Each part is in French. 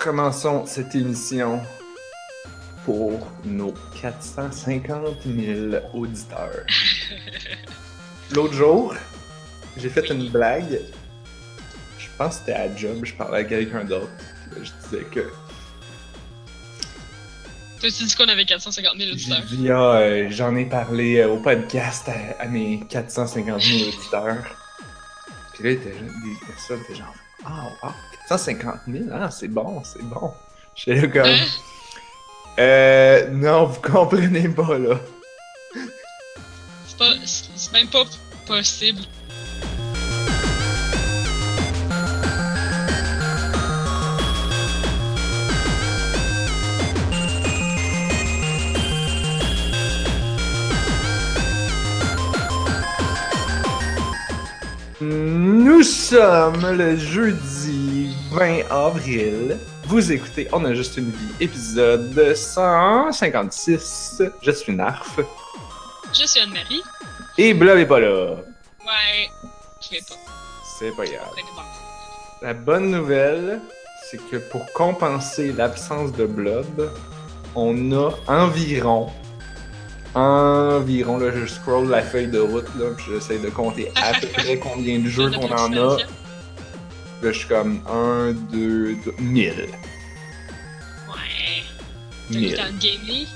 commençons cette émission pour nos 450 000 auditeurs. L'autre jour, j'ai fait une blague. Je pense que c'était à job, je parlais à quelqu'un d'autre. Je disais que. Tu as dit qu'on avait 450 000 J'ai auditeurs. dit, ah, euh, j'en ai parlé euh, au podcast à, à mes 450 000 auditeurs. Puis là, il était- des personnes étaient genre, ah, wow, 450 000, ah, c'est bon, c'est bon. J'étais là comme, Hein? euh, non, vous comprenez pas, là. C'est pas- c'est même pas possible. Sommes le jeudi 20 avril. Vous écoutez On a juste une vie, épisode 156. Je suis Narf. Je suis Anne-Marie. Et Blob est pas là. Ouais. Je vais pas. C'est pas grave. La bonne nouvelle, c'est que pour compenser l'absence de Blob, on a environ, environ, là je scroll la feuille de route, là, puis j'essaie de compter à peu près combien de jeux qu'on en a. Là je suis comme 1, 2, 1000. Ouais. T'as eu 1000. le temps de gamer?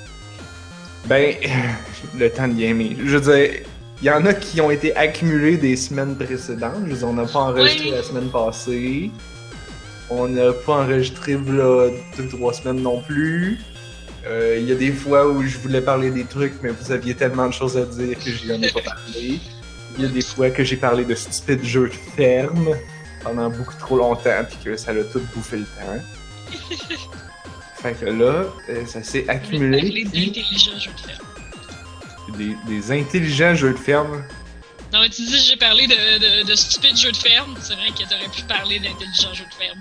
Ben, le temps de gamer. Je veux dire, il y en a qui ont été accumulés des semaines précédentes. Je veux dire, on n'a pas enregistré Oui. la semaine passée. On n'a pas enregistré là deux, trois semaines non plus. Euh, Il y a des fois où je voulais parler des trucs, mais vous aviez tellement de choses à dire que je n'en ai pas parlé. Il y a des fois que j'ai parlé de stupides jeux de ferme pendant beaucoup trop longtemps, puis que ça l'a tout bouffé le temps. fait que là, euh, ça s'est accumulé. Les puis- intelligents jeux de ferme. des, des intelligents jeux de ferme. Non, mais tu dis j'ai parlé de, de, de stupides jeux de ferme. C'est vrai que t'aurais pu parler d'intelligents jeux de ferme.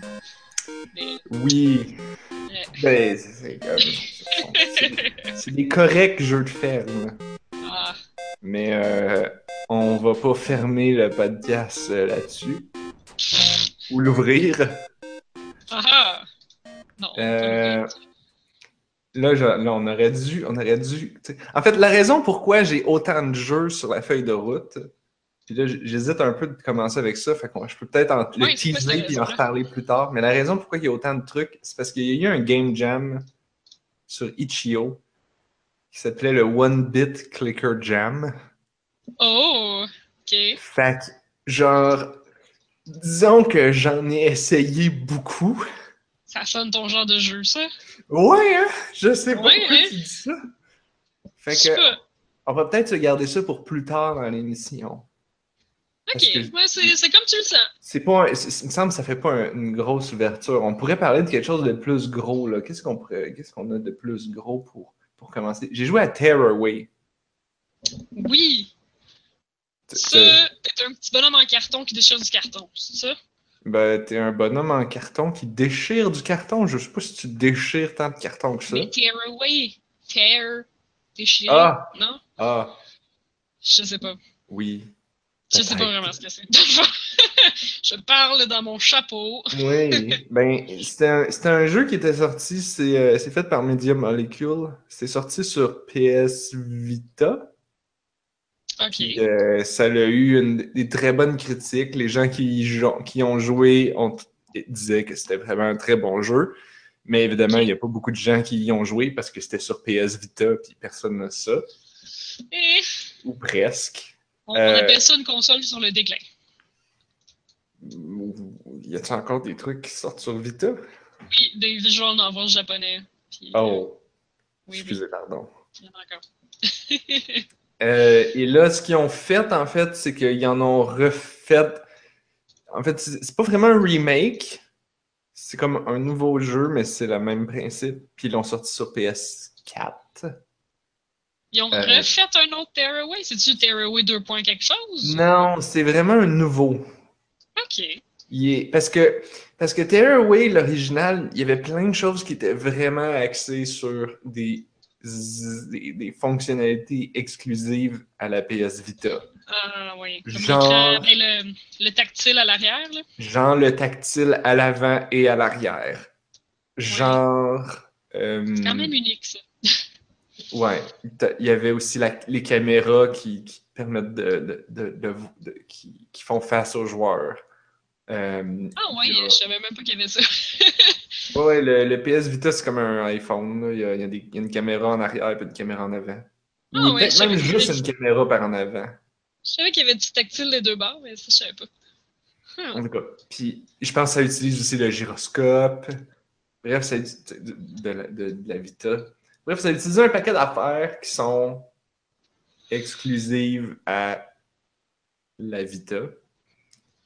Mais, Oui. Ouais. Ben, c'est- comme. des corrects jeux de ferme. ah, Mais euh, on va pas fermer le podcast euh, là-dessus. Ou l'ouvrir. ah, ah. Non. Euh, Là, je- là, on aurait dû. On aurait dû. En fait, la raison pourquoi j'ai autant de jeux sur la feuille de route. Puis là, j- j'hésite un peu de commencer avec ça. Fait que je peux peut-être en, le teaser puis en reparler plus tard. Mais la raison pourquoi il y a autant de trucs, c'est parce qu'il y a eu un game jam sur Itch.io qui s'appelait le One Bit Clicker Jam. Oh, ok. Fait que, genre, disons que j'en ai essayé beaucoup. Ça sonne ton genre de jeu, ça. Ouais, hein? Je sais pas Ouais, pourquoi hein? tu dis ça. Fait que, on va peut-être se garder ça pour plus tard dans l'émission. Ok, ouais, c'est comme tu le sens. C'est pas, un- il me semble que ça fait pas un- une grosse ouverture. On pourrait parler de quelque chose de plus gros, là. Qu'est-ce qu'on qu'est-ce qu'on a de plus gros pour, pour commencer? J'ai joué à Tearaway. Oui, ça, t'es un petit bonhomme en carton qui déchire du carton, c'est ça? Ben, t'es un bonhomme en carton qui déchire du carton. Je sais pas si tu déchires tant de carton que ça. Mais tear away, tear, déchirer, Ah! non? Ah, Je sais pas. oui. Je sais pas vraiment ce que c'est. je parle dans mon chapeau. Oui, ben, c'était un, un jeu qui était sorti, c'est euh, c'est fait par Media Molecule. C'est sorti sur PS Vita. Ok. Puis, euh, ça a eu une- des très bonnes critiques. Les gens qui, qui ont joué ont, disaient que c'était vraiment un très bon jeu. Mais évidemment, il n'y a pas beaucoup de gens qui y ont joué parce que c'était sur PS Vita, puis personne n'a ça. Et Ou presque. On, on Euh, appelle ça une console sur le déclin. Y a-t-il encore des trucs qui sortent sur Vita? Oui, des visual novels japonais. Puis, euh, Oh, oui, excusez, pardon. oui, il y en a encore. Euh, et là, ce qu'ils ont fait, en fait, c'est qu'ils en ont refait. En fait, c'est pas vraiment un remake. C'est comme un nouveau jeu, mais c'est le même principe. Puis ils l'ont sorti sur PS4. Ils ont Euh, refait un autre Tearaway. C'est-tu Tearaway 2. point quelque chose? Non, c'est vraiment un nouveau. Ok. Il est... Parce que, parce que Tearaway, l'original, il y avait plein de choses qui étaient vraiment axées sur des, des, des fonctionnalités exclusives à la PS Vita. Ah, oui. Genre- le, le tactile à l'arrière, là. Genre le tactile à l'avant et à l'arrière. Genre. euh, C'est quand même unique, ça. Ouais, il y avait aussi la- les caméras qui, qui permettent de, de, de- de- de- qui, qui font face aux joueurs. Euh, Ah ouais, il a- je savais même pas qu'il y avait ça. ouais, le, le PS Vita, c'est comme un iPhone. Il, y a, il y a des- il y a une caméra en arrière et une caméra en avant. Ah Ou ouais, même juste avait- une caméra par en avant. Je savais qu'il y avait du tactile des deux bords, mais ça, je savais pas. Hmm. En tout cas. Puis je pense que ça utilise aussi le gyroscope. Bref, ça utilise de, de la- de- de la Vita. Bref, ça utilise un paquet d'affaires qui sont exclusives à la Vita.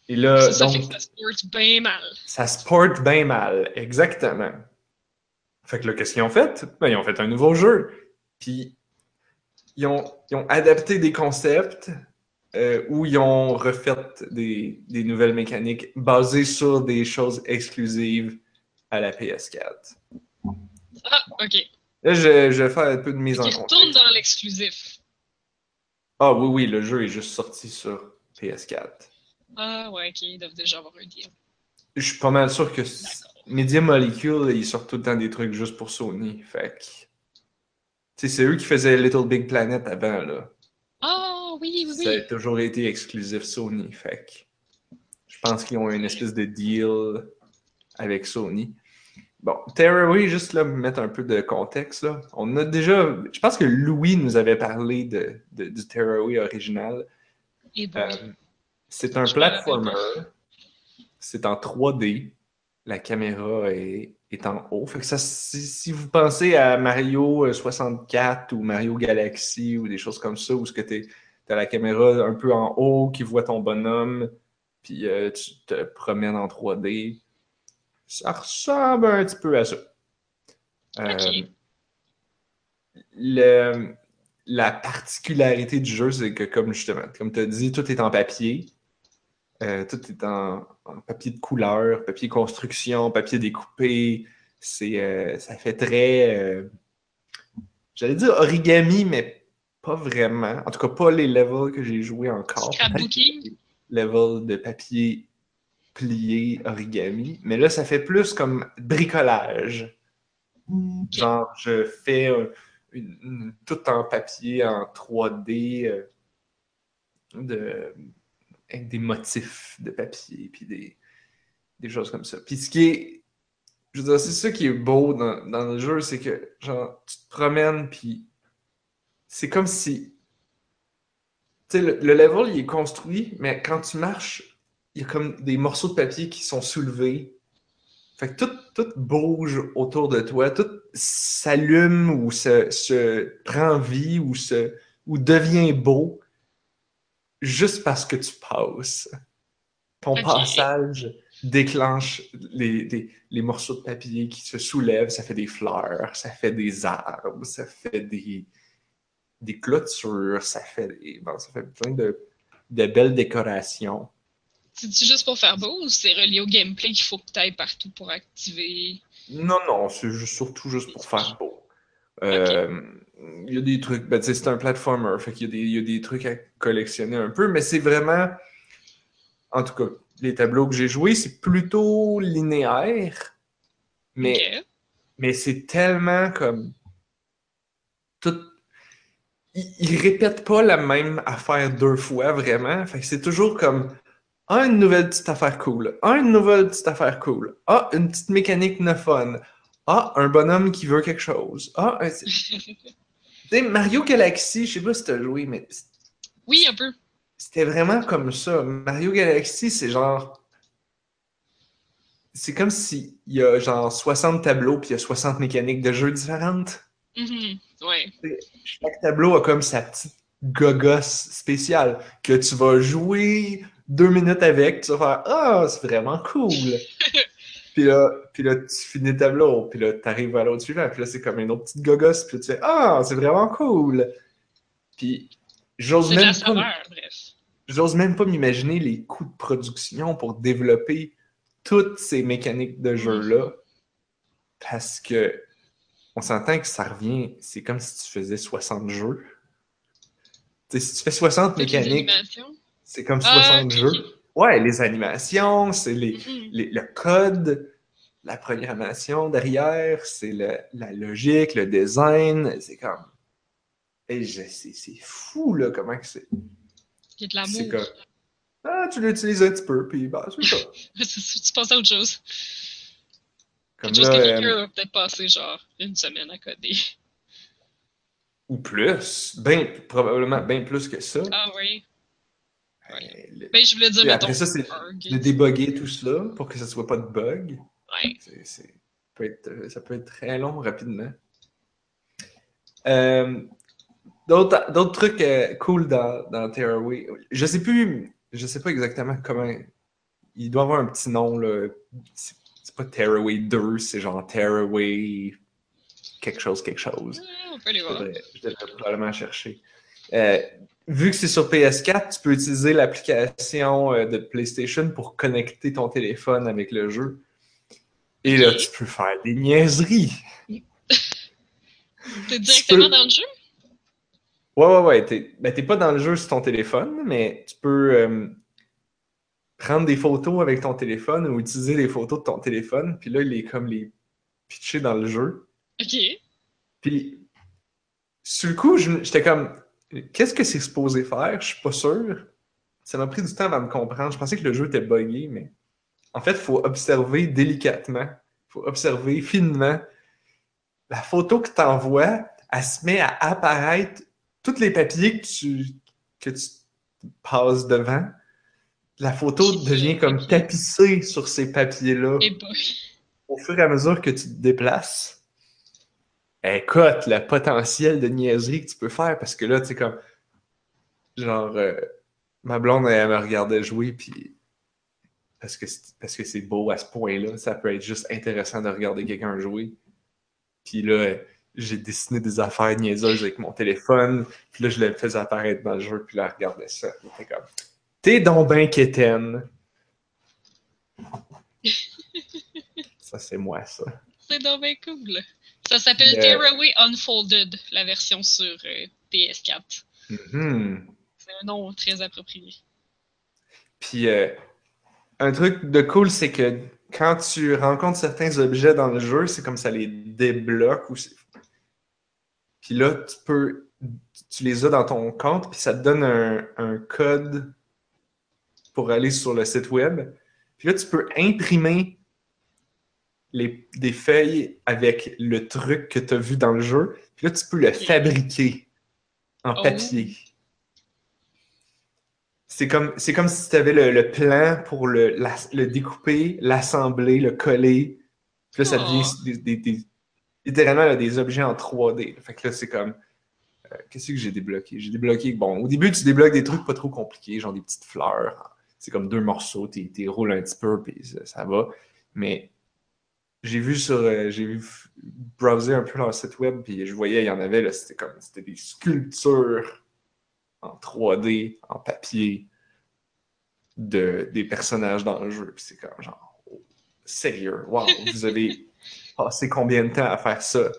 Et là, ça, ça donc, fait que ça se porte bien mal. ça se porte bien mal, exactement. Fait que là, qu'est-ce qu'ils ont fait? Ben, ils ont fait un nouveau jeu. Puis, ils ont, ils ont adapté des concepts euh, où ils ont refait des, des nouvelles mécaniques basées sur des choses exclusives à la PS4. Ah, ok. Là, je, je vais faire un peu de mise en retourne contexte. dans l'exclusif. Ah oui, oui, le jeu est juste sorti sur PS4. Ah ouais, ok, ils doivent déjà avoir un deal. Je suis pas mal sûr que. Media Molecule, ils sortent tout le temps des trucs juste pour Sony. Fait que. Tu sais, c'est eux qui faisaient Little Big Planet avant, là. Ah oui, oui, Ça a toujours été exclusif Sony. Fait que. Je pense qu'ils ont une espèce de deal avec Sony. Bon, Terraway, juste là, mettre un peu de contexte, là. On a déjà. Je pense que Louis nous avait parlé de, de- du Terraway original. Et bon, Euh, c'est un platformer. C'est en 3D. La caméra est, est en haut. Fait que ça, si, si vous pensez à Mario euh, 64 ou Mario Galaxy ou des choses comme ça, où ce que tu as la caméra un peu en haut qui voit ton bonhomme, puis euh, tu te promènes en 3D, ça ressemble un petit peu à ça. Euh, le- la particularité du jeu, c'est que, comme justement, comme tu as dit, tout est en papier. Euh, tout est en, en papier de couleur, papier construction, papier découpé. C'est, euh, ça fait très. J'allais dire origami, mais pas vraiment. En tout cas, pas les levels que j'ai joués encore. Scrapbooking? Level de papier plié origami. Mais là, ça fait plus comme bricolage. Genre, je fais euh, une- une- tout en papier, en 3D, euh, de, avec des motifs de papier, puis des, des choses comme ça. Puis ce qui est, je veux dire, c'est ça qui est beau dans, dans le jeu, c'est que, genre, tu te promènes, puis c'est comme si, tu sais, le, le level, il est construit, mais quand tu marches, il y a comme des morceaux de papier qui sont soulevés. Fait que tout, tout bouge autour de toi, tout s'allume ou se, se prend vie ou, se, ou devient beau juste parce que tu passes. Ton passage déclenche les, les- les morceaux de papier qui se soulèvent, ça fait des fleurs, ça fait des arbres, ça fait des, des clôtures, ça fait, des- bon, ça fait plein de, de belles décorations. C'est-tu juste pour faire beau ou c'est relié au gameplay qu'il faut que tu ailles partout pour activer? Non, non, c'est surtout juste pour faire beau. Euh, Il y a des trucs, ben, c'est un platformer, fait qu'il y a des, il y a des trucs à collectionner un peu, mais c'est vraiment, en tout cas, les tableaux que j'ai joués, c'est plutôt linéaire, mais, mais c'est tellement comme tout. Ils, ils répètent pas la même affaire deux fois vraiment, fait que c'est toujours comme ah, une nouvelle petite affaire cool. Ah, une nouvelle petite affaire cool. Ah, une petite mécanique fun. Ah, un bonhomme qui veut quelque chose. Ah, un... Tu sais, Mario Galaxy, je sais pas si t'as joué, mais oui, un peu. c'était vraiment comme ça. Mario Galaxy, c'est genre. C'est comme s'il y a genre 60 tableaux puis il y a 60 mécaniques de jeu différentes. Mhm. Ouais. Chaque tableau a comme sa petite gogosse spéciale que tu vas jouer deux minutes avec, tu vas faire Ah, c'est vraiment cool. puis, là, puis là, tu finis le tableau, puis là, tu arrives à l'autre suivant, puis là, c'est comme une autre petite gogosse, puis là, tu fais Ah, c'est vraiment cool. Puis j'ose même, pas, même pas m'imaginer les coûts de production pour développer toutes ces mécaniques de jeu-là, parce que on s'entend que ça revient, c'est comme si tu faisais 60 jeux. Tu sais, si tu fais 60 Toutes les mécaniques, animations? C'est comme Ah, 60 ok, jeux. ok. Ouais, les animations, c'est les, Mhm. les- le code, la programmation derrière, c'est le- la logique, le design. C'est comme. Et je- c'est c'est fou, là, comment que c'est. Il y a de l'amour. C'est comme. Ah, tu l'utilises un petit peu, puis bah, c'est ça. tu penses à autre chose. Comme Quelque chose que euh, quelqu'un a peut-être passé genre une semaine à coder. ou plus, ben, probablement bien plus que ça. Ah oui. Euh, le- Ben, je voulais dire, mettons, après ça, c'est de débugger tout cela pour que ça soit pas de bug. Ouais. C'est- c'est- peut être, euh, ça peut être très long rapidement. Euh, D'autres d'autres trucs euh, cool dans, dans Tearaway. Je sais plus, je sais pas exactement comment. Il doit avoir un petit nom, là. C'est c'est pas Tearaway 2, c'est genre Tearaway quelque chose, quelque chose. Ouais, on peut les Je voir. devrais, je devrais probablement chercher. Euh, vu que c'est sur PS4, tu peux utiliser l'application euh, de PlayStation pour connecter ton téléphone avec le jeu. Et là, tu peux faire des niaiseries. T'es directement peux- dans le jeu? Ouais, ouais, ouais. T'es ben, t'es pas dans le jeu sur ton téléphone, mais tu peux euh, prendre des photos avec ton téléphone ou utiliser les photos de ton téléphone, puis là, les, comme les pitcher dans le jeu. Ok. Puis, sur le coup, j'étais comme, qu'est-ce que c'est supposé faire? Je suis pas sûr. Ça m'a pris du temps avant de comprendre. Je pensais que le jeu était buggé, mais en fait, il faut observer délicatement. Il faut observer finement. La photo que tu envoies, elle se met à apparaître tous les papiers que tu, que tu passes devant. La photo devient comme tapissée sur ces papiers-là au fur et à mesure que tu te déplaces, écoute, le potentiel de niaiserie que tu peux faire, parce que là, tu sais, comme, genre, euh, ma blonde, elle me regardait jouer, puis parce que c'est- parce que c'est beau à ce point-là, ça peut être juste intéressant de regarder quelqu'un jouer. Puis là, j'ai dessiné des affaires niaiseuses avec mon téléphone, puis là, je le faisais apparaître dans le jeu, puis là, elle regardait ça. J'étais comme, t'es donc ben quétaine. ça, c'est moi, ça. C'est donc bien cool. Ça s'appelle Yeah. Tearaway Unfolded, la version sur euh, PS4. Mhm. C'est un nom très approprié. Puis euh, un truc de cool, c'est que quand tu rencontres certains objets dans le jeu, c'est comme ça les débloque. Ou puis là, tu peux. Tu les as dans ton compte, puis ça te donne un, un code pour aller sur le site web. Puis là, tu peux imprimer les, des feuilles avec le truc que tu as vu dans le jeu. Puis là, tu peux le fabriquer en Oh. papier. C'est comme, c'est comme si tu avais le, le plan pour le, l'as- le découper, l'assembler, le coller. Puis là, ça devient Oh. des, des- des- littéralement là, des objets en 3D. Fait que là, c'est comme. euh, Qu'est-ce que j'ai débloqué? J'ai débloqué. Bon, au début, tu débloques des trucs pas trop compliqués, genre des petites fleurs. C'est comme deux morceaux, tu les roules un petit peu, puis ça, ça va. Mais j'ai vu sur. euh, j'ai vu browser un peu leur site web, puis je voyais, il y en avait, là, c'était comme. C'était des sculptures en 3D, en papier, de, des personnages dans le jeu. Puis c'est comme genre, oh, sérieux, wow, vous avez passé combien de temps à faire ça?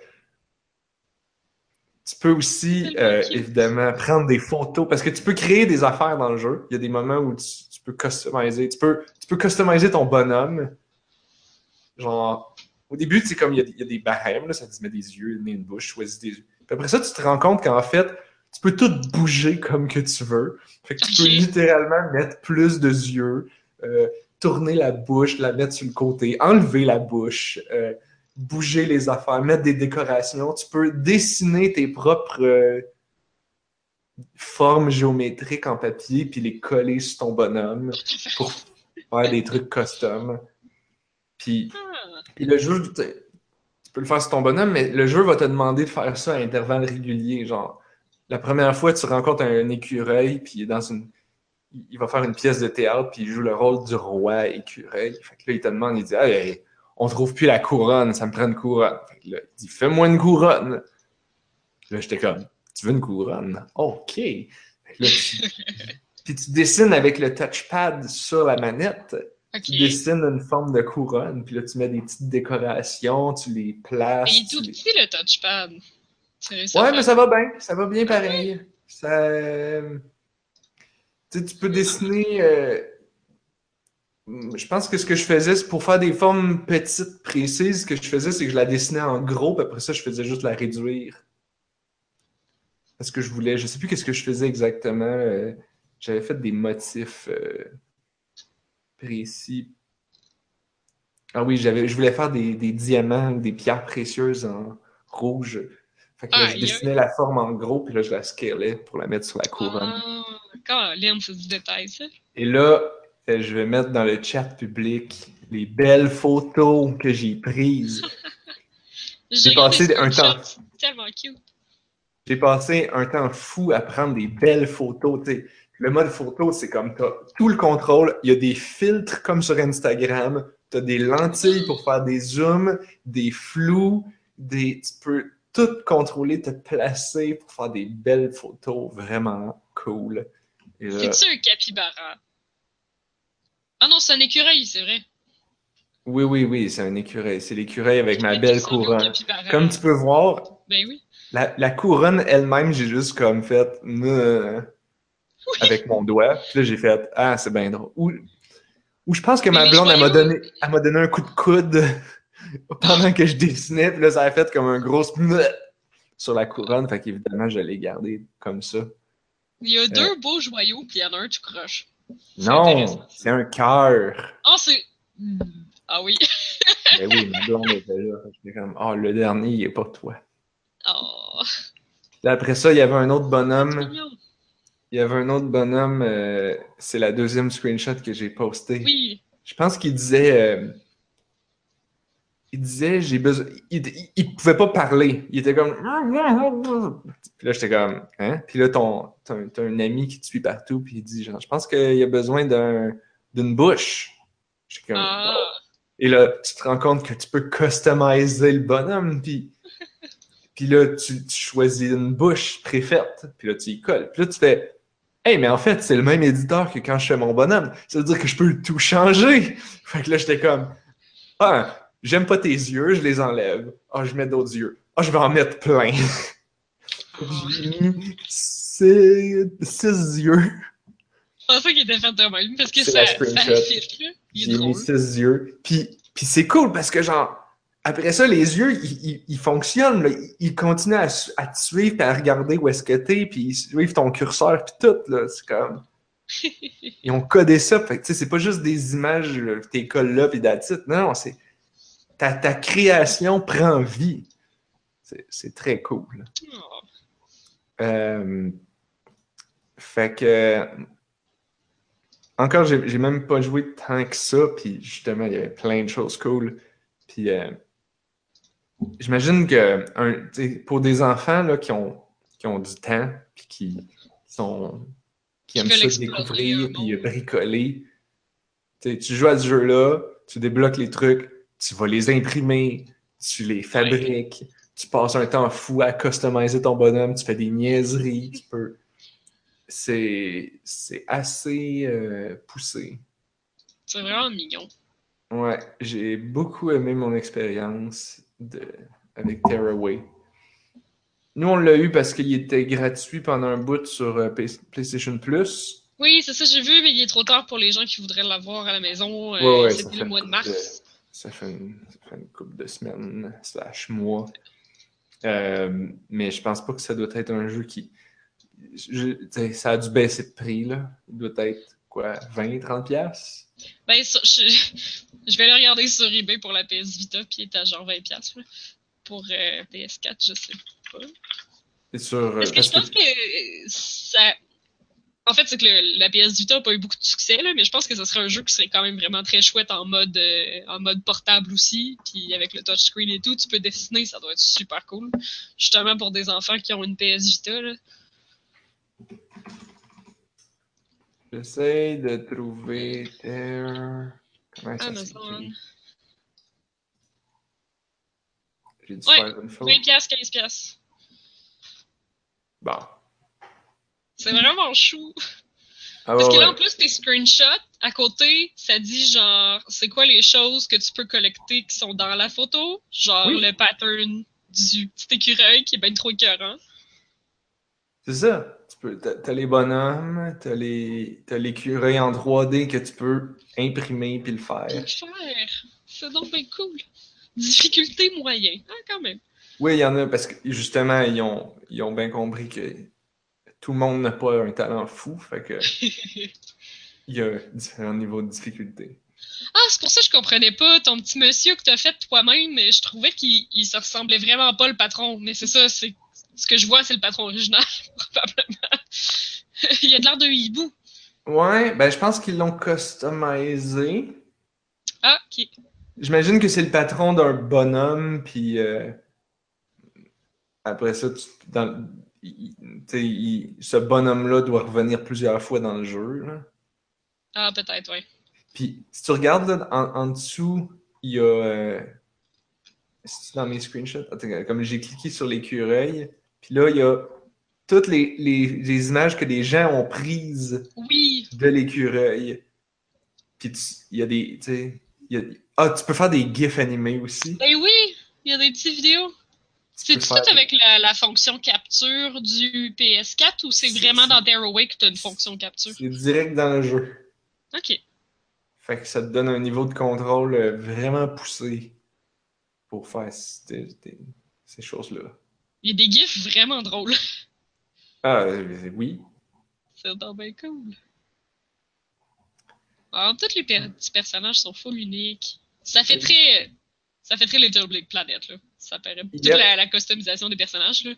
Tu peux aussi, euh, évidemment, prendre des photos, parce que tu peux créer des affaires dans le jeu. Il y a des moments où tu, tu peux customiser. Tu peux, tu peux customiser ton bonhomme. Genre, au début, c'est comme il y, a, il y a des barèmes, là, ça te met des yeux, une bouche, choisis des yeux. Puis après ça, tu te rends compte qu'en fait, tu peux tout bouger comme que tu veux. Fait que tu peux littéralement mettre plus de yeux, euh, tourner la bouche, la mettre sur le côté, enlever la bouche, euh, bouger les affaires, mettre des décorations. Tu peux dessiner tes propres euh, formes géométriques en papier puis les coller sur ton bonhomme pour faire des trucs custom. Puis Ah, puis le jeu, tu tu peux le faire sur ton bonhomme, mais le jeu va te demander de faire ça à intervalles réguliers. Genre, la première fois, tu rencontres un écureuil, puis il est dans une. il- va faire une pièce de théâtre, puis il joue le rôle du roi écureuil. Fait que là, il te demande, il dit Hey, hey, on trouve plus la couronne, ça me prend une couronne. Fait que là, il dit Fais-moi une couronne. Là, j'étais comme Tu veux une couronne OK. Fait que là, tu... puis tu dessines avec le touchpad sur la manette tu dessines une forme de couronne, puis là, tu mets des petites décorations, tu les places. Mais il est tout les- petit le touchpad. Ouais, mais ça va bien. Ça va bien pareil. Ça... euh, Tu sais, tu peux dessiner... euh, je pense que ce que je faisais, c'est pour faire des formes petites, précises, ce que je faisais, c'est que je la dessinais en gros, puis après ça, je faisais juste la réduire. Parce que je voulais, je sais plus qu'est-ce que je faisais exactement. euh, J'avais fait des motifs euh, précis. Ah oui, j'avais, je voulais faire des, des diamants, des pierres précieuses en rouge. Fait que là, je dessinais la forme en gros, puis là, je la scalais pour la mettre sur la couronne. Ah, c'est du détail, ça. Et là, euh, je vais mettre dans le chat public les belles photos que j'ai prises. J'ai passé un temps. tellement cute. J'ai passé un temps fou à prendre des belles photos. tu sais. Le mode photo, c'est comme t'as tout le contrôle. Il y a des filtres comme sur Instagram. Tu as des lentilles pour faire des zooms, des flous, des. Tu peux tout contrôler, te placer pour faire des belles photos vraiment cool. Là- C'est-tu un capybara? Ah non, c'est un écureuil, c'est vrai. oui, oui, oui, c'est un écureuil. C'est l'écureuil avec ma belle couronne. Comme tu peux voir, Ben oui. La, la couronne elle-même, j'ai juste comme fait euh, avec mon doigt. Puis là, j'ai fait Ah, c'est bien drôle. Ou, ou je pense que ma blonde, elle m'a donné, elle m'a donné un coup de coude pendant que je dessinais. Puis là, ça a fait comme un gros sur la couronne. Fait qu'évidemment, je l'ai gardé comme ça. Il y a deux beaux joyaux, puis il y en a un, tu croches. Non, c'est un cœur. Ah, c'est. Hmm. Ah oui. Ben oui, ma blonde était là. J'étais comme Ah, le dernier, il est pas toi. Oh. Là, après ça, il y avait un autre bonhomme. Il y avait un autre bonhomme. euh, c'est la deuxième screenshot que j'ai posté. Oui. Je pense qu'il disait. euh, il disait, j'ai besoin. Il, il, il pouvait pas parler. Il était comme. Puis là, j'étais comme. Hein? Puis là, ton, un, t'as un ami qui te suit partout, puis il dit, genre, je pense qu'il a besoin d'un, d'une bouche. J'étais comme. Ah. Et là, tu te rends compte que tu peux customiser le bonhomme, puis. Puis là, tu, tu choisis une bouche préfaite, puis là, tu y colles. Puis là, tu fais. Hey, mais en fait, c'est le même éditeur que quand je fais mon bonhomme. Ça veut dire que je peux tout changer. Fait que là, j'étais comme. Ah, j'aime pas tes yeux, je les enlève. Ah, je mets d'autres yeux. Ah, je vais en mettre plein. J'ai mis six, six yeux. Je pensais qu'il était fait de même, parce que C'est ça, la ça fit, J'ai mis six yeux. Puis, puis c'est cool parce que, genre, après ça, les yeux, ils, ils- ils fonctionnent. là. Ils, continuent à, à te suivre et à regarder où est-ce que t'es, puis ils suivent ton curseur, puis tout. là. C'est comme. Ils ont codé ça. Fait que, c'est pas juste des images t'es colles là, puis it. Non, c'est. Ta, ta création prend vie. C'est c'est très cool. Oh. Euh, fait que. Encore, j'ai j'ai même pas joué tant que ça, puis justement, il y avait plein de choses cool. Puis, euh, j'imagine que un, pour des enfants là, qui, ont, qui ont du temps, puis qui sont. qui aiment ça découvrir, puis bricoler, tu joues à ce jeu-là, tu débloques les trucs, tu vas les imprimer, tu les fabriques, tu passes un temps fou à customiser ton bonhomme, tu fais des niaiseries, tu peux. C'est c'est assez euh, poussé. C'est vraiment mignon. Ouais, j'ai beaucoup aimé mon expérience de... avec Tearaway. Nous, on l'a eu parce qu'il était gratuit pendant un bout sur euh, Play- PlayStation Plus. Oui, c'est ça, j'ai vu, mais il est trop tard pour les gens qui voudraient l'avoir à la maison. Euh, Ouais, ouais, fait le mois de mars. Ça fait une, ça fait une couple de semaines, slash mois. Euh, mais je pense pas que ça doit être un jeu qui. je- ça a dû baisser de prix, là. Il doit être, quoi, 20, 30 piastres? Ben, je, je vais le regarder sur eBay pour la PS Vita, puis il est à genre 20$. piastres, là. Pour euh, PS4, je sais pas. C'est sur. euh, Parce que je pense que euh, ça. En fait, c'est que le- la PS Vita n'a pas eu beaucoup de succès, là, mais je pense que ce serait un jeu qui serait quand même vraiment très chouette en mode, euh, en mode portable aussi. Puis avec le touchscreen et tout, tu peux dessiner, ça doit être super cool. Justement pour des enfants qui ont une PS Vita. Là. J'essaie de trouver Terre. Comment ça s'écrit? J'ai dû Ouais, faire une faute. 20$, 15$. Bon. C'est vraiment chou. Ah, Parce ouais, que là, en plus, tes screenshots, à côté, ça dit genre, c'est quoi les choses que tu peux collecter qui sont dans la photo? Genre Oui. le pattern du petit écureuil qui est bien trop écœurant. C'est ça. Tu peux, t'as, les bonhommes, t'as les, t'as l'écureuil en 3D que tu peux imprimer puis le faire. Puis le faire. C'est donc bien cool. Difficulté moyen. Ah, quand même. Oui, il y en a parce que justement, ils ont, ils ont bien compris que tout le monde n'a pas un talent fou. Fait que il y a différents niveaux de difficulté. Ah, c'est pour ça que je comprenais pas ton petit monsieur que t'as fait toi-même. mais Je trouvais qu'il il se ressemblait vraiment pas le patron. Mais c'est ça, c'est ce que je vois, c'est le patron original, probablement. il a de l'air d'un hibou. Ouais, ben je pense qu'ils l'ont customisé. Ah, ok. J'imagine que c'est le patron d'un bonhomme, puis euh, après ça, tu, dans, il- tu sais, il- ce bonhomme-là doit revenir plusieurs fois dans le jeu. là. Ah, peut-être, ouais. Puis si tu regardes là, en, en dessous, il y a. euh, c'est dans mes screenshots? Attends, comme j'ai cliqué sur l'écureuil, puis là, il y a toutes les, les- les images que les gens ont prises Oui, de l'écureuil. Puis tu- il y a des. tu y a- ah, tu peux faire des GIFs animés aussi. ben oui, il y a des petites vidéos. Tu faire- tout avec la, la fonction capture du PS4 ou c'est C'est- vraiment c'est- dans Tearaway que t'as une fonction capture? C'est direct dans le jeu. Ok. Fait que ça te donne un niveau de contrôle euh, vraiment poussé pour faire ces choses-là. Il y a des gifs vraiment drôles. Ah, euh, oui. C'est donc bien cool. Alors, tous les per- petits personnages sont full uniques. Ça fait très. Ça fait très Little Big Planet, là. Ça paraît. Toute Yep. la, la customisation des personnages, là.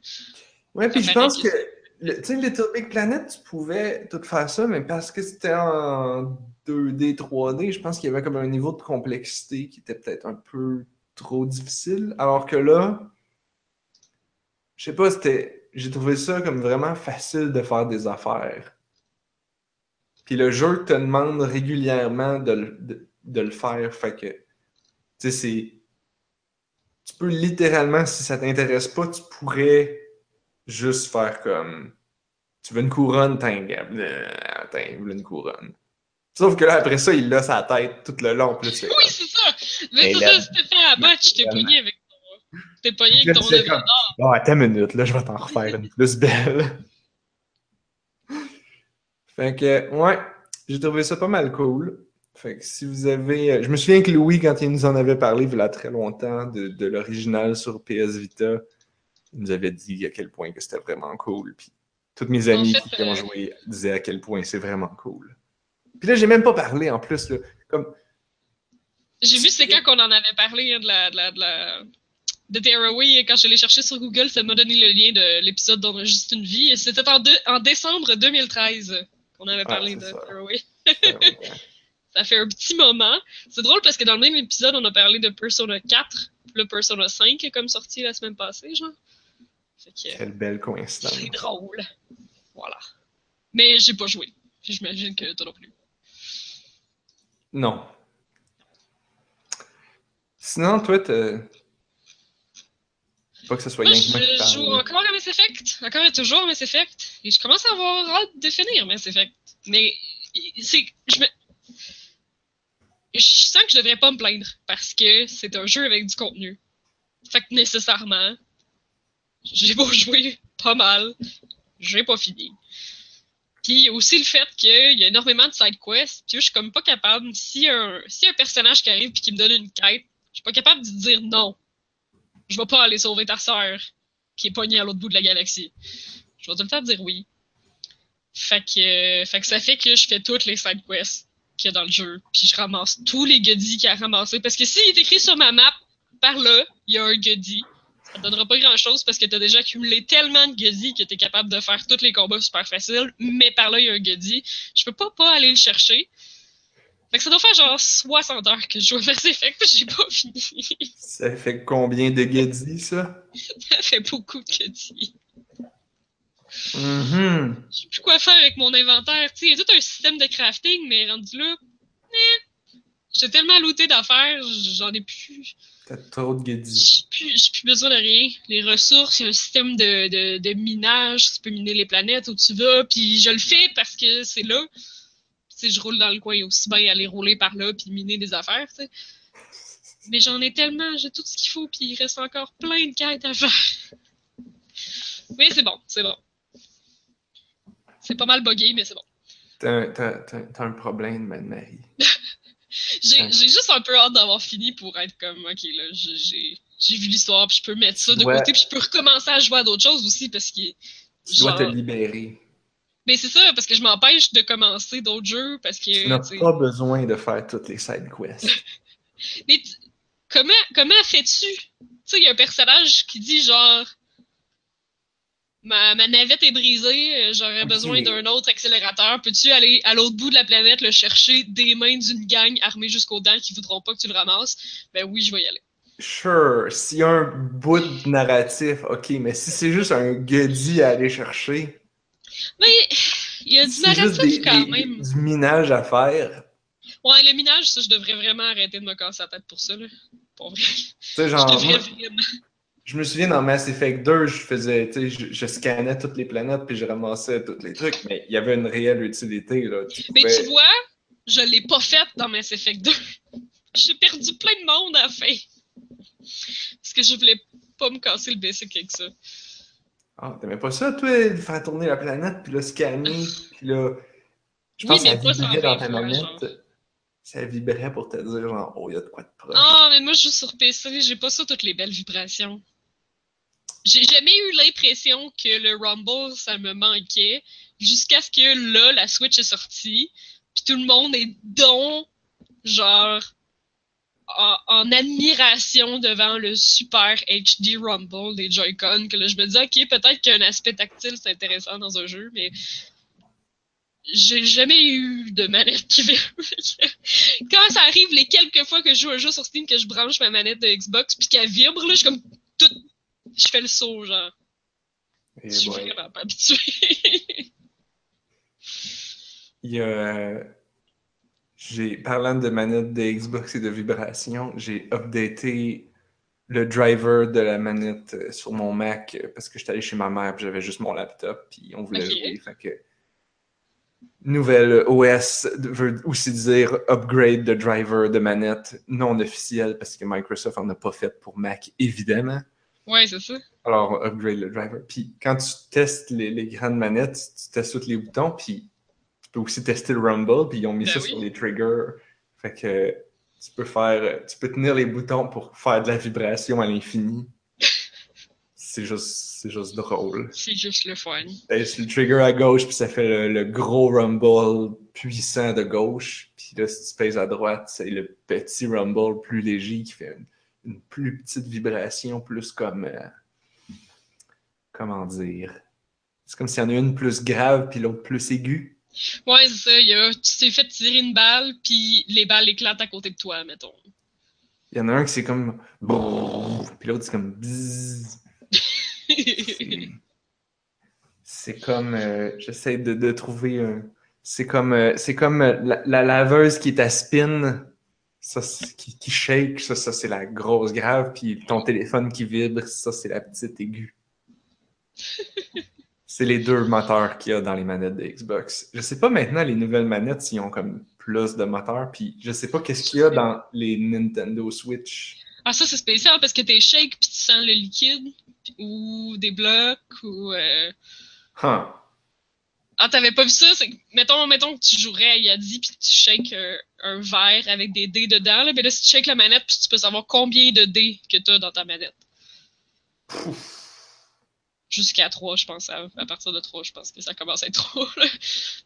Ouais, puis je pense que- tu sais, Little Big Planet, tu pouvais tout faire ça, mais parce que c'était en 2D, 3D, je pense qu'il y avait comme un niveau de complexité qui était peut-être un peu trop difficile. Alors que là, je sais pas, c'était, j'ai trouvé ça comme vraiment facile de faire des affaires. Puis le jeu te demande régulièrement de, le- de- de le faire, fait que, tu sais, c'est. Tu peux littéralement, si ça t'intéresse pas, tu pourrais juste faire comme. Tu veux une couronne, t'as T'as une couronne. Sauf que là, après ça, il l'a sa tête tout le long. Plus, Oui, c'est ça! Mais là- ça, c'était fait à t'es Vraiment. pogné avec. T'es pogné avec ton œuvre comme- attends une minute, là, je vais t'en refaire une plus belle. fait que, ouais, j'ai trouvé ça pas mal cool. Fait que si vous avez. euh, Je me souviens que Louis, quand il nous en avait parlé, il y a très longtemps, de, de l'original sur PS Vita, il nous avait dit à quel point que c'était vraiment cool. Puis toutes mes fait, qui ont euh, joué disaient à quel point c'est vraiment cool. Puis là, j'ai même pas parlé en plus, là. Comme, J'ai vu, c'est quand qu'on en avait parlé hein, de la. De, la, de, la... de Tearaway, et quand je l'ai cherché sur Google, ça m'a donné le lien de l'épisode d'On a juste une vie. Et c'était en, décembre 2013 qu'on avait parlé Ah, c'est de ça. Tearaway. Ça fait un petit moment. C'est drôle parce que dans le même épisode, on a parlé de Persona 4, le Persona 5 est comme sorti la semaine passée, genre. Fait que quelle belle coïncidence. c'est drôle. Voilà. Mais j'ai pas joué. J'imagine que toi non plus. Non. Sinon, toi, Pas que soit Moi, je joue encore à Mass Effect, encore et toujours à Mass Effect, et je commence à avoir hâte de finir Mass Effect. Mais c'est, je me, je sens que je devrais pas me plaindre parce que c'est un jeu avec du contenu. Fait que nécessairement, j'ai beau jouer pas mal, j'ai pas fini. Puis aussi le fait qu'il y a énormément de side quests, puis je suis comme pas capable, si un, si un personnage qui arrive puis qui me donne une quête, je suis pas capable de dire non. Je vais pas aller sauver ta sœur qui est pognée à l'autre bout de la galaxie. Je vais tout le temps dire oui. Fait que, ça fait que je fais toutes les side quests qu'il y a dans le jeu, puis je ramasse tous les goodies qu'il y a à ramasser. Parce que s'il est écrit sur ma map, par là, il y a un goodie. Ça te donnera pas grand chose parce que t'as déjà accumulé tellement de goodies que t'es capable de faire tous les combats super faciles, mais par là, il y a un goodie. Je peux pas pas aller le chercher. Fait que ça doit faire genre 60 heures que je joue à Mass Effect, puis j'ai pas fini. Ça fait combien de goodies, ça? ça fait beaucoup de goodies. Mhm. Je sais plus quoi faire avec mon inventaire. Tu sais, il y a tout un système de crafting, mais rendu là, eh, j'ai tellement looté d'affaires, j'en ai plus. T'as trop de goodies. J'ai plus, j'ai plus besoin de rien. Les ressources, il y a un système de, de, de minage, tu peux miner les planètes où tu vas, puis je le fais parce que c'est là. Sais, je roule dans le coin, il y a aussi bien aller rouler par là puis miner des affaires, tu sais. Mais j'en ai tellement, j'ai tout ce qu'il faut, puis il reste encore plein de quêtes à faire. Mais c'est bon, c'est bon. C'est pas mal buggé, mais c'est bon. T'as un problème, Marie. j'ai juste un peu hâte d'avoir fini pour être comme, ok, là, j'ai vu l'histoire, puis je peux mettre ça de côté, puis je peux recommencer à jouer à d'autres choses aussi, parce que. Tu dois te libérer. Mais c'est ça, parce que je m'empêche de commencer d'autres jeux, parce que. Tu n'as pas besoin de faire toutes les side quests. Mais comment, comment fais-tu? Tu sais, il y a un personnage qui dit genre. Ma, ma navette est brisée, euh, j'aurais besoin d'un autre accélérateur. Peux-tu aller à l'autre bout de la planète le chercher des mains d'une gang armée jusqu'aux dents qui voudront pas que tu le ramasses? Ben oui, je vais y aller. Sure, s'il y a un bout de narratif, ok, mais si c'est juste un goodie à aller chercher. Mais il y a du narratif quand même. Du minage à faire. Ouais, le minage, ça, je devrais vraiment arrêter de me casser la tête pour ça, là. Pour vrai. Tu sais, genre. Je me souviens dans Mass Effect 2, je faisais, tu sais, je, scannais toutes les planètes puis je ramassais tous les trucs, mais il y avait une réelle utilité, là. Mais tu vois, je l'ai pas faite dans Mass Effect 2. J'ai perdu plein de monde à la fin. Parce que je voulais pas me casser le basic avec ça. Ah, t'aimais pas ça, toi, faire tourner la planète, puis là, scanner, puis là. Je pense que ça vibrait dans ta manette. Ça vibrait pour te dire, genre, oh, il y a de quoi de proche. Ah, mais moi, je joue sur PC, j'ai pas ça, toutes les belles vibrations. J'ai jamais eu l'impression que le Rumble, ça me manquait, jusqu'à ce que là, la Switch est sortie, puis tout le monde est donc, genre, en, admiration devant le super HD Rumble des Joy-Con, que là, je me dis, ok, peut-être qu'un aspect tactile, c'est intéressant dans un jeu, mais j'ai jamais eu de manette qui vibre. Quand ça arrive, les quelques fois que je joue un jeu sur Steam, que je branche ma manette de Xbox, puis qu'elle vibre, là, je suis comme tout. Je fais le saut, genre. Et je suis vraiment pas habitué. Il y a j'ai, parlant de manette de Xbox et de vibration, j'ai updaté le driver de la manette euh, sur mon Mac euh, parce que j'étais allé chez ma mère et j'avais juste mon laptop puis on voulait jouer. Fait que nouvelle OS veut aussi dire upgrade de driver de manette non officiel parce que Microsoft en a pas fait pour Mac évidemment. Ouais, c'est ça. Alors upgrade le driver. Puis quand tu testes les, les grandes manettes, tu testes tous les boutons puis tu peux aussi tester le Rumble, puis ils ont mis ben ça sur les triggers. Fait que tu peux faire, tu peux tenir les boutons pour faire de la vibration à l'infini. c'est juste, c'est juste drôle. C'est juste le fun. C'est le trigger à gauche, puis ça fait le, gros Rumble puissant de gauche. Puis là, si tu pèses à droite, c'est le petit Rumble plus léger qui fait une, plus petite vibration, plus comme. Euh, comment dire? C'est comme s'il y en a une plus grave, puis l'autre plus aiguë. Ouais, c'est ça. Y a, tu t'es fait tirer une balle, puis les balles éclatent à côté de toi, mettons. Il y en a un qui c'est comme. Puis l'autre c'est comme. c'est comme. Euh, j'essaie de, de, trouver un. C'est comme, euh, c'est comme euh, la, laveuse qui est à spin, ça, qui, qui shake, ça, ça c'est la grosse grave, puis ton téléphone qui vibre, ça c'est la petite aiguë. C'est les deux moteurs qu'il y a dans les manettes de Xbox. Je sais pas maintenant les nouvelles manettes s'ils ont comme plus de moteurs, puis je sais pas qu'est-ce qu'il y a dans les Nintendo Switch. Ah ça c'est spécial parce que t'es shake puis tu sens le liquide ou des blocs ou. Euh... Huh. Ah t'avais pas vu ça? Mettons mettons que tu jouerais à Yadi puis tu shakes euh, un verre avec des dés dedans là, mais là si tu shakes la manette puis tu peux savoir combien de dés que t'as dans ta manette jusqu'à 3, je pense. À, partir de 3, je pense que ça commence à être trop.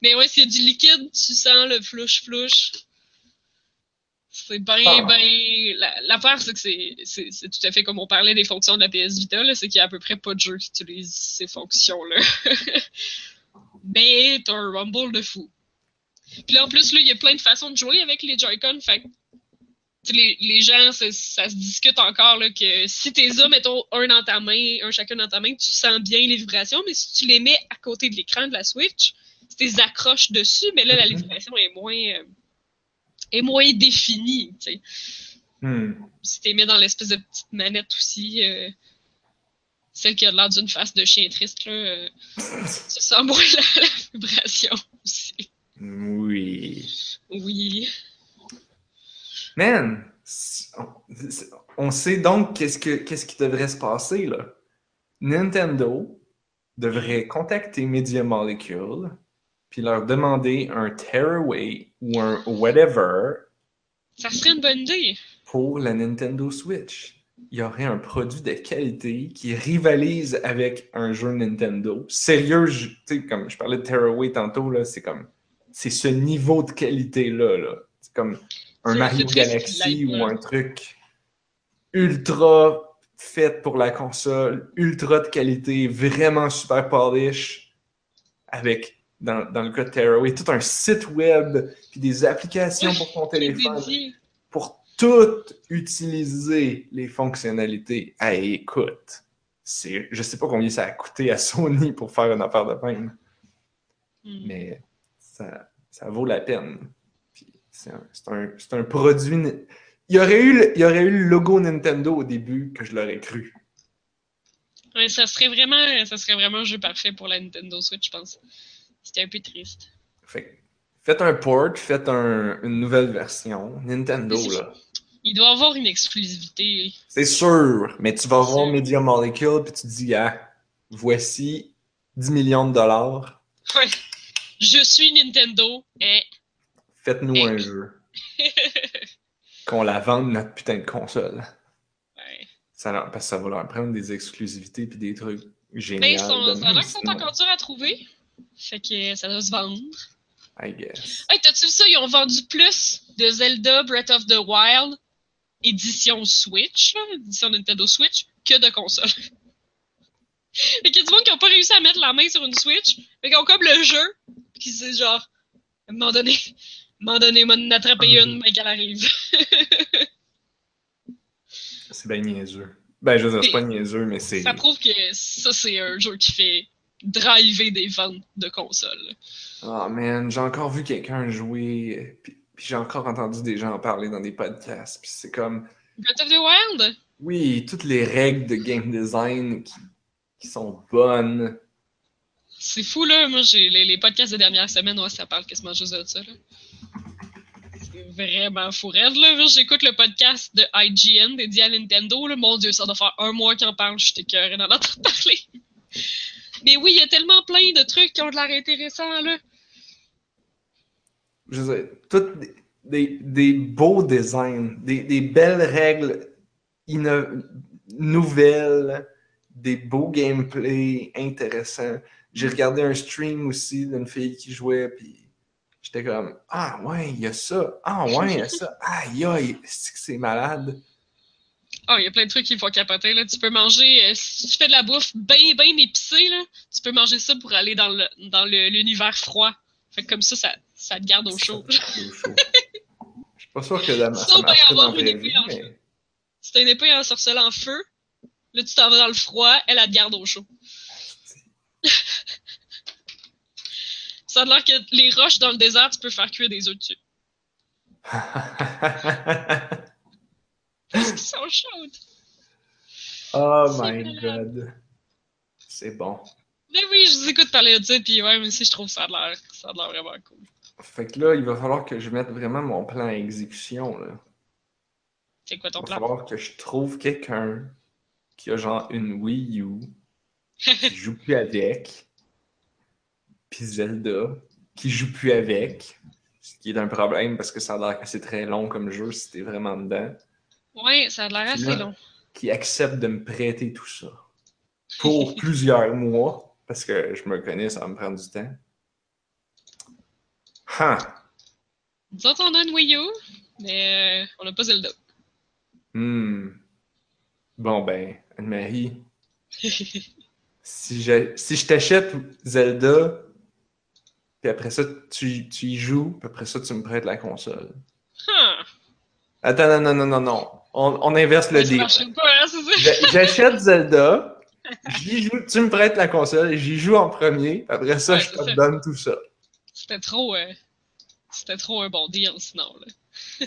Mais ouais, s'il y a du liquide, tu sens le flouche-flouche. C'est bien, ah. bien. L'affaire, c'est que c'est tout à fait comme on parlait des fonctions de la PS Vita, c'est qu'il y a à peu près pas de jeu qui utilise ces fonctions-là. Mais t'as un rumble de fou. Puis là, en plus, là, il y a plein de façons de jouer avec les Joy-Con. Fait les, les gens, ça, se discute encore là, que si t'es as, mettons, un dans ta main, un chacun dans ta main, tu sens bien les vibrations, mais si tu les mets à côté de l'écran de la Switch, tu les accroches dessus, mais là, la mm-hmm. vibration est moins, euh, est moins définie. Hmm. Si tu les mets dans l'espèce de petite manette aussi, euh, celle qui a l'air d'une face de chien triste, là, euh, tu sens moins la vibration aussi. Oui. Oui. Man, on sait donc qu'est-ce, que, qu'est-ce qui devrait se passer là. Nintendo devrait contacter Media Molecule puis leur demander un tearaway ou un whatever Ça serait une bonne idée. pour la Nintendo Switch. Il y aurait un produit de qualité qui rivalise avec un jeu Nintendo. Sérieux, tu sais, comme je parlais de Tearaway tantôt, là, c'est comme. C'est ce niveau de qualité-là. Là. C'est comme un Mario Galaxy ou un truc ultra fait pour la console, ultra de qualité, vraiment super polish, avec, dans, dans le cas de Tearaway, tout un site web, puis des applications pour ton téléphone pour tout utiliser les fonctionnalités. Hey, écoute, c'est, je sais pas combien ça a coûté à Sony pour faire une affaire de même, Hmm. mais ça, ça vaut la peine. C'est, un, un- produit. Il y, aurait eu le, il y aurait eu le logo Nintendo au début que je l'aurais cru. Ouais, ça serait vraiment, ça serait vraiment un jeu parfait pour la Nintendo Switch, je pense. C'était un peu triste. Fait faites un port, faites un- une nouvelle version. Nintendo, là. Il doit avoir une exclusivité. C'est sûr, mais tu vas voir. Media Molecule puis tu te dis, ah, voici 10 millions de dollars, Ouais. Je suis Nintendo. Eh. Faites-nous un jeu. Qu'on la vende, notre putain de console. Ouais. Ça leur- parce que ça va leur prendre des exclusivités puis des trucs géniaux. De ça a même, l'air qu'ils sont encore durs à trouver. Fait que ça doit se vendre. I guess. Hey, t'as-tu vu ça? Ils ont vendu plus de Zelda Breath of the Wild édition Switch, édition Nintendo Switch, que de consoles. fait qu'il y a du monde qui n'ont pas réussi à mettre la main sur une Switch, mais qui ont comme le jeu, qui c'est genre, à un moment donné, à un moment donné, m'en attraper une, mais qu'elle arrive. C'est bien niaiseux. Ben, je veux dire, c'est pas niaiseux, mais c'est. ça prouve que ça, c'est un jeu qui fait driver des ventes de consoles. Oh man, j'ai encore vu quelqu'un jouer, puis, puis j'ai encore entendu des gens en parler dans des podcasts, puis c'est comme. Breath of the Wild? Oui, toutes les règles de game design qui, qui sont bonnes. C'est fou, là. Moi, j'ai les, podcasts des dernières semaines, ouais, ça parle quasiment juste de ça. C'est vraiment fou raide, là. J'écoute le podcast de IGN dédié à Nintendo, là. Mon Dieu, ça doit faire un mois qu'ils en parlent. Je suis d'en entendre parler. Mais oui, il y a tellement plein de trucs qui ont de l'air intéressants, là. Je veux dire, des, des- des beaux designs, des, des belles règles nouvelles, des beaux gameplays intéressants. J'ai regardé un stream aussi d'une fille qui jouait, puis j'étais comme Ah ouais, il y a ça. Ah ouais, il y a ça. Aïe aïe, c'est que c'est malade. Oh, il y a plein de trucs qui font capoter, là. Tu peux manger, euh, si tu fais de la bouffe bien, bien épicée, là, tu peux manger ça pour aller dans le- dans le- l'univers froid. Fait que comme ça, ça, ça te garde au chaud. Je suis pas sûr que la- Ça, ça ben, dans avoir une épée vie, en mais Si t'as une épée ensorcelée en feu, là, tu t'en vas dans le froid, elle, elle te garde au chaud. Ça a l'air que les roches dans le désert, tu peux faire cuire des œufs dessus. Parce qu'ils sont chaudes. oh my malade. god. C'est bon. Mais oui, je vous écoute parler de ça, puis ouais, mais aussi, je trouve ça a l'air ça a l'air vraiment cool. Fait que là, il va falloir que je mette vraiment mon plan à exécution. Là. C'est quoi ton Il va plan? falloir que je trouve quelqu'un qui a genre une Wii U, qui joue plus avec, puis Zelda, qui joue plus avec, ce qui est un problème parce que ça a l'air c'est très long comme jeu si t'es vraiment dedans, Ouais, ça a l'air assez Là. long. qui accepte de me prêter tout ça pour plusieurs mois, parce que je me connais, ça va me prendre du temps. Huh. Nous autres, on a une Wii U, mais euh, on n'a pas Zelda. Hmm. Bon ben, Anne-Marie, si je, si je t'achète Zelda, puis après ça, tu, tu y joues, puis après ça, tu me prêtes la console. Huh. Attends, non, non, non, non, non. On, on inverse le deal. hein, J'achète Zelda, joue, tu me prêtes la console, et j'y joue en premier, puis après ça, Ouais, je te donne tout ça. C'était trop, euh, c'était trop un bon deal sinon, là.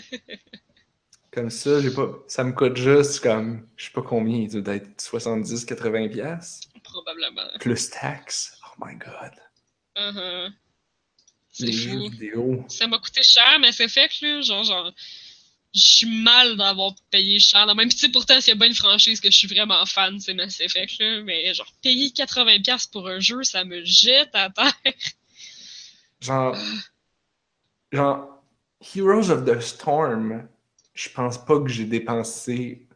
Comme ça, j'ai pas, ça me coûte juste comme, je sais pas combien, il doit être 70, 80 piastres, Probablement. plus taxes. Oh my god. Uh-huh. C'est Les jeux fou. vidéo. Ça m'a coûté cher, mais c'est fait que là, genre, genre, je suis mal d'avoir payé cher. Là. Même si, pourtant, s'il y a bien une franchise que je suis vraiment fan, c'est Mass Effect, là, mais genre, payer 80$ pour un jeu, ça me jette à terre. Genre, genre, Heroes of the Storm, je pense pas que j'ai dépensé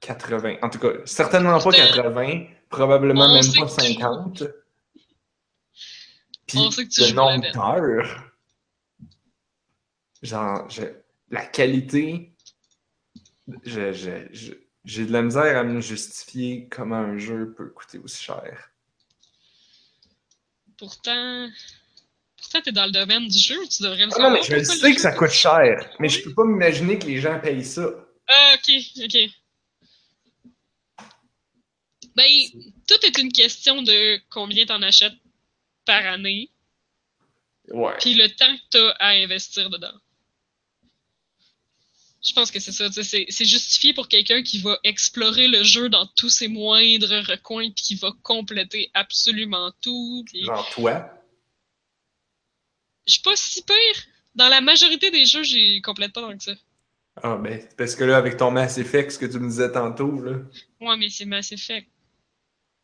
80. En tout cas, certainement pas 80, probablement même pas que tu- 50. Puis On sait que tu le nombre d'heures, genre, je- la qualité, je- je- je- j'ai de la misère à me justifier comment un jeu peut coûter aussi cher. Pourtant, pourtant t'es dans le domaine du jeu, tu devrais le Ah savoir. non, mais je sais que ça coûte cher, mais je peux pas m'imaginer que les gens payent ça. Ah, ok, ok. Ben, tout est une question de combien t'en achètes par année, Ouais. puis le temps que t'as à investir dedans. Je pense que c'est ça, tu c'est- c'est justifié pour quelqu'un qui va explorer le jeu dans tous ses moindres recoins, puis qui va compléter absolument tout. Genre toi. Je suis pas si pire. Dans la majorité des jeux, j'y complète pas tant que ça. Ah ben, parce que là, avec ton Mass Effect, ce que tu me disais tantôt, là, Ouais, mais c'est Mass Effect.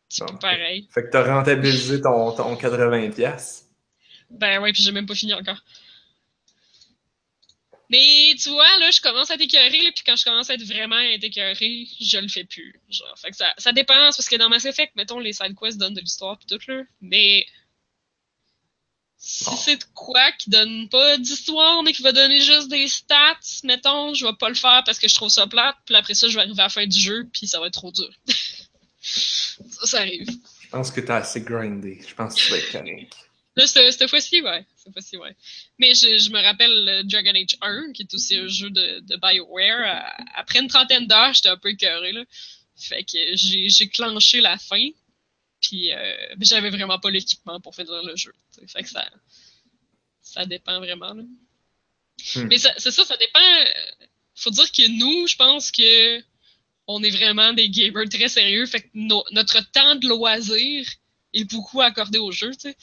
C'est Bon, pas pareil. fait que t'as rentabilisé ton, ton 80$. piastres. Ben ouais, puis j'ai même pas fini encore. Mais tu vois, là, je commence à là, puis quand je commence à être vraiment écœurée, je le fais plus. Genre, fait que ça, ça parce que dans Mass Effect, mettons, les side quests donnent de l'histoire pis tout, là. Mais si Bon. c'est de quoi qui donne pas d'histoire, mais qui va donner juste des stats, mettons, je vais pas le faire parce que je trouve ça plate, puis après ça, je vais arriver à la fin du jeu, puis ça va être trop dur. ça, ça arrive. Je pense que t'as assez grindé. Je pense que tu vas être correct. Là, cette, cette fois-ci, ouais. Cette fois-ci, ouais. Mais je, je me rappelle le Dragon Age 1, qui est aussi un jeu de, de BioWare. à- Après une trentaine d'heures, j'étais un peu écœuré, là. Fait que j'ai clenché la fin. Puis euh, j'avais vraiment pas l'équipement pour finir le jeu. t'sais. Fait que ça, ça dépend vraiment, là. Hmm. Mais ça- c'est ça, ça dépend. euh, Faut dire que nous, je pense que on est vraiment des gamers très sérieux. Fait que no- notre temps de loisir est beaucoup accordé au jeu, tu sais.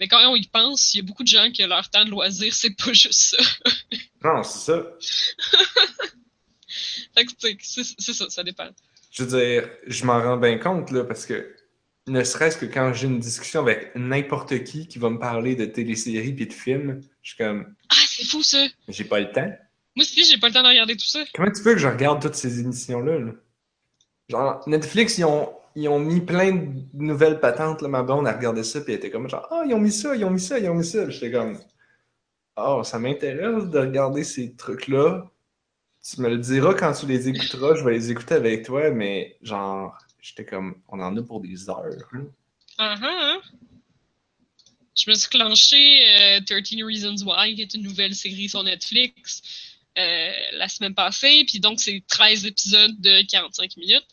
Mais quand on y pense, il y a beaucoup de gens que leur temps de loisir, c'est pas juste ça. Non, c'est ça. fait que, tu sais, c'est c'est ça, ça dépend. Je veux dire, je m'en rends bien compte, là, parce que ne serait-ce que quand j'ai une discussion avec n'importe qui qui va me parler de téléséries puis de films, je suis comme, Ah, c'est fou ça! j'ai pas le temps. Moi aussi, j'ai pas le temps de regarder tout ça. Comment tu veux que je regarde toutes ces émissions-là? là? Genre, Netflix, ils ont, ils ont mis plein de nouvelles patentes. Là, ma blonde a regardé ça, puis elle était comme genre, ah, ils ont mis ça, ils ont mis ça, ils ont mis ça. J'étais comme, oh, ça m'intéresse de regarder ces trucs-là. Tu me le diras quand tu les écouteras, je vais les écouter avec toi, mais genre, j'étais comme, on en a pour des heures. là. Ah ah, hein? Je me suis clenché euh, 13 Reasons Why, qui est une nouvelle série sur Netflix, euh, la semaine passée. Puis donc, c'est 13 épisodes de 45 minutes.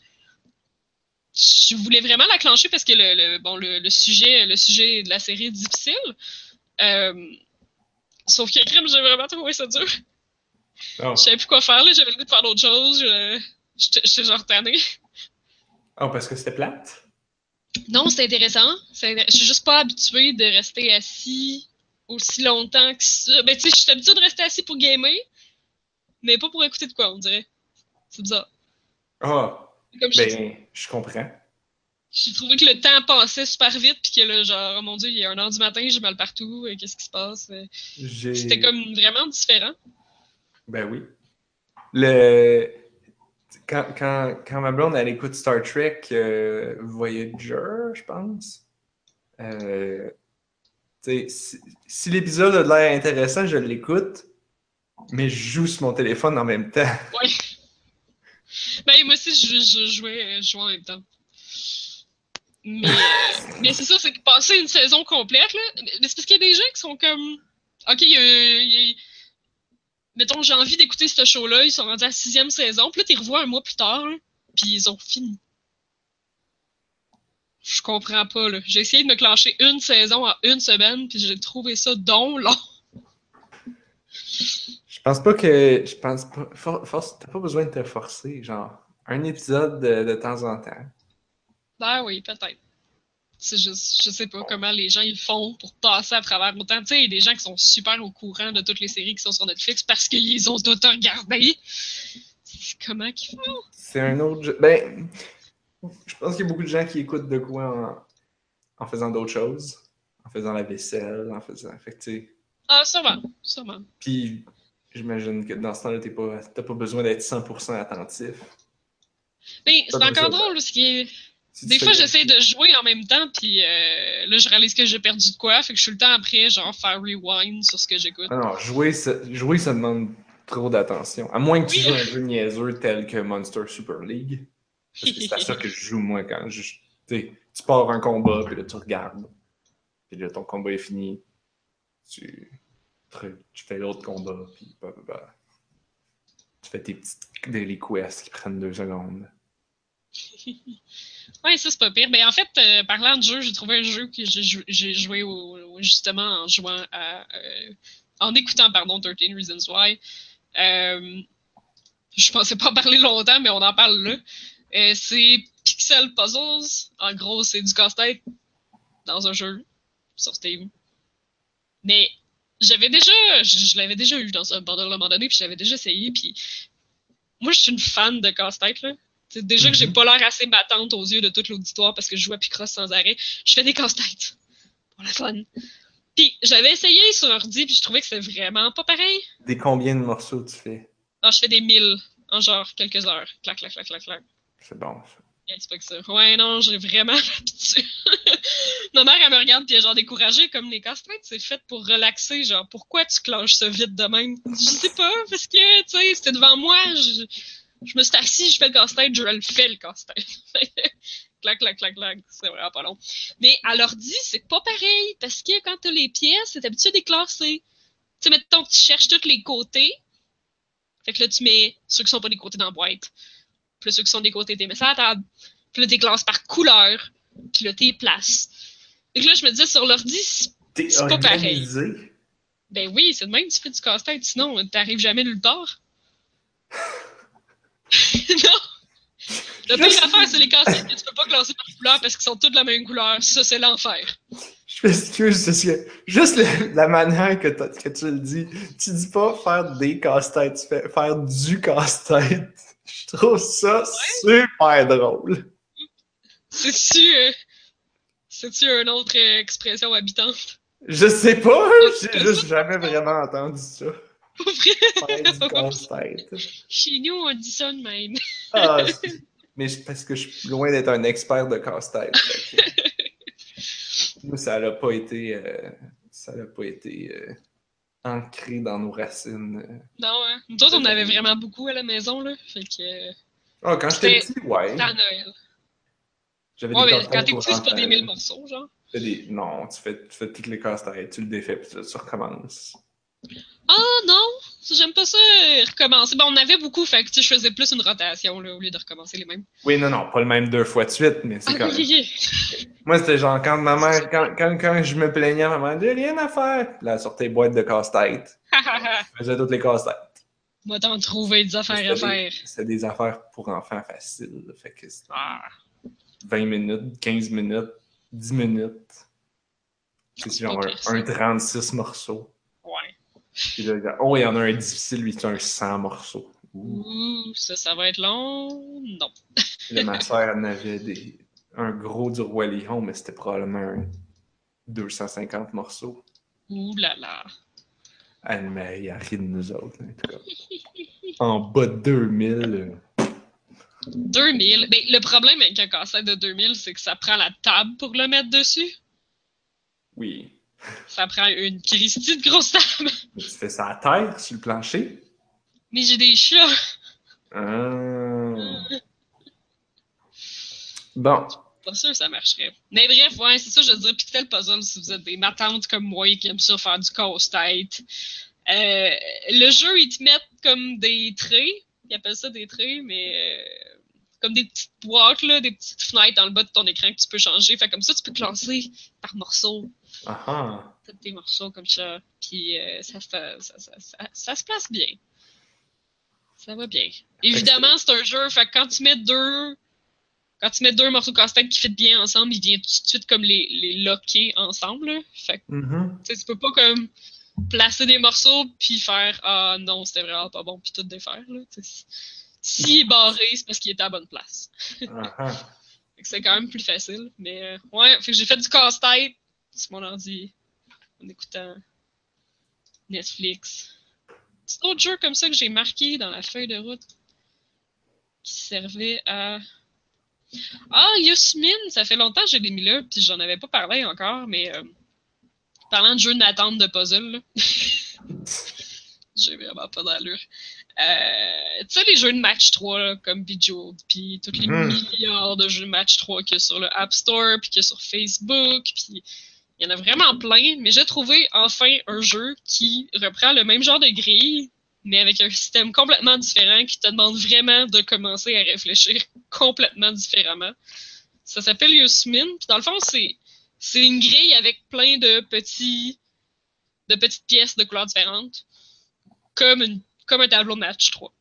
Je voulais vraiment la clencher parce que le, le- bon, le, le sujet, le sujet de la série est difficile. Euh, sauf que crime, j'ai vraiment trouvé ça dur. Oh. Je savais plus quoi faire, là. J'avais le goût de faire d'autres choses. Je- J'étais genre tannée. Oh, parce que c'était plate? Non, c'est intéressant. Je suis juste pas habituée de rester assis aussi longtemps que ça. Ben, tu sais, je suis habituée de rester assis pour gamer, mais pas pour écouter de quoi, on dirait. C'est bizarre. Ah, Comme je ben, je comprends. j'ai trouvé que le temps passait super vite, puis que là, genre, oh mon dieu, il est 1h du matin, j'ai mal partout, qu'est-ce qui se passe? C'était comme vraiment différent. Ben oui. Le... Quand, quand, quand ma blonde, elle écoute Star Trek euh, Voyager, je pense, euh, si, si l'épisode a de l'air intéressant, je l'écoute, mais je joue sur mon téléphone en même temps. Ouais. Ben, moi aussi, je, je jouais, je jouais en même temps. Mais, euh, mais c'est ça, c'est que passer une saison complète, là, c'est parce qu'il y a des gens qui sont comme. Ok, il y a, il y a- Mettons, j'ai envie d'écouter ce show-là, ils sont rendus à la sixième saison, puis là, tu les revois un mois plus tard, puis ils ont fini. Je comprends pas, là. J'ai essayé de me clencher une saison en une semaine, puis j'ai trouvé ça donc long. Je pense pas que. Je pense pas. for- force- T'as pas besoin de te forcer, genre. Un épisode de, de temps en temps. Ben oui, peut-être. C'est juste, je sais pas comment les gens ils font pour passer à travers autant. Tu sais, il y a des gens qui sont super au courant de toutes les séries qui sont sur Netflix parce qu'ils ont tout regardé. C'est Comment qu'ils font? C'est un autre jeu. Ben, je pense qu'il y a beaucoup de gens qui écoutent de quoi en, en faisant d'autres choses. en faisant la vaisselle, en faisant. Fait que, tu sais. Ah, sûrement, sûrement. Puis, j'imagine que dans ce temps-là, t'es pas, t'as pas besoin d'être 100% attentif. Mais c'est Pas encore drôle, ce qui est. Si Des tu fois, j'essaie de jouer en même temps, puis euh, là, je réalise que j'ai perdu de quoi, fait que je suis le temps après, genre, faire rewind sur ce que j'écoute. Non, jouer ça, jouer, ça demande trop d'attention. À moins que tu Oui. joues un jeu niaiseux tel que Monster Super League. Parce que c'est à ça que je joue, moi, quand je. Tu tu pars un combat, puis là, tu regardes. Puis là, ton combat est fini. Tu, tu fais l'autre combat, puis bah, bah, bah. Tu fais tes petites daily quests qui prennent deux secondes. Ouais, ça, c'est pas pire. Mais en fait, euh, parlant de jeu, j'ai trouvé un jeu que j'ai jou- j'ai joué justement en jouant à. euh, en écoutant, pardon, 13 Reasons Why. Euh, je pensais pas en parler longtemps, mais on en parle là. Euh, c'est Pixel Puzzles. En gros, c'est du casse-tête dans un jeu sur Steam. Mais j'avais déjà. Je, je l'avais déjà eu dans un bundle à un moment donné, puis j'avais déjà essayé, puis. Moi, je suis une fan de casse-tête, là. Déjà que j'ai Mhm. pas l'air assez battante aux yeux de tout l'auditoire parce que je joue à Picross sans arrêt. Je fais des casse-têtes. Pour la fun. Puis j'avais essayé sur ordi puis je trouvais que c'était vraiment pas pareil. Des combien de morceaux tu fais? Alors je fais des mille en genre quelques heures. Clac, clac, clac, clac, clac. C'est bon, ça. C'est pas que ça. Ouais, non, j'ai vraiment l'habitude. Ma mère, elle me regarde puis elle est genre découragée comme les casse-têtes, c'est fait pour relaxer. Genre, pourquoi tu clenches ça vite de même? Je sais pas, parce que, tu sais, c'était devant moi, je, je me suis assis, je fais le casse-tête, je le fais le casse-tête. clac, clac, clac, clac, c'est vraiment pas long. Mais à l'ordi, c'est pas pareil, parce que quand t'as les pièces, c'est habitué de les classer. Tu sais, mettons que tu cherches tous les côtés. Fait que là, tu mets ceux qui sont pas des côtés dans la boîte. Puis là, ceux qui sont des côtés, t'es mets ça à la table. Puis là, t'es classes par couleur. Puis là, t'es places. Que là, je me disais, sur l'ordi, c'est- pas pareil. ben oui, c'est de même que tu fais du casse-tête, sinon t'arrives jamais nulle part. non! La pire affaire, c'est les casse-têtes que tu peux pas classer par couleur parce qu'ils sont tous de la même couleur. Ça, c'est l'enfer. Je m'excuse, parce que juste le- la manière que, que tu le dis, tu dis pas faire des casse-têtes, tu fais faire du casse-tête. Je trouve ça super drôle. C'est-tu. euh, C'est-tu une autre euh, expression habitante? Je sais pas, j'ai juste jamais vraiment entendu ça. Pour vrai? Chez nous, on dit ça de même. Ah, mais parce que je suis loin d'être un expert de casse-tête. Nous, ça n'a pas été, euh, ça n'a pas été euh, ancré dans nos racines. euh. Non, hein? Nous autres, on avait vraiment beaucoup à la maison, là. Fait que. euh, Ah, quand j'étais petit, ouais. C'était à Noël. J'avais Ouais, des mais quand t'es petit, c'est pas des mille morceaux, genre. Des- Non, tu fais, tu fais toutes les casse-têtes, tu le défais, puis tu recommences. Ah non, j'aime pas ça recommencer. Bon, on avait beaucoup, fait que tu sais, je faisais plus une rotation là, au lieu de recommencer les mêmes. Oui, non, non, pas le même deux fois de suite, mais c'est Ah, quand même. oui, Moi, c'était genre quand ma mère, quand, quand, quand je me plaignais, ma mère, j'ai rien à faire. Là, elle sortait boîtes de casse-tête. Je faisais toutes les casse-têtes. Moi, t'en trouver des affaires à faire. C'était des affaires pour enfants faciles. Fait que Ah, 20 minutes, 15 minutes, 10 minutes. C'est genre un, un 36 morceaux. Ouais. Puis là, oh, il y en a un difficile, lui, c'est un 100 morceaux. Ouh. Ça, ça va être long. Non. Là, ma soeur en avait des, un gros du Roi Lion, mais c'était probablement un 250 morceaux. Ouh là là. Elle mais il a ri de nous autres. en tout cas. En bas de 2000. euh, 2000. Ben, le problème avec un casse-tête de 2000, c'est que ça prend la table pour le mettre dessus? Oui. Ça prend une Christie de grosse table. Tu fais ça à terre, sur le plancher? Mais j'ai des chats. Ah. Bon. Pas sûr que ça marcherait. Mais bref, ouais, c'est ça, je veux dire, Pixel Puzzle, si vous êtes des matantes comme moi qui aiment ça faire du casse-tête. Euh, le jeu, ils te mettent comme des traits. Ils appellent ça des traits, mais euh, comme des petites boîtes, là, des petites fenêtres dans le bas de ton écran que tu peux changer. Fait comme ça, tu peux classer par morceaux. Ah ah. T'as des morceaux comme ça. Puis euh, ça, ça, ça, ça, ça se place bien. Ça va bien. Évidemment, c'est un jeu, fait que quand tu mets deux. Quand tu mets deux morceaux casse-tête qui fit bien ensemble, il vient tout de suite comme les, les locker ensemble. là. Fait que Mhm. tu peux pas comme placer des morceaux puis faire Ah non, c'était vraiment pas bon, puis tout défaire. Là. S'il est barré, c'est parce qu'il était à la bonne place. Ah ah. Fait que c'est quand même plus facile. Mais euh, ouais, fait que j'ai fait du casse-tête sur mon ordi en écoutant Netflix. C'est d'autres jeux comme ça que j'ai marqué dans la feuille de route qui servait à. Ah, Yasmine, ça fait longtemps que je l'ai mis là, puis j'en avais pas parlé encore, mais euh, parlant de jeux d'attente de puzzle, j'ai vraiment pas d'allure. Euh, tu sais, les jeux de match 3, là, comme Bejeweled, puis tous les Mhm. milliards de jeux de match 3 qu'il y a sur le App Store, puis qu'il y a sur Facebook, puis il y en a vraiment plein, mais j'ai trouvé enfin un jeu qui reprend le même genre de grille, mais avec un système complètement différent qui te demande vraiment de commencer à réfléchir complètement différemment. Ça s'appelle Yasmine, puis dans le fond, c'est une grille avec plein de petits de petites pièces de couleurs différentes, comme une comme un tableau match 3.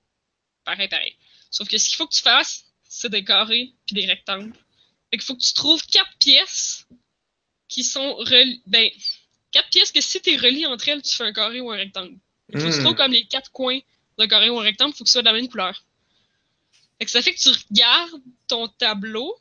Pareil, pareil. Sauf que ce qu'il faut que tu fasses, c'est des carrés puis des rectangles. Fait qu'il faut que tu trouves quatre pièces qui sont reliées. Ben, quatre pièces que si tu es relié entre elles, tu fais un carré ou un rectangle. Il faut que tu Hmm. trouves comme les quatre coins d'un carré ou un rectangle, il faut que ce soit de la même couleur. Fait que ça fait que tu regardes ton tableau,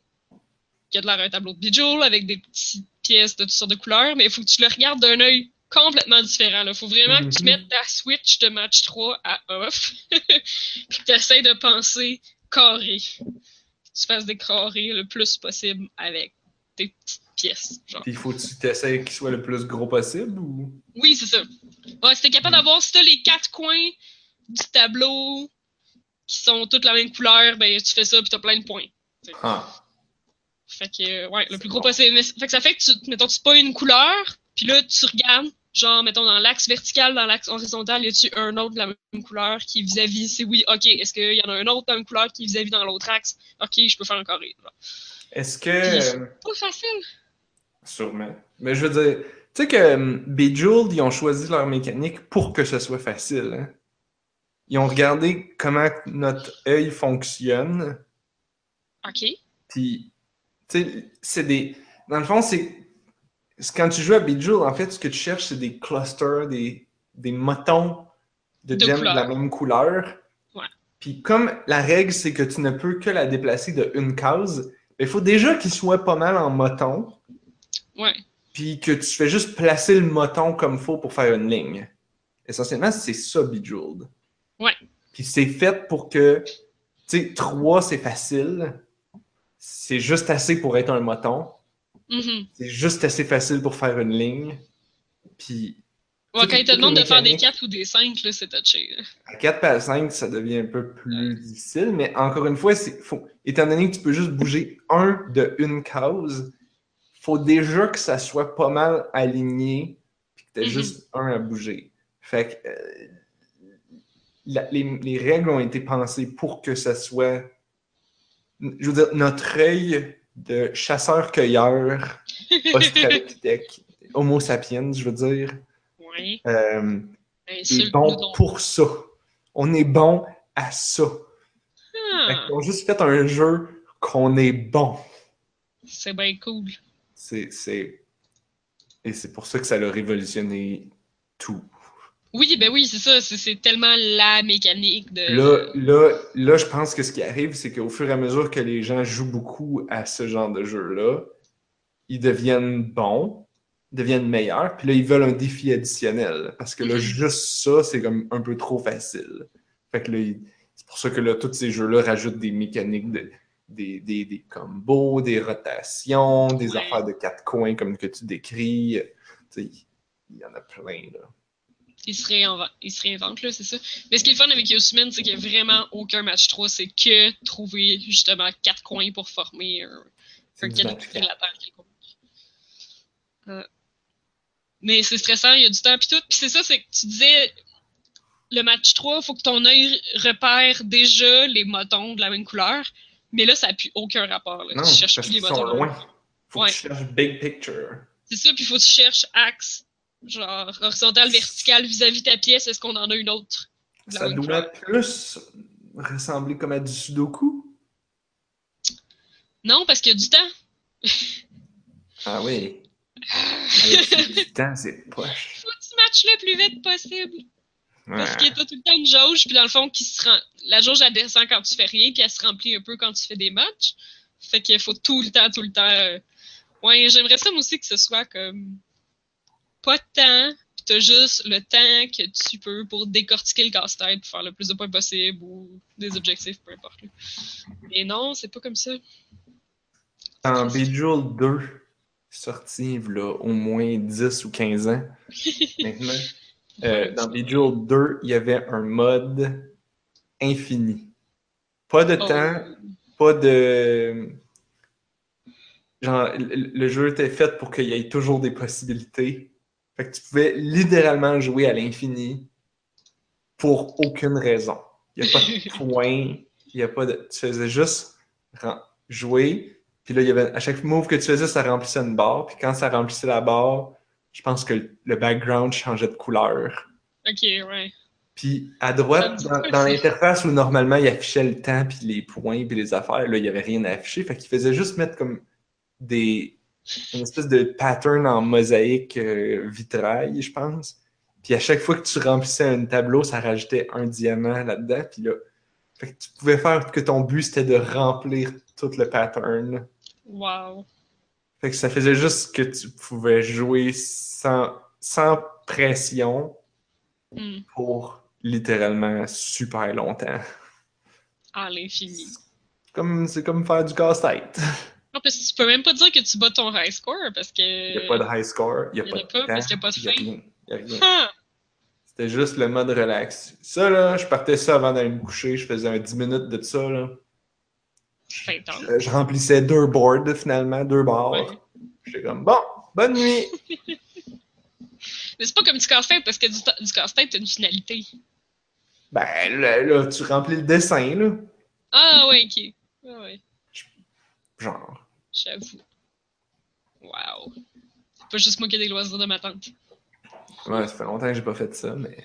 qui a de l'air un tableau de Bejeweled avec des petites pièces de toutes sortes de couleurs, mais il faut que tu le regardes d'un œil complètement différent. Il faut vraiment que tu Mhm. mettes ta switch de match 3 à off, puis que tu essaies de penser carré. Que tu fasses des carrés le plus possible avec tes petites Genre. Puis il faut que tu t'essayes qu'il soit le plus gros possible ou? Oui, c'est ça. Ouais, si t'es capable Mm. d'avoir, si t'as les quatre coins du tableau qui sont toutes la même couleur, ben tu fais ça puis t'as plein de points. Ah. Fait que, ouais, le C'est plus gros bon. possible. Mais, fait que ça fait que tu, mettons, tu pas une couleur, puis là, tu regardes, genre, mettons, dans l'axe vertical, dans l'axe horizontal, y a-tu un autre de la même couleur qui est vis-à-vis? C'est oui, ok. Est-ce qu'il y en a un autre de la même couleur qui est vis-à-vis dans l'autre axe? Ok, je peux faire un carré. Est-ce que. euh, Pas facile. Sûrement. Mais je veux dire, tu sais que euh, Bejeweled, ils ont choisi leur mécanique pour que ce soit facile. hein. Ils ont regardé comment notre œil fonctionne. Ok. Puis, tu sais, c'est des. Dans le fond, c'est. Quand tu joues à Bejeweled, en fait, ce que tu cherches, c'est des clusters, des, des motons de, De gemmes de la même couleur. Ouais. Puis, comme la règle, c'est que tu ne peux que la déplacer de une case, il faut déjà qu'il soit pas mal en moton. Ouais. puis que tu fais juste placer le moton comme faut pour faire une ligne. Essentiellement, c'est ça, Bejeweled. Ouais. Puis c'est fait pour que, tu sais, 3, c'est facile. C'est juste assez pour être un moton. Mhm. C'est juste assez facile pour faire une ligne. Puis Ouais, quand ils te demandent de faire des mécaniques. 4 ou des 5, là, c'est touché. là. à 4 par 5, ça devient un peu plus difficile. Mais encore une fois, c'est faut, étant donné que tu peux juste bouger un de une case, faut déjà que ça soit pas mal aligné puis que tu Mhm. juste un à bouger. Fait que euh, la- les, les règles ont été pensées pour que ça soit. Je veux dire, notre œil de chasseur-cueilleur, australopithèque, homo sapiens, je veux dire, Ouais. euh, est Insulte-nous bon pour ça. On est bon à ça. Fait Ah, qu'ils ont juste fait un jeu qu'on est bon. c'est bien cool. C'est, c'est... Et c'est pour ça que ça a révolutionné tout. Oui, ben oui, c'est ça. C'est tellement la mécanique de. Là, là, là, je pense que ce qui arrive, c'est qu'au fur et à mesure que les gens jouent beaucoup à ce genre de jeu-là, ils deviennent bons, deviennent meilleurs, puis là, ils veulent un défi additionnel. Parce que là, Mhm. juste ça, c'est comme un peu trop facile. Fait que là, c'est pour ça que là, tous ces jeux-là rajoutent des mécaniques de. Des, des, des combos, des rotations, des Ouais. affaires de quatre coins comme que tu décris. Il y en a plein, là. Il se, réinvente, il se réinvente, là, c'est ça. Mais ce qui est le fun avec Yosumen, c'est qu'il n'y a vraiment aucun match 3. C'est que trouver justement quatre coins pour former un, quelconque. Euh, mais c'est stressant, il y a du temps puis tout. Puis c'est ça, c'est que tu disais le match 3, il faut que ton œil repère déjà les motons de la même couleur. Mais là, ça n'a plus aucun rapport. Là. Non, tu cherches parce plus les sont loin. Faut Ouais. que tu cherches big picture. C'est ça, puis il faut que tu cherches axe, genre horizontal, vertical vis-à-vis ta pièce. Est-ce qu'on en a une autre? Ça doit plus ressembler comme à du sudoku. Non, parce qu'il y a du temps. Ah oui. Avec du temps, c'est poche. Faut que tu matches le plus vite possible. Parce qu'il y a tout le temps une jauge, puis dans le fond, qui se rend... la jauge, elle descend quand tu fais rien, puis elle se remplit un peu quand tu fais des matchs. Fait qu'il faut tout le temps, tout le temps euh, Ouais, j'aimerais ça moi aussi que ce soit comme pas de temps, puis t'as juste le temps que tu peux pour décortiquer le casse-tête, pour faire le plus de points possible ou des objectifs, peu importe. là. Mais non, c'est pas comme ça. En Bejeweled 2, sorti là, au moins 10 ou 15 ans maintenant, euh, dans Bejeweled 2, il y avait un mode infini. Pas de Oh. temps, pas de. Genre, le jeu était fait pour qu'il y ait toujours des possibilités. Fait que tu pouvais littéralement jouer à l'infini pour aucune raison. Il n'y a pas de points, il y a pas de. Tu faisais juste jouer, puis là, il y avait à chaque move que tu faisais, ça remplissait une barre, puis quand ça remplissait la barre, je pense que le- background changeait de couleur. Ok, ouais. Puis à droite, dans, l'interface où normalement il affichait le temps, puis les points, puis les affaires, là, il n'y avait rien à afficher. Fait qu'il faisait juste mettre comme des. une espèce de pattern en mosaïque euh, vitrail, je pense. Puis à chaque fois que tu remplissais un tableau, ça rajoutait un diamant là-dedans. Puis là, fait que tu pouvais faire que ton but c'était de remplir tout le pattern. Wow. Fait que ça faisait juste que tu pouvais jouer sans, sans pression Hmm. pour littéralement super longtemps. À l'infini. Comme, c'est comme faire du casse-tête. Non, parce que tu peux même pas dire que tu bats ton high score parce que. Il n'y a pas de high score, il n'y a pas a de pas temps, parce qu'il y a pas de fin. rien, il y a rien. Ah! C'était juste le mode relax. Ça, là, je partais ça avant d'aller me coucher. Je faisais un 10 minutes de ça, là. Intense. Je, remplissais deux boards, finalement, deux. Ouais. J'étais comme, bon, bonne nuit! Mais c'est pas comme du casse-tête parce que du, du casse-tête, t'as une finalité. Ben, là, là, tu remplis le dessin, là. Ah, ouais, ok. Ah, ouais. Genre. J'avoue. Wow. C'est pas juste moi qui ai des loisirs de ma tante. Ouais, ça fait longtemps que j'ai pas fait ça, mais.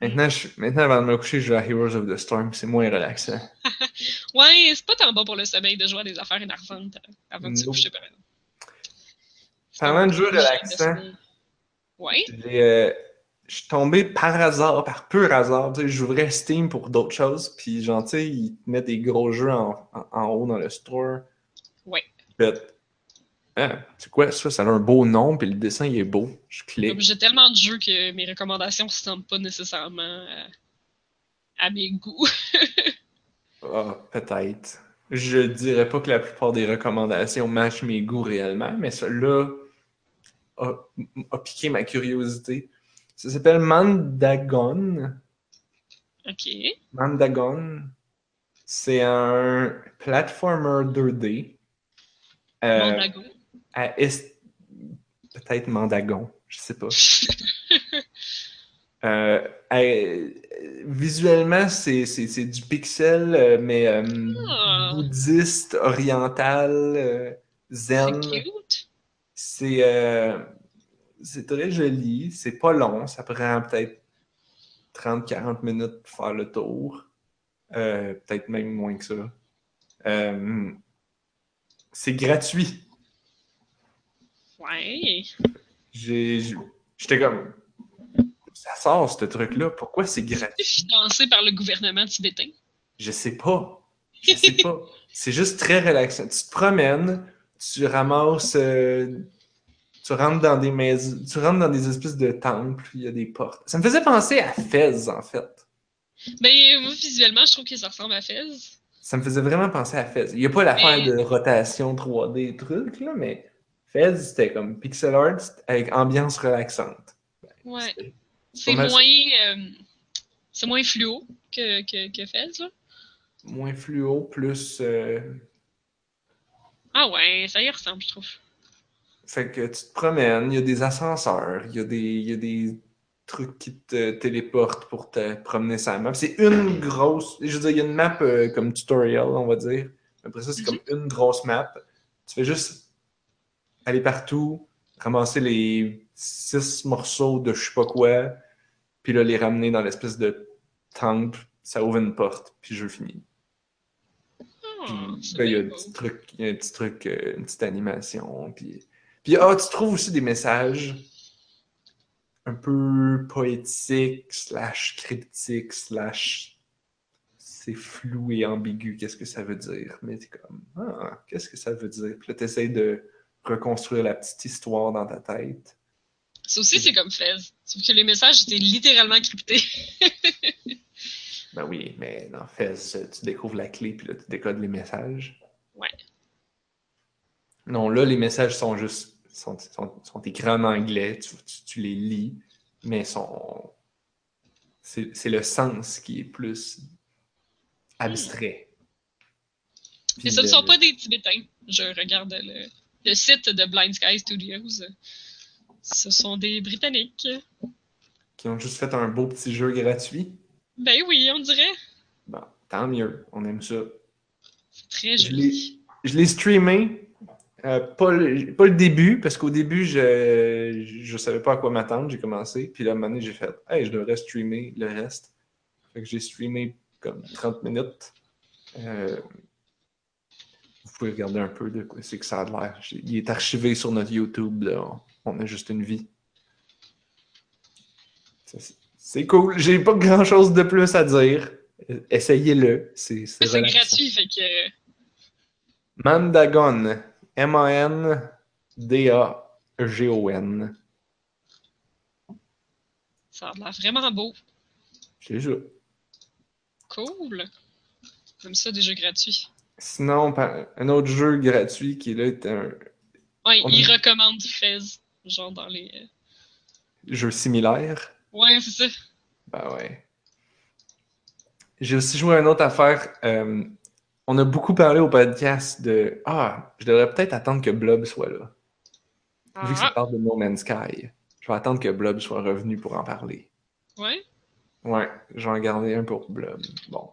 Maintenant, je, maintenant avant de me coucher, je joue à Heroes of the Storm. C'est moins relaxant. Ouais, c'est pas tant bon pour le sommeil de jouer à des affaires énervantes euh, avant de se coucher, par exemple. C'est Parlant un de de sommeil. Ouais. Euh, je suis tombé par hasard, par pur hasard. J'ouvrais Steam pour d'autres choses, puis genre, tu sais, ils te mettent des gros jeux en, en- en haut dans le store. Ouais. Ah, c'est quoi ça? Ça a un beau nom, puis le dessin, il est beau. Je clique. J'ai tellement de jeux que mes recommandations ne ressemblent pas nécessairement à, à mes goûts. Ah, peut-être. Je dirais pas que la plupart des recommandations matchent mes goûts réellement, mais celui-là a, a piqué ma curiosité. Ça s'appelle Mandagon. ok. Mandagon, c'est un platformer 2D. euh. À est- Peut-être Mandagon, je sais pas. Euh, euh, visuellement, c'est c'est- c'est du pixel, euh, mais Ah. bouddhiste, oriental, zen. C'est. C'est très joli, c'est pas long, ça prend peut-être 30-40 minutes pour faire le tour. Peut-être même moins que ça. C'est gratuit. Ouais. J'étais comme. Ça sort ce truc-là, pourquoi c'est gratuit? Financé par le gouvernement tibétain? Je sais pas. Je sais pas. C'est juste très relaxant. Tu te promènes, tu ramasses. euh, tu rentres dans des maisons. Tu rentres dans des espèces de temples, il y a des portes. Ça me faisait penser à Fez, en fait. Ben, moi, visuellement, je trouve que ça ressemble à Fez. Ça me faisait vraiment penser à Fez. Il n'y a pas l'affaire Mais- de rotation 3D truc, là, mais Fez, c'était comme pixel art avec ambiance relaxante. Ouais. C'est moins, euh, c'est moins fluo que, que, là. Moins fluo, plus. euh, Ah ouais, ça y ressemble, je trouve. Fait que tu te promènes, il y a des ascenseurs, il y a des, y a des trucs qui te téléportent pour te promener sur la map. C'est une grosse. Je veux dire, il y a une map euh, comme tutorial, on va dire. Après ça, c'est comme une grosse map. Tu fais juste aller partout, ramasser les six morceaux de je sais pas quoi, puis là, les ramener dans l'espèce de temple. Ça ouvre une porte, puis jeu fini. Ah, Puis, c'est ben, il y a un petit truc, il y a un petit truc, euh, une petite animation. Puis, puis ah, tu trouves aussi des messages un peu poétiques, slash cryptiques, slash c'est flou et ambigu, qu'est-ce que ça veut dire? Mais t'es comme, ah, qu'est-ce que ça veut dire? Puis là, t'essayes de reconstruire la petite histoire dans ta tête. Ça aussi, c'est comme Fez. Sauf que les messages étaient littéralement cryptés. ben oui, mais dans Fez, tu découvres la clé puis là, tu décodes les messages. Ouais. Non, là, les messages sont juste. sont, sont, sont écrits en anglais, tu, tu, tu les lis, mais sont. C'est le sens qui est plus abstrait. Et ce ne sont pas des Tibétains. Je regarde le, le site de Blind Sky Studios. Ce sont des Britanniques. Qui ont juste fait un beau petit jeu gratuit. Ben oui, on dirait. Bon, tant mieux. On aime ça. C'est très joli. Je l'ai streamé. Euh, pas, le, pas, le, début, parce qu'au début, je ne savais pas à quoi m'attendre. J'ai commencé. Puis là, à un moment donné, j'ai fait Hey, je devrais streamer le reste. Fait que j'ai streamé comme 30 minutes. Euh, pouvez regarder un peu de quoi c'est que ça a l'air. Il est archivé sur notre YouTube. Là. On a juste une vie. C'est cool. J'ai pas grand chose de plus à dire. Essayez-le. C'est gratuit, fait que. Mandagon. M-A-N-D-A-G-O-N. Ça a l'air vraiment beau. C'est ça. Cool. Comme ça, des jeux gratuits. Sinon, un autre jeu gratuit qui là est un. Ouais, il recommande Fez genre dans les. Euh, Jeux similaires. Ouais, c'est ça. Ben ouais. J'ai aussi joué à une autre affaire. Euh, on a beaucoup parlé au podcast de Ah, je devrais peut-être attendre que Blob soit là. Vu que ça ah. parle de No Man's Sky, je vais attendre que Blob soit revenu pour en parler. Ouais? Ouais, j'en ai gardé un pour Blob. Bon.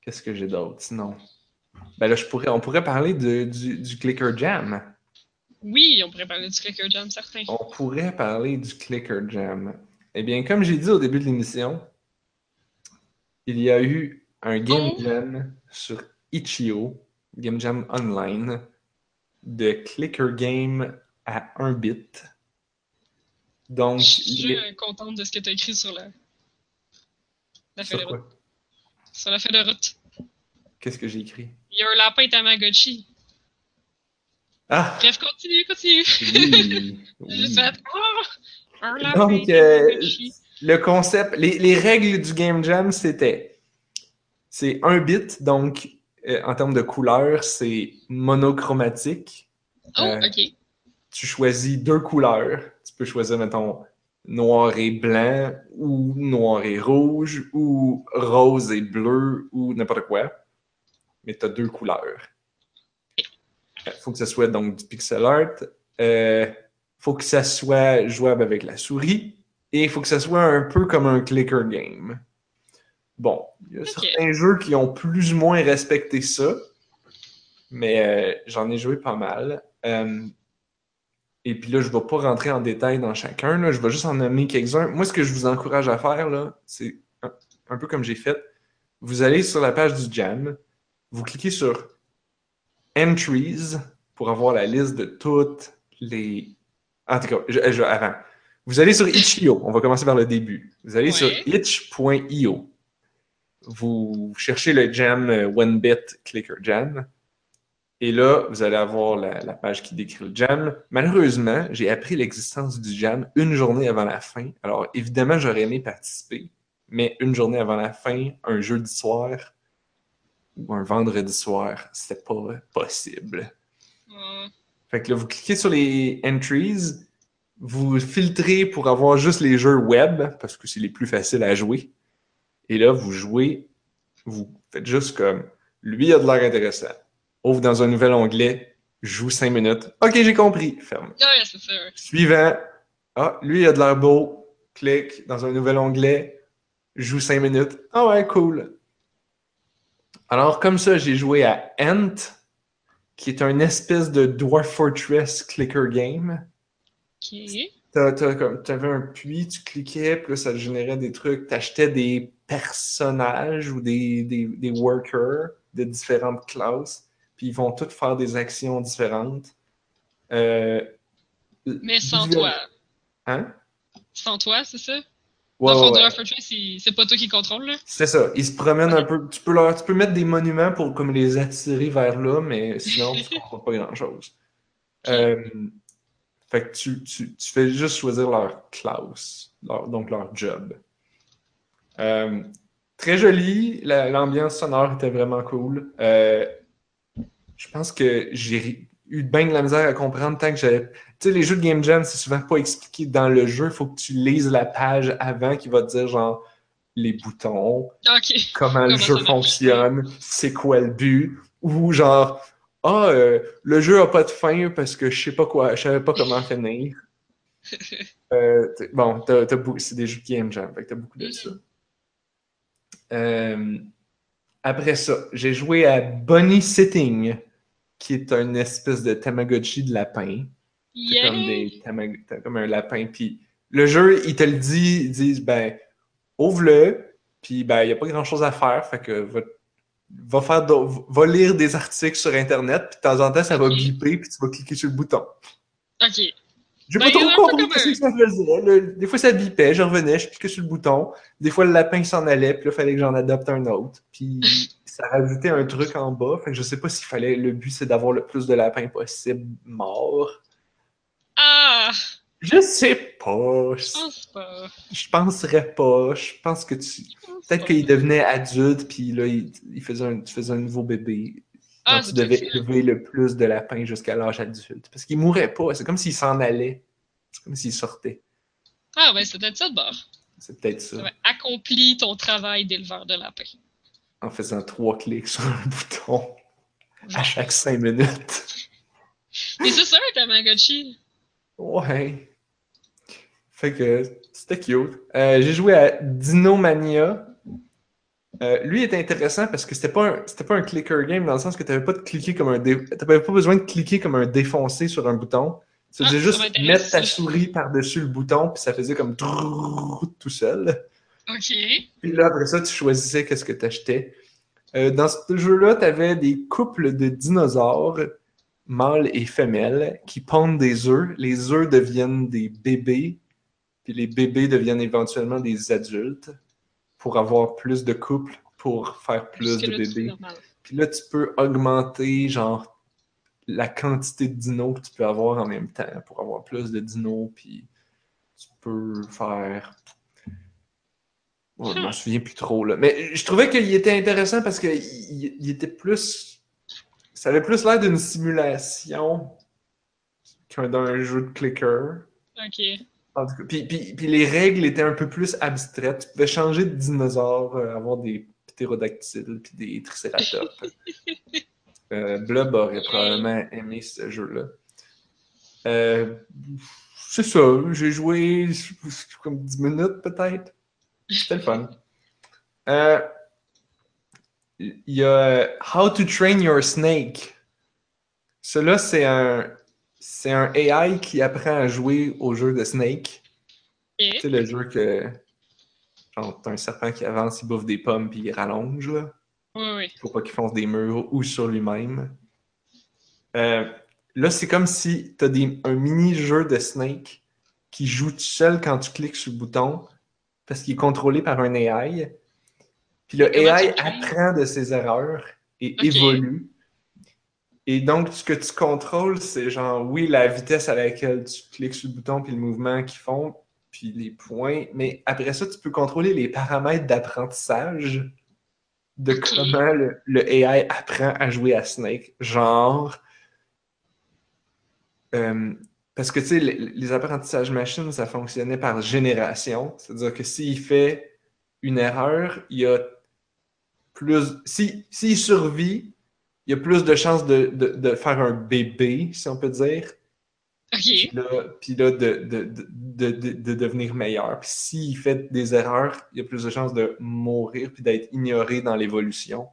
Qu'est-ce que j'ai d'autre sinon? Ben là, je pourrais, on pourrait parler de, du, du Clicker Jam. Oui, on pourrait parler du Clicker Jam, certain. On pourrait parler du Clicker Jam. Eh bien, comme j'ai dit au début de l'émission, il y a eu un Game oh. Jam sur Itch.io, Game Jam Online, de Clicker Game à 1 bit. Donc, je suis contente de ce que tu as écrit sur la, la feuille de route. Sur la feuille de route. Qu'est-ce que j'ai écrit? Il y a un lapin Tamagotchi. Ah. Bref, continue, continue. Oui, Donc, euh, le concept, les, les, règles du Game Jam, c'était c'est un bit, donc euh, en termes de couleur, c'est monochromatique. Oh, euh, ok. Tu choisis deux couleurs. Tu peux choisir, mettons, noir et blanc, ou noir et rouge, ou rose et bleu, ou n'importe quoi. Mais tu as deux couleurs. Il faut que ce soit donc du pixel art. Il euh, faut que ça soit jouable avec la souris. Et il faut que ça soit un peu comme un clicker game. Bon, il y a certains jeux qui ont plus ou moins respecté ça. Mais euh, j'en ai joué pas mal. Euh, et puis là, je ne vais pas rentrer en détail dans chacun. Là. Je vais juste en nommer quelques-uns. Moi, ce que je vous encourage à faire, là, c'est un, un peu comme j'ai fait. Vous allez sur la page du Jam, vous cliquez sur entries pour avoir la liste de toutes les. En tout cas, je, avant. Vous allez sur itch.io. On va commencer par le début. Vous allez sur itch.io. Vous cherchez le jam euh, One Bit Clicker Jam. Et là, vous allez avoir la, la, page qui décrit le jam. Malheureusement, j'ai appris l'existence du jam une journée avant la fin. Alors, évidemment, j'aurais aimé participer, mais une journée avant la fin, un jeudi soir, ou un vendredi soir, c'était pas possible. Fait que là, vous cliquez sur les entries, vous filtrez pour avoir juste les jeux web, parce que c'est les plus faciles à jouer. Et là, vous jouez, vous faites juste comme, lui a de l'air intéressant. Ouvre dans un nouvel onglet, joue cinq minutes. Ok, j'ai compris. Ferme. Suivant. Ah, lui a de l'air beau. Clique dans un nouvel onglet, joue cinq minutes. Ah ouais, cool. Alors, comme ça, j'ai joué à Ant, qui est un espèce de Dwarf Fortress clicker game. Ok. T'avais un puits, tu cliquais, puis là, ça générait des trucs. T'achetais des personnages ou des, des, des, workers de différentes classes, puis ils vont tous faire des actions différentes. Euh, Mais sans toi. Hein? Sans toi, c'est ça? Ouais, Dans le fond, c'est pas toi qui contrôle, là? C'est ça. Ils se promènent un peu. Tu peux, leur, tu peux mettre des monuments pour comme les attirer vers là, mais sinon, tu comprends pas grand-chose. Euh, fait que tu, tu, tu, fais juste choisir leur classe, donc leur job. Euh, très joli, l'ambiance sonore était vraiment cool. Euh, je pense que j'ai eu bien de la misère à comprendre tant que j'avais. Tu sais, les jeux de Game Jam, c'est souvent pas expliqué dans le jeu. Il faut que tu lises la page avant qui va te dire genre les boutons, comment, le jeu fonctionne, c'est quoi le but, ou genre ah, euh, le jeu a pas de fin parce que je sais pas quoi, je savais pas comment finir. Euh, bon, c'est des jeux de Game Jam, fait que t'as beaucoup de ça. Euh, après ça, j'ai joué à Bunny Sitting, qui est une espèce de Tamagotchi de lapin. comme, comme un lapin. Puis le jeu, il te le dit, ils disent, ben, ouvre-le, puis ben, il n'y a pas grand-chose à faire, fait que va, faire va lire des articles sur Internet, puis de temps en temps, ça va biper, puis tu vas cliquer sur le bouton. OK. J'ai pas ben, trop compris ce que ça faisait. des fois, ça bipait, je revenais, je cliquais sur le bouton. Des fois, le lapin s'en allait, puis là, il fallait que j'en adopte un autre. Puis ça rajoutait un truc en bas. Fait que je sais pas s'il fallait. Le but, c'est d'avoir le plus de lapins possible morts. Ah! Je sais pas. Je pense pas. Je penserais pas. Je pense que tu. Peut-être qu'il devenait adulte, puis là, il, faisait un, tu faisais un nouveau bébé. Ah, tu devais élever le plus de lapins jusqu'à l'âge adulte. Parce qu'il mourrait pas. C'est comme s'il s'en allait. C'est comme s'il sortait. Ah, ouais, c'est peut-être ça de bord. C'est peut-être ça. Accomplis ton travail d'éleveur de lapins. En faisant trois clics sur un bouton à chaque cinq minutes. Mais c'est ça, un Tamagotchi. Ouais. Fait que c'était cute. Euh, j'ai joué à Dinomania. Euh, lui est intéressant parce que c'était pas un, c'était pas un clicker game dans le sens que tu pas de cliquer comme un t'avais pas besoin de cliquer comme un défoncé sur un bouton. Tu ah, juste mettre ta souris par-dessus le bouton puis ça faisait comme tout seul. OK. Puis là après ça tu choisissais qu'est-ce que tu achetais. Euh, dans ce jeu-là, tu avais des couples de dinosaures mâles et femelles qui pondent des œufs. Les œufs deviennent des bébés puis les bébés deviennent éventuellement des adultes pour avoir plus de couples, pour faire plus de bébés. Puis là, tu peux augmenter, genre, la quantité de dinos que tu peux avoir en même temps pour avoir plus de dinos, puis tu peux faire... je m'en souviens plus trop, là. Mais je trouvais qu'il était intéressant parce qu'il il était plus... Ça avait plus l'air d'une simulation qu'un d'un jeu de clicker. OK. Puis, puis, les règles étaient un peu plus abstraites. Tu pouvais changer de dinosaure, euh, avoir des ptérodactyles puis des tricératops. euh, Blob aurait probablement aimé ce jeu-là. Euh, c'est ça, j'ai joué comme 10 minutes peut-être. C'était le fun. Euh, il y a How to Train Your Snake. Cela, c'est un, c'est un AI qui apprend à jouer au jeu de Snake. Tu sais, le jeu que. Genre, t'as un serpent qui avance, il bouffe des pommes puis il rallonge, là. Oui, oui. Faut pas qu'il fonce des murs ou sur lui-même. Euh, là, c'est comme si t'as des, un mini-jeu de Snake qui joue tout seul quand tu cliques sur le bouton parce qu'il est contrôlé par un AI. Puis le AI apprend de ses erreurs et évolue. Et donc, ce que tu contrôles, c'est genre, oui, la vitesse à laquelle tu cliques sur le bouton, puis le mouvement qu'ils font, puis les points. Mais après ça, tu peux contrôler les paramètres d'apprentissage de comment le, AI apprend à jouer à Snake. Genre, euh, parce que tu sais, les, apprentissages machines, ça fonctionnait par génération. C'est-à-dire que s'il fait une erreur, il y a plus. S'il si, survit, il y a plus de chances de, de, faire un bébé, si on peut dire. Puis là, de, de, devenir meilleur. Puis s'il fait des erreurs, il y a plus de chances de mourir puis d'être ignoré dans l'évolution.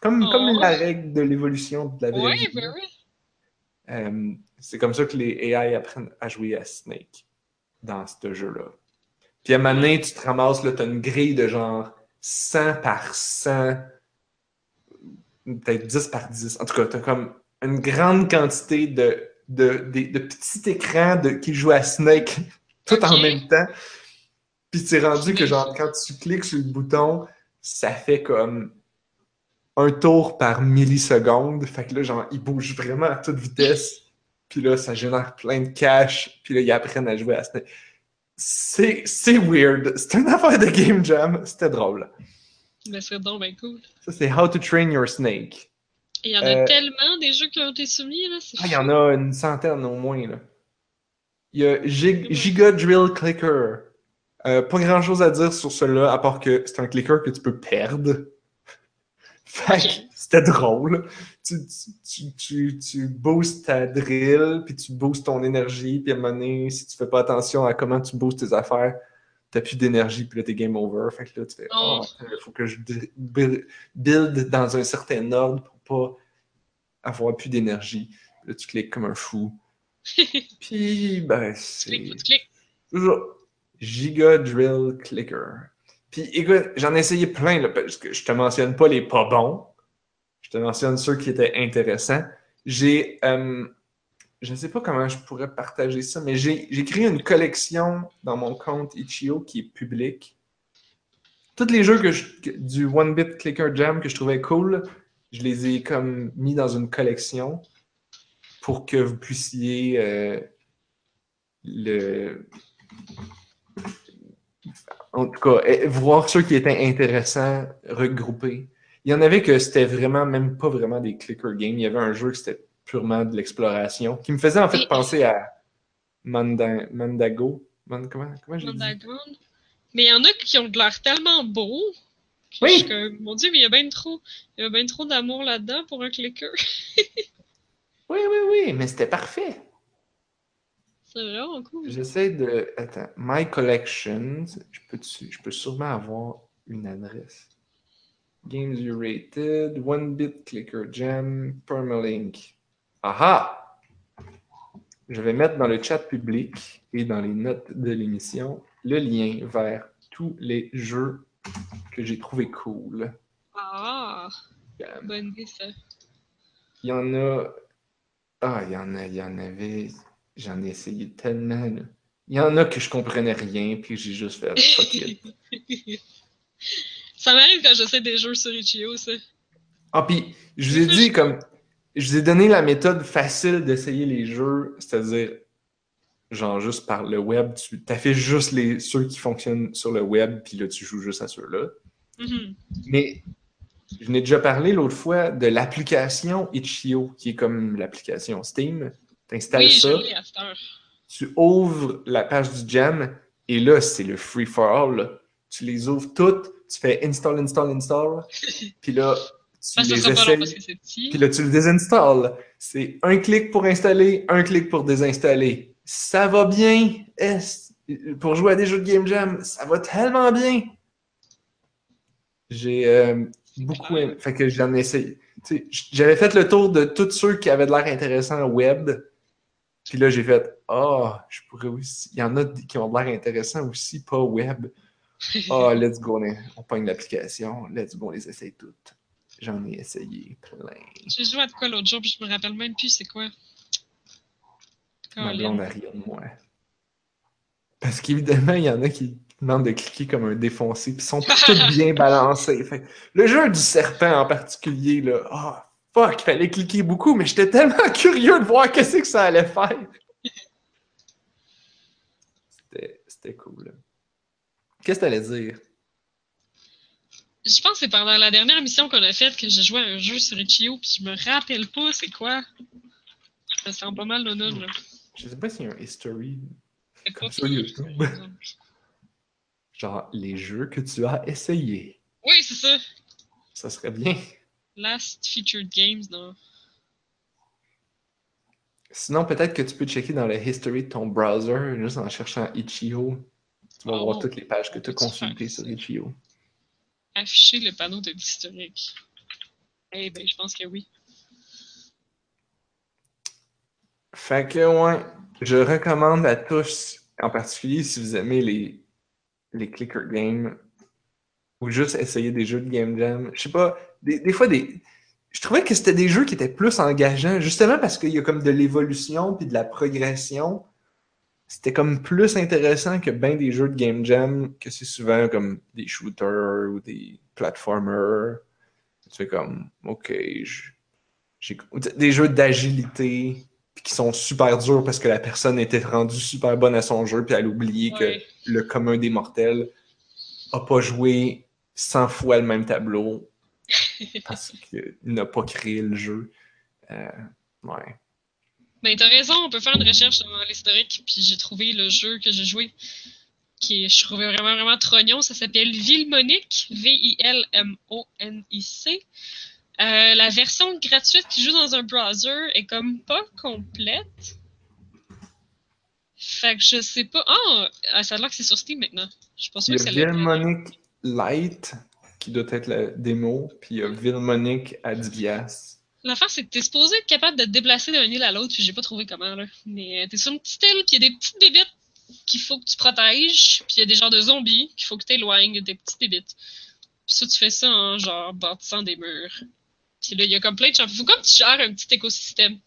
Comme, oh. comme la règle de l'évolution de la vraie oui, Ben oui. Euh, c'est comme ça que les AI apprennent à jouer à Snake dans ce jeu-là. Puis à un moment donné, tu te ramasses, là, tu as une grille de genre 100 par 100 peut-être 10 par 10. En tout cas, tu as comme une grande quantité de, de, de, petits écrans de, qui jouent à Snake tout en même temps. Puis c'est rendu que genre quand tu cliques sur le bouton, ça fait comme un tour par milliseconde. Fait que là, genre, il bouge vraiment à toute vitesse. Puis là, ça génère plein de cash. Puis là, ils apprennent à jouer à Snake. C'est c'est weird. C'est une affaire de Game Jam. C'était drôle. Mais c'est donc cool. Ça, c'est How to Train Your Snake. Il y en a Euh, tellement des jeux qui ont été soumis, là. c'est Ah, il y en a une centaine au moins. Là. Il y a Gig- Giga Drill Clicker. Euh, pas grand chose à dire sur celui-là, à part que c'est un clicker que tu peux perdre. Fait que c'était drôle. Tu, tu, tu, tu, boostes ta drill, puis tu boostes ton énergie, puis à un moment donné, si tu fais pas attention à comment tu boostes tes affaires, t'as plus d'énergie, puis là, t'es game over. Fait que là, tu fais, Oh. il faut que je build dans un certain ordre pour pas avoir plus d'énergie. Là, tu cliques comme un fou. Puis, ben, c'est cliques. toujours Giga Drill Clicker. Puis, écoute, j'en ai essayé plein, là, parce que je te mentionne pas les pas bons. Je te mentionne ceux qui étaient intéressants. J'ai, euh, je ne sais pas comment je pourrais partager ça, mais j'ai créé une collection dans mon compte Itch.io qui est public. Tous les jeux que je- que- du One Bit Clicker Jam que je trouvais cool, je les ai comme mis dans une collection pour que vous puissiez euh, le en tout cas eh, voir ceux qui étaient intéressants regroupés. Il y en avait que c'était vraiment même pas vraiment des clicker games. Il y avait un jeu que c'était purement de l'exploration qui me faisait en fait Et- penser à Manda- Mandago. Man- comment comment dit? Underground. Mais il y en a qui ont de l'air tellement beaux. que Oui. je comme, mon dieu, mais il y a bien trop, il y a bien trop d'amour là-dedans pour un clicker. Oui oui oui, mais c'était parfait. C'est vraiment cool. J'essaie de. Attends. My Collections. Je peux, je peux sûrement avoir une adresse. Games You Rated, One Bit Clicker Jam, Permalink. Aha! Je vais mettre dans le chat public et dans les notes de l'émission le lien vers tous les jeux que j'ai trouvé cool. Ah, bonne idée ça. Il y en a. Ah, il y en a, il y en avait. J'en ai essayé tellement. là. Il y en a que je comprenais rien, puis j'ai juste fait fuck it. ça m'arrive quand j'essaie des jeux sur Itch.io, ça. Ah, puis je vous ai dit comme. Je vous ai donné la méthode facile d'essayer les jeux, c'est-à-dire, genre, juste par le web. Tu fait juste les, ceux qui fonctionnent sur le web, puis là, tu joues juste à ceux-là. Mhm. Mais je n'ai déjà parlé l'autre fois de l'application Itch.io, qui est comme l'application Steam. Tu installes Oui, ça. je l'ai à cette heure. tu ouvres la page du jam et là, c'est le free for all. là. Tu les ouvres toutes, tu fais install, install, install, puis là, tu les essayes, puis là, tu le désinstalles. C'est un clic pour installer, un clic pour désinstaller. Ça va bien. Est- Pour jouer à des jeux de Game Jam, ça va tellement bien. J'ai euh, beaucoup aimé. Fait que j'en ai essayé. J'avais fait le tour de tous ceux qui avaient de l'air intéressants web. Puis là, j'ai fait Ah, je pourrais aussi. Il y en a qui ont l'air intéressants aussi, pas web. Ah, let's go, on, pogne l'application. Let's go, on les essaye toutes. J'en ai essayé plein. J'ai joué à de quoi l'autre jour, puis je me rappelle même plus c'est quoi. Ma blonde a rien de moi. Parce qu'évidemment, il y en a qui demandent de cliquer comme un défoncé, puis sont toutes bien. Fait que le jeu du serpent en particulier, là, ah, fuck, fallait cliquer beaucoup, mais j'étais tellement curieux de voir qu'est-ce que ça allait faire. C'était- cool. Qu'est-ce que t'allais dire? Je pense que c'est pendant la dernière émission qu'on a faite que j'ai joué à un jeu sur Itch.io, puis je me rappelle pas c'est quoi. Ça sent pas mal le nom, là. Je sais pas s'il y a un history, Comme sur YouTube. genre les jeux que tu as essayés. Oui, c'est ça. Ça serait bien. Last Featured Games, non. Sinon, peut-être que tu peux checker dans le history de ton browser, juste en cherchant Itch.io. Tu vas Oh, voir toutes les pages que tu as consultées sur? Itch.io. Afficher le panneau de l'historique. Eh ben, je pense que oui. Fait que, ouais, je recommande à tous, en particulier si vous aimez les, les clicker games, ou juste essayer des jeux de Game Jam. Je sais pas, des, des fois, des, je trouvais que c'était des jeux qui étaient plus engageants, justement parce qu'il y a comme de l'évolution puis de la progression. C'était comme plus intéressant que bien des jeux de Game Jam, que c'est souvent comme des shooters ou des platformers. Tu fais comme, ok, j'ai des jeux d'agilité. qui sont super durs parce que la personne était rendue super bonne à son jeu, puis elle a oublié que le commun des mortels a pas joué 100 fois le même tableau parce qu'il n'a pas créé le jeu. Euh, ouais. Ben, t'as raison, on peut faire une recherche dans l'historique, puis j'ai trouvé le jeu que j'ai joué, qui est, je trouvais vraiment, vraiment trognon. Ça s'appelle Vilmonic, V-I-L-M-O-N-I-C. Euh, la version gratuite qui joue dans un browser est comme pas complète. Fait que je sais pas. Ah, ah, ça a l'air que c'est sur Steam maintenant. Je suis pas sûre que c'est le. Vilmonic Light, qui doit être la démo, puis il y a Vilmonic à 10 piastres. L'affaire, c'est que t'es supposé être capable de te déplacer d'un île à l'autre, puis j'ai pas trouvé comment, là. Mais euh, t'es sur une petite île, puis il y a des petites bébites qu'il faut que tu protèges, puis il y a des genres de zombies qu'il faut que t'éloignes, des petites bébites. Puis ça, tu fais ça en, genre, bâtissant des murs. Puis là, il y a comme plein de champignons. Faut comme tu gères un petit écosystème.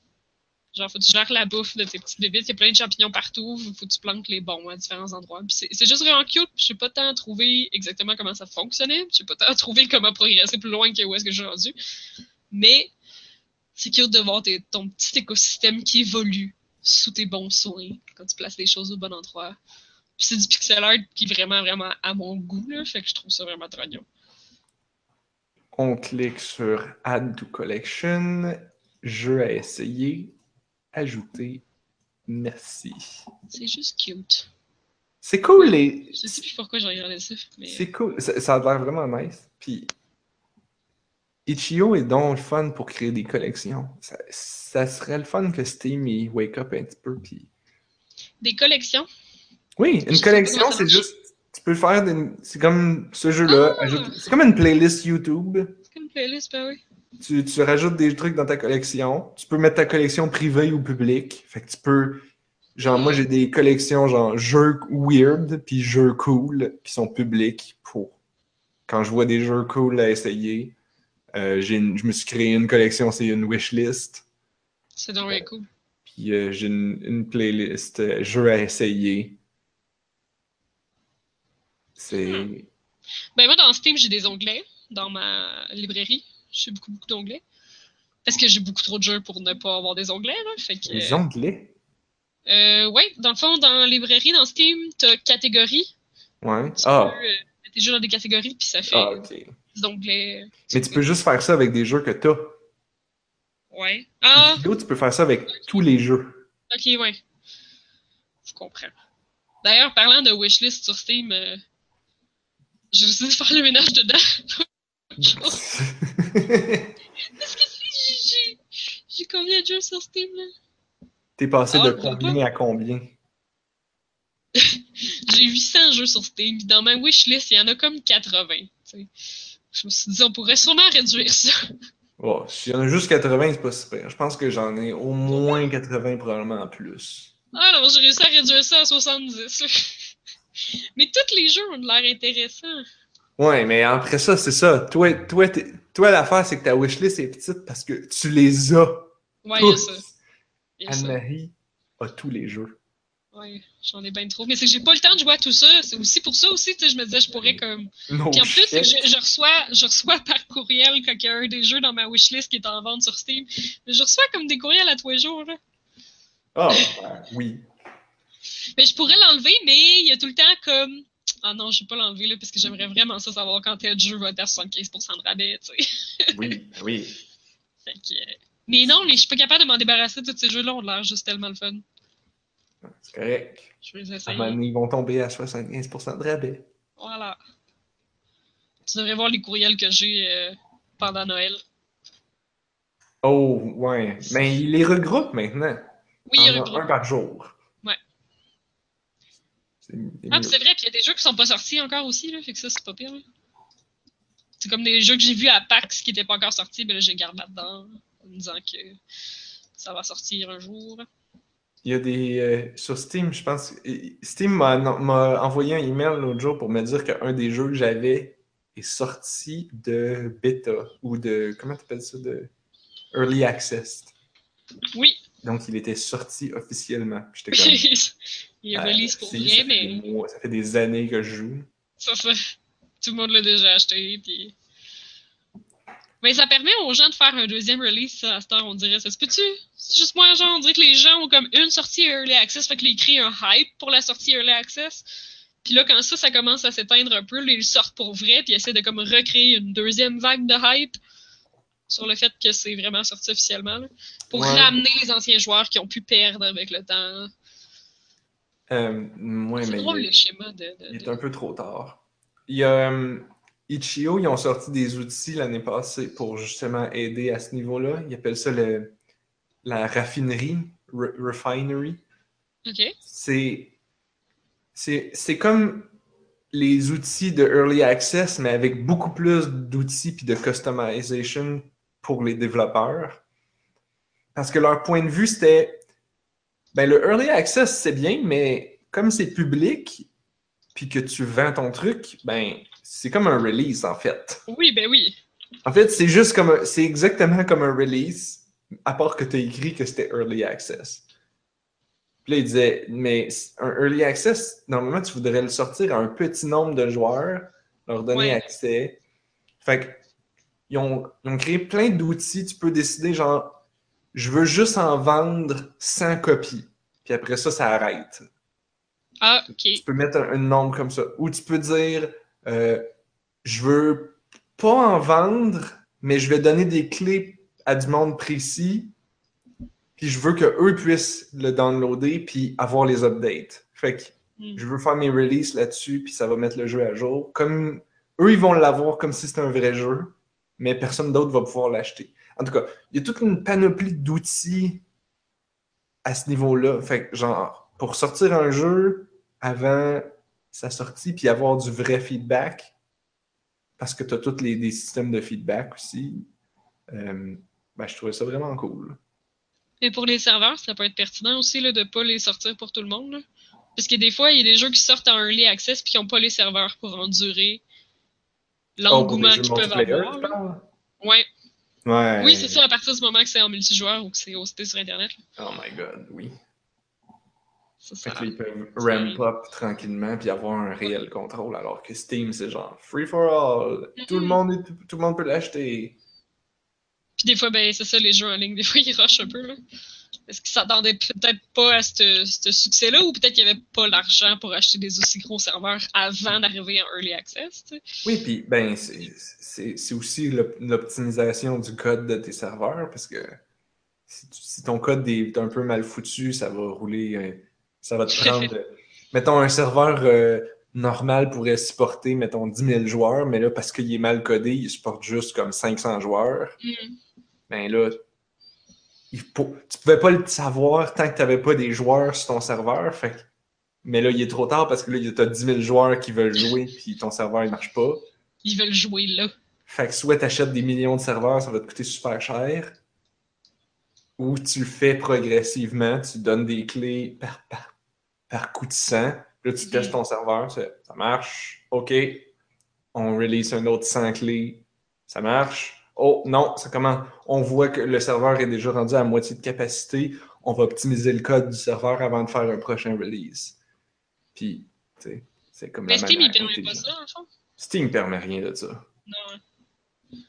Genre, faut que tu gères la bouffe de tes petites bébites. Il y a plein de champignons partout. Faut que tu plantes les bons à différents endroits. Puis c'est juste vraiment cute. Puis j'ai pas tant trouvé exactement comment ça fonctionnait. J'ai pas tant trouvé comment progresser plus loin que où est-ce que j'ai rendu. Mais c'est cute de voir ton petit écosystème qui évolue sous tes bons soins quand tu places les choses au bon endroit. Puis c'est du pixel art qui est vraiment, vraiment à mon goût, là. Fait que je trouve ça vraiment trognon. On clique sur Add to Collection, jeu à essayer, ajouter, merci. C'est juste cute. C'est cool, les... Je sais plus pourquoi j'ai regardé ça, mais... c'est cool, ça, ça a l'air vraiment nice. Puis Itch.io est donc le fun pour créer des collections. Ça, ça serait le fun que Steam y wake up un petit peu. Puis... Des collections? Oui, une collection, c'est juste. Tu peux faire des... C'est comme ce jeu-là. Ah! ajoute- C'est comme une playlist YouTube. C'est comme une playlist, ben oui. Tu, tu rajoutes des trucs dans ta collection. Tu peux mettre ta collection privée ou publique. Fait que tu peux. Genre, moi, j'ai des collections, genre, jeux weird, puis jeux cool, qui sont publics pour. Quand je vois des jeux cool à essayer, euh, une- je me suis créé une collection, c'est une wishlist. C'est donc bien cool. Puis euh, j'ai une, une playlist euh, jeux à essayer. C'est. Ben moi, dans Steam, j'ai des onglets. Dans ma librairie, j'ai beaucoup, beaucoup d'onglets. Parce que j'ai beaucoup trop de jeux pour ne pas avoir des onglets, là. Fait que... Les onglets. Euh, ouais, dans le fond, dans la librairie, dans Steam, t'as catégories. Ouais. Tu Ah, peux euh, mettre tes jeux dans des catégories, puis ça fait ah, des onglets. Mais tu peux juste faire ça avec des jeux que t'as. Ouais. Ah, Vidéo, tu peux faire ça avec tous les jeux. ok, ouais. Je comprends. D'ailleurs, parlant de wishlist sur Steam, euh, j'ai décidé de faire le ménage dedans. Parce que j'ai- combien de jeux sur Steam, là? T'es passé Ah, de combien à combien? J'ai 800 jeux sur Steam. Dans ma wishlist, il y en a comme 80. tu sais. Je me suis dit, on pourrait sûrement réduire ça. Oh, S'il y en a juste 80, c'est pas super. Je pense que j'en ai au moins 80, probablement en plus. Ah non, j'ai réussi à réduire ça à 70. là. Mais tous les jeux ont de l'air intéressants. Ouais, mais après ça, c'est ça. Toi, toi, toi l'affaire, c'est que ta wishlist est petite parce que tu les as. Ouais, il y a tous. ça. Anne-Marie a tous les jeux. Ouais, j'en ai bien trop. Mais c'est que j'ai pas le temps de jouer à tout ça. C'est aussi pour ça aussi, tu sais, je me disais, je pourrais comme. No Puis en plus, c'est que je, je reçois, je reçois par courriel quand il y a un des jeux dans ma wishlist qui est en vente sur Steam. Je reçois comme des courriels à tous les jours, là. Ah, ben, oui. Mais je pourrais l'enlever, mais il y a tout le temps comme. Ah non, je vais pas l'enlever là, parce que j'aimerais vraiment ça savoir quand tel jeu va être à 75% de rabais, tu sais. Oui, oui. Fait que, euh, Mais non, mais je suis pas capable de m'en débarrasser de tous ces jeux-là, ont l'air juste tellement le fun. C'est correct. Je vais les À un essayer. moment donné, ils vont tomber à 75% de rabais. Voilà. Tu devrais voir les courriels que j'ai euh, pendant Noël. Oh, ouais. Mais ils les regroupent maintenant. Oui, il y En a a un groupe. un par jour. Ah, c'est vrai, puis il y a des jeux qui sont pas sortis encore aussi, là, fait que ça, c'est pas pire. là. C'est comme des jeux que j'ai vus à PAX qui étaient pas encore sortis, mais là, j'ai gardé là-dedans, en me disant que ça va sortir un jour. Il y a des. euh, sur Steam, je pense. Steam m'a m'a envoyé un email l'autre jour pour me dire qu'un des jeux que j'avais est sorti de bêta ou de. Comment tu appelles ça De Early Access. Oui, Donc, il était sorti officiellement. J'étais comme. il est ah, release pour si, fait mais mois- ça fait des années que je joue. ça fait. Tout le monde l'a déjà acheté, puis. Mais ça permet aux gens de faire un deuxième release à cette heure, on dirait. Ça se peut-tu? C'est juste moi, genre, on dirait que les gens ont comme une sortie Early Access, fait qu'ils créent un hype pour la sortie Early Access. Puis là, quand ça, ça commence à s'éteindre un peu, ils sortent pour vrai, puis ils essaient de comme recréer une deuxième vague de hype sur le fait que c'est vraiment sorti officiellement, là, pour Ouais. ramener les anciens joueurs qui ont pu perdre avec le temps. Euh, ouais, c'est drôle il, le schéma de. de- il est un peu trop tard. Il y a euh, Itch.io, ils ont sorti des outils l'année passée pour justement aider à ce niveau-là. Ils appellent ça le, la raffinerie, re- refinery. Ok. C'est c'est c'est comme les outils de Early Access, mais avec beaucoup plus d'outils puis de customization pour les développeurs. Parce que leur point de vue, c'était ben, le Early Access, c'est bien, mais comme c'est public puis que tu vends ton truc, ben c'est comme un release en fait. Oui, ben oui. En fait, c'est juste comme c'est exactement comme un release, à part que tu as écrit que c'était Early Access. Puis là, il disait, mais un Early Access, normalement, tu voudrais le sortir à un petit nombre de joueurs, leur donner Ouais. accès. Fait que, ils ont, ils ont créé plein d'outils. Tu peux décider, genre, je veux juste en vendre 100 copies. Puis après ça, ça arrête. Ah, ok. Tu peux mettre un, un nombre comme ça. Ou tu peux dire, euh, je veux pas en vendre, mais je vais donner des clés à du monde précis. Puis je veux qu'eux puissent le downloader puis avoir les updates. Fait que Hmm. je veux faire mes releases là-dessus, puis ça va mettre le jeu à jour. Comme eux, ils vont l'avoir comme si c'était un vrai jeu, mais personne d'autre va pouvoir l'acheter. En tout cas, il y a toute une panoplie d'outils à ce niveau-là. Fait que, genre, pour sortir un jeu avant sa sortie, puis avoir du vrai feedback, parce que tu as tous les, systèmes de feedback aussi, euh, ben, je trouvais ça vraiment cool. Et pour les serveurs, ça peut être pertinent aussi là, de ne pas les sortir pour tout le monde. Parce que des fois, il y a des jeux qui sortent en early access puis qui n'ont pas les serveurs pour endurer l'engouement qu'ils peuvent avoir. là. Ouais. Ouais. Oui, c'est ça, à partir du moment que c'est en multijoueur ou que c'est hosté sur Internet. là. Oh my god, oui. Ça, Fait ça que là, ils peuvent ramp up tranquillement puis avoir un réel contrôle, alors que Steam, c'est genre free for all. Tout, le Mhm. monde est- tout le monde peut l'acheter. Puis des fois, ben, c'est ça, les jeux en ligne, des fois, ils rushent un peu. Là. Est-ce qu'ils s'attendaient peut-être pas à ce ce succès-là ou peut-être qu'il n'y avait pas l'argent pour acheter des aussi gros serveurs avant d'arriver en early access? Oui, puis ben, c'est- aussi l'op- l'optimisation du code de tes serveurs, parce que si, tu- si ton code est un peu mal foutu, ça va rouler, euh, ça va te prendre... euh, mettons, un serveur euh, normal pourrait supporter, mettons, 10 000 joueurs, mais là, parce qu'il est mal codé, il supporte juste comme 500 joueurs. Mm. ben là, il faut- tu pouvais pas le savoir tant que tu n'avais pas des joueurs sur ton serveur. Fait mais là, il est trop tard parce que là, tu as 10 000 joueurs qui veulent jouer puis ton serveur il marche pas. Ils veulent jouer là. Fait que soit tu achètes des millions de serveurs, ça va te coûter super cher. Ou tu le fais progressivement, tu donnes des clés par, par, par coup de sang. Là, tu testes ton serveur, ça, ça marche. OK. On release un autre 100 clés. Ça marche. Oh non, ça commence. On voit que le serveur est déjà rendu à moitié de capacité. On va optimiser le code du serveur avant de faire un prochain release. Puis, tu sais, c'est comme Mais la Steam, il permet pas ça, en fond? Steam permet rien de ça. Non.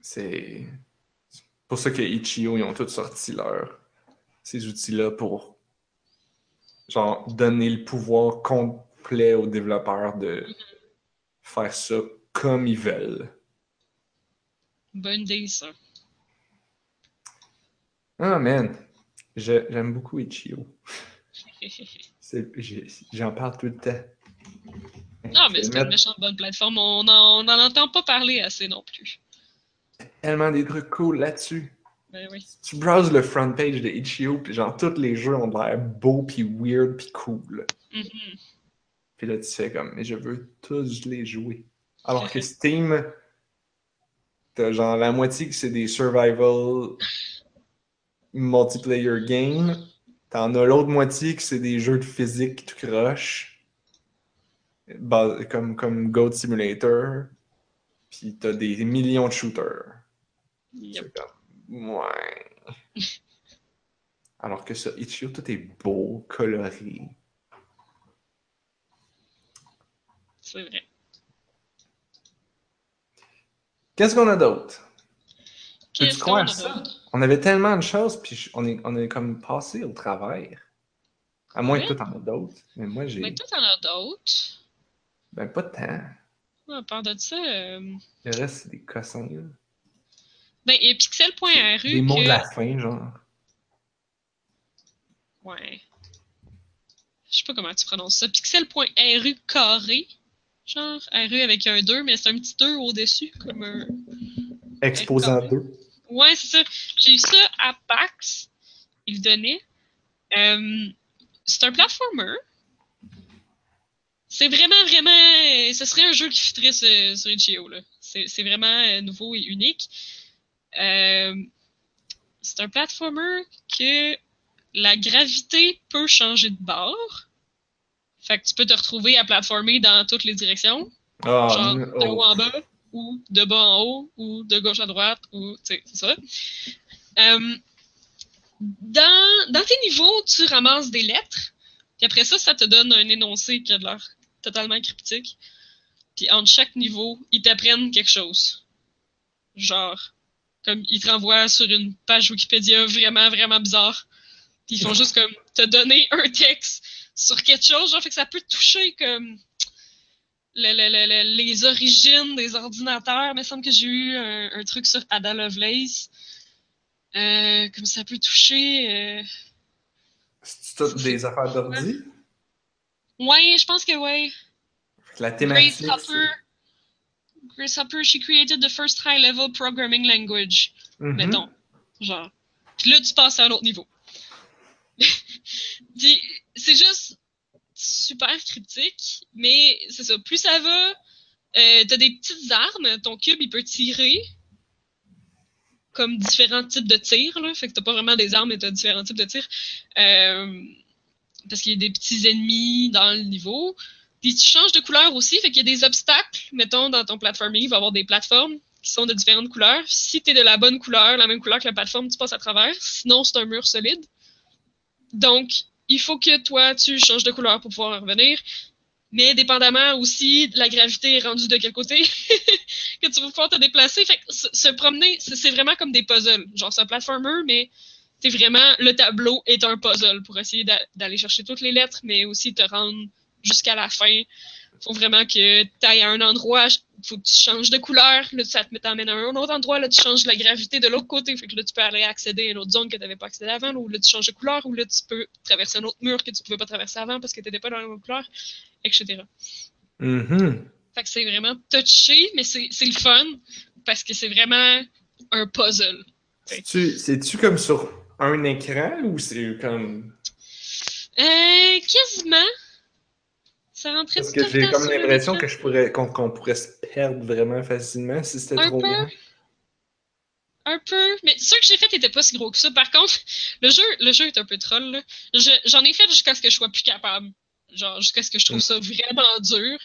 C'est pour ça que Itch.io, ils ont tous sorti leur, ces outils-là pour genre donner le pouvoir complet aux développeurs de faire ça comme ils veulent. Bonne idée, ça. Ah man, Je- j'aime beaucoup j'ai- J'en parle tout le temps. non, mais c'est pas une méchante bonne plateforme. On n'en en entend pas parler assez non plus. tellement des trucs cool là-dessus. Ben oui. Tu browses le front page de Itch.io, puis genre tous les jeux ont l'air beaux, puis weird, puis cool. Mhm. Puis là, tu fais comme, mais je veux tous les jouer. Alors que Steam, t'as genre la moitié que c'est des survival multiplayer games. T'en as l'autre moitié que c'est des jeux de physique tout croche. Bas- Comme, comme Goat Simulator. Puis t'as des millions de shooters. Yep. Comme, ouais. Alors que ça, Itch.io, tout est beau, coloré. C'est vrai. Qu'est-ce qu'on a d'autre? Peux-tu Qu'est-ce qu'on croire a ça? On avait tellement de choses, puis je- on est, on est comme passé au travers. À moins que toi, t'en as d'autres. Mais moi, j'ai. Mais toi, t'en as d'autres. Ben, pas de temps. Ouais, À part de ça, euh, Le reste, c'est des cossins, là. ben, il y a pixel.ru Des mots que... de la fin, genre. Ouais. Je sais pas comment tu prononces ça. Pixel.ru carré. Genre, RU avec un 2, mais c'est un petit 2 au-dessus, comme un... Exposant 2. Ouais, c'est ça. J'ai eu ça à PAX. Il donnait. Euh, c'est un platformer. C'est vraiment, vraiment. euh, Ce serait un jeu qui fitterait sur, sur Itch.io, là. C'est c'est vraiment euh, nouveau et unique. Euh, c'est un platformer que la gravité peut changer de bord. Fait que tu peux te retrouver à platformer dans toutes les directions Ah, genre de haut oh. en bas, ou de bas en haut, ou de gauche à droite, ou tu sais, c'est ça. Euh, dans, dans tes niveaux, tu ramasses des lettres, puis après ça, ça te donne un énoncé qui a de l'air totalement cryptique. Puis entre chaque niveau, ils t'apprennent quelque chose. Genre, comme ils te renvoient sur une page Wikipédia vraiment, vraiment bizarre. Puis ils font juste comme te donner un texte sur quelque chose, genre, fait que ça peut toucher comme le- le- le- le- les origines des ordinateurs. Il me semble que j'ai eu un, un truc sur Ada Lovelace. Euh, comme ça peut toucher. euh, C'est toutes des affaires d'ordi? Ouais, je pense que ouais. La Grace thématique. Hopper. Grace Hopper, she created the first high-level programming language. Mhm. mettons. Genre. Puis là, tu passes à un autre niveau. Puis c'est juste super cryptique, mais c'est ça. Plus ça va, euh, t'as des petites armes. Ton cube, il peut tirer comme différents types de tirs. Là. Fait que t'as pas vraiment des armes, mais t'as différents types de tirs. Euh, parce qu'il y a des petits ennemis dans le niveau. Puis tu changes de couleur aussi, fait qu'il y a des obstacles. Mettons, dans ton platforming, il va y avoir des plateformes qui sont de différentes couleurs. Si tu es de la bonne couleur, la même couleur que la plateforme, tu passes à travers. Sinon, c'est un mur solide. Donc, il faut que toi, tu changes de couleur pour pouvoir revenir. Mais dépendamment aussi de la gravité rendue de quel côté que tu vas pouvoir te déplacer. Fait que se, promener, c'est vraiment comme des puzzles. Genre, c'est un platformer, mais c'est vraiment le tableau est un puzzle pour essayer d'a- d'aller chercher toutes les lettres, mais aussi te rendre jusqu'à la fin. Faut vraiment que tu ailles à un endroit, faut que tu changes de couleur, là ça te t'emmène à un autre endroit, là tu changes la gravité de l'autre côté, fait que là tu peux aller accéder à une autre zone que tu n'avais pas accédé avant, ou là tu changes de couleur, ou là tu peux traverser un autre mur que tu pouvais pas traverser avant parce que tu n'étais pas dans la même couleur, etc. Mhm. Fait que c'est vraiment touché, mais c'est le fun parce que c'est vraiment un puzzle. C'est-tu comme sur un écran ou c'est comme? Euh, quasiment. Ça rentrait Parce que j'ai comme l'impression que je pourrais qu'on pourrait se perdre vraiment facilement si c'était trop peu. grand. Un peu, mais ceux que j'ai fait n'étaient pas si gros que ça. Par contre, le jeu, le jeu est un peu troll. Je- J'en ai fait jusqu'à ce que je sois plus capable. Genre, jusqu'à ce que je trouve ça vraiment dur.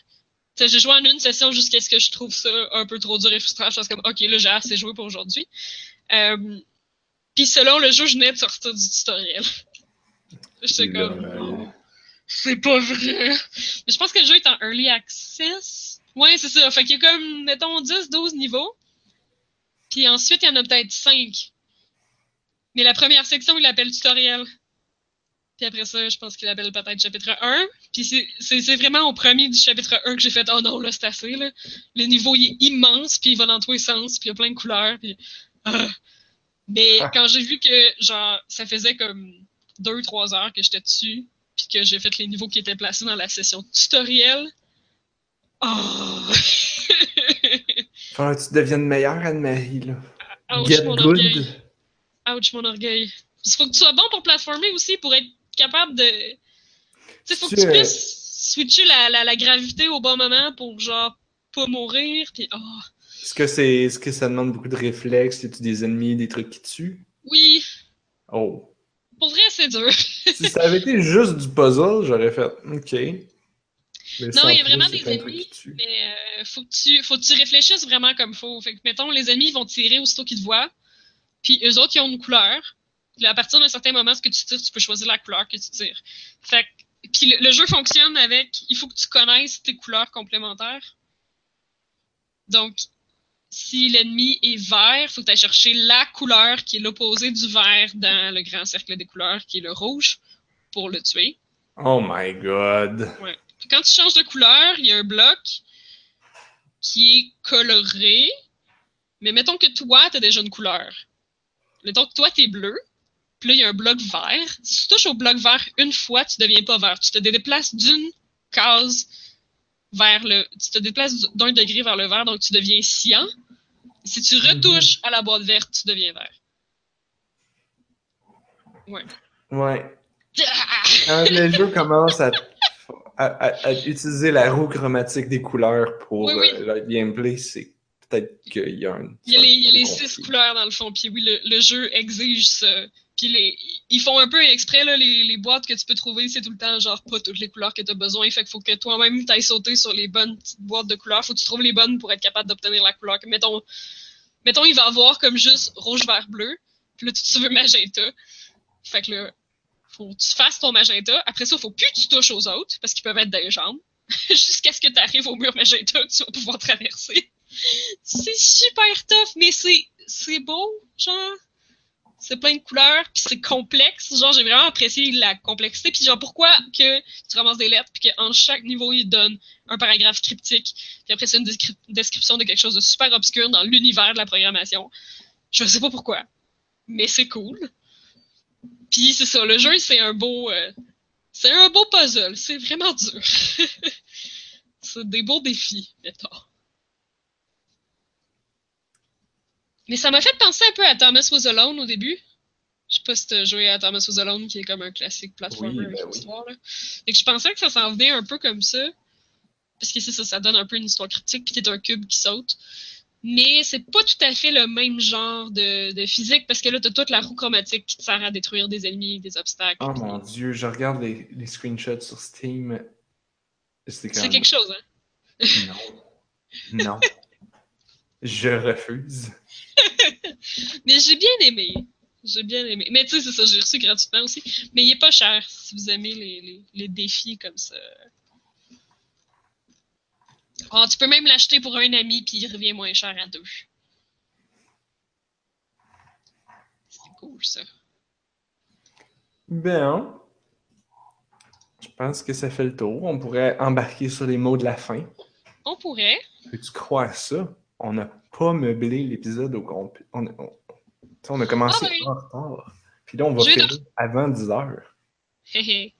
J'ai joué en une session jusqu'à ce que je trouve ça un peu trop dur et frustrant. Je suis comme, ok, là, j'ai assez joué pour aujourd'hui. Euh, Puis selon le jeu, je venais de sortir du tutoriel. J'étais comme, non, c'est pas vrai. Mais je pense que le jeu est en early access. Ouais, c'est ça. Fait qu'il y a comme, mettons, 10, 12 niveaux. Puis ensuite, il y en a peut-être 5. Mais la première section, il l'appelle tutoriel. Puis après ça, je pense qu'il appelle peut-être chapitre 1. Puis c'est- vraiment au premier du chapitre 1 que j'ai fait Oh non, là, c'est assez. Là. Le niveau, il est immense, puis il va dans tous les sens, puis il y a plein de couleurs. Puis... ah. Mais Ah. quand j'ai vu que, genre, ça faisait comme 2-3 heures que j'étais dessus, puis que j'ai fait les niveaux qui étaient placés dans la session tutoriel. Oh! Faudrait que tu deviennes meilleur, Anne-Marie, là. Ouch, Get mon good. orgueil. Ouch, mon orgueil. Il faut que tu sois bon pour platformer aussi, pour être capable de. Tu sais, faut que Tu, puisses switcher la, la, la gravité au bon moment pour, genre, pas mourir. Puis, oh. Est-ce que c'est est-ce que ça demande beaucoup de réflexes? Y a-tu des ennemis, des trucs qui tuent? Oui, Oh. pour vrai, c'est dur. Si ça avait été juste du puzzle, j'aurais fait OK. Mais Non, il y a vraiment des ennemis, tuent. mais euh, faut, que tu, faut que tu réfléchisses vraiment comme faut. Fait que, mettons, les ennemis vont tirer aussitôt qu'ils te voient, puis eux autres, ils ont une couleur. Puis à partir d'un certain moment, ce que tu tires, tu peux choisir la couleur que tu tires. Fait que- puis le, le jeu fonctionne avec, il faut que tu connaisses tes couleurs complémentaires. Donc, si l'ennemi est vert, faut que tu chercher la couleur qui est l'opposé du vert dans le grand cercle des couleurs, qui est le rouge, pour le tuer. Oh my god. Ouais. Quand tu changes de couleur, il y a un bloc qui est coloré, mais mettons que toi, tu as déjà une couleur. Mettons que toi, tu es bleu, puis là, il y a un bloc vert. Si tu touches au bloc vert une fois, tu deviens pas vert. Tu te déplaces d'une case vers le. Tu te déplaces d'un degré vers le vert, donc tu deviens cyan. Si tu retouches à la boîte verte, tu deviens vert. Ouais. Ouais. Quand le jeu commence à, à, à, utiliser la roue chromatique des couleurs pour Oui, oui. euh, le gameplay, c'est peut-être qu'il y a un. Il y a les, il y a les six couleurs dans le fond, puis oui, le, le jeu exige ça. Puis ils font un peu exprès, là, les, boîtes que tu peux trouver, c'est tout le temps genre pas toutes les couleurs que tu as besoin. Fait qu'il faut que toi-même t'ailles sauter sur les bonnes boîtes de couleurs. Faut que tu trouves les bonnes pour être capable d'obtenir la couleur. Mettons, mettons, il va avoir comme juste rouge, vert, bleu. Puis là, tu, tu veux magenta. Fait que là, faut que tu fasses ton magenta. Après ça, faut plus que tu touches aux autres, parce qu'ils peuvent être les jambes. Jusqu'à ce que tu arrives au mur magenta, que tu vas pouvoir traverser. C'est super tough, mais c'est beau, genre. C'est plein de couleurs, puis c'est complexe. Genre, j'ai vraiment apprécié la complexité. Puis genre, pourquoi que tu ramasses des lettres, puis qu'en chaque niveau, il te donne un paragraphe cryptique, puis après, c'est une descri- description de quelque chose de super obscur dans l'univers de la programmation. Je sais pas pourquoi, mais c'est cool. Puis c'est ça, le jeu, c'est un beau... euh, c'est un beau puzzle. C'est vraiment dur. c'est des beaux défis, mettons. Mais ça m'a fait penser un peu à Thomas Was Alone au début. Je sais pas si t'as joué à Thomas Was Alone, qui est comme un classique platformer Oui, ben une oui. histoire. Là. Et que je pensais que ça s'en venait un peu comme ça. Parce que ça, ça donne un peu une histoire critique, puis t'es un cube qui saute. Mais c'est pas tout à fait le même genre de, de physique, parce que là, t'as toute la roue chromatique qui te sert à détruire des ennemis, des obstacles. Oh puis mon dieu, je regarde les, les screenshots sur Steam. C'est quand C'est même- quelque chose, hein? Non. Non. je refuse. Mais j'ai bien aimé. J'ai bien aimé. Mais tu sais, c'est ça, j'ai reçu gratuitement aussi. Mais il est pas cher si vous aimez les, les, les défis comme ça. Oh, tu peux même l'acheter pour un ami, puis il revient moins cher à deux. C'est cool, ça. Ben, je pense que ça fait le tour. On pourrait embarquer sur les mots de la fin. On pourrait. Peux-tu croire ça? On n'a pas meublé l'épisode au complet. On, on- tu sais, on a commencé Ah oui. en retard. Puis là, on va vais finir avant 10 heures. Hé hé.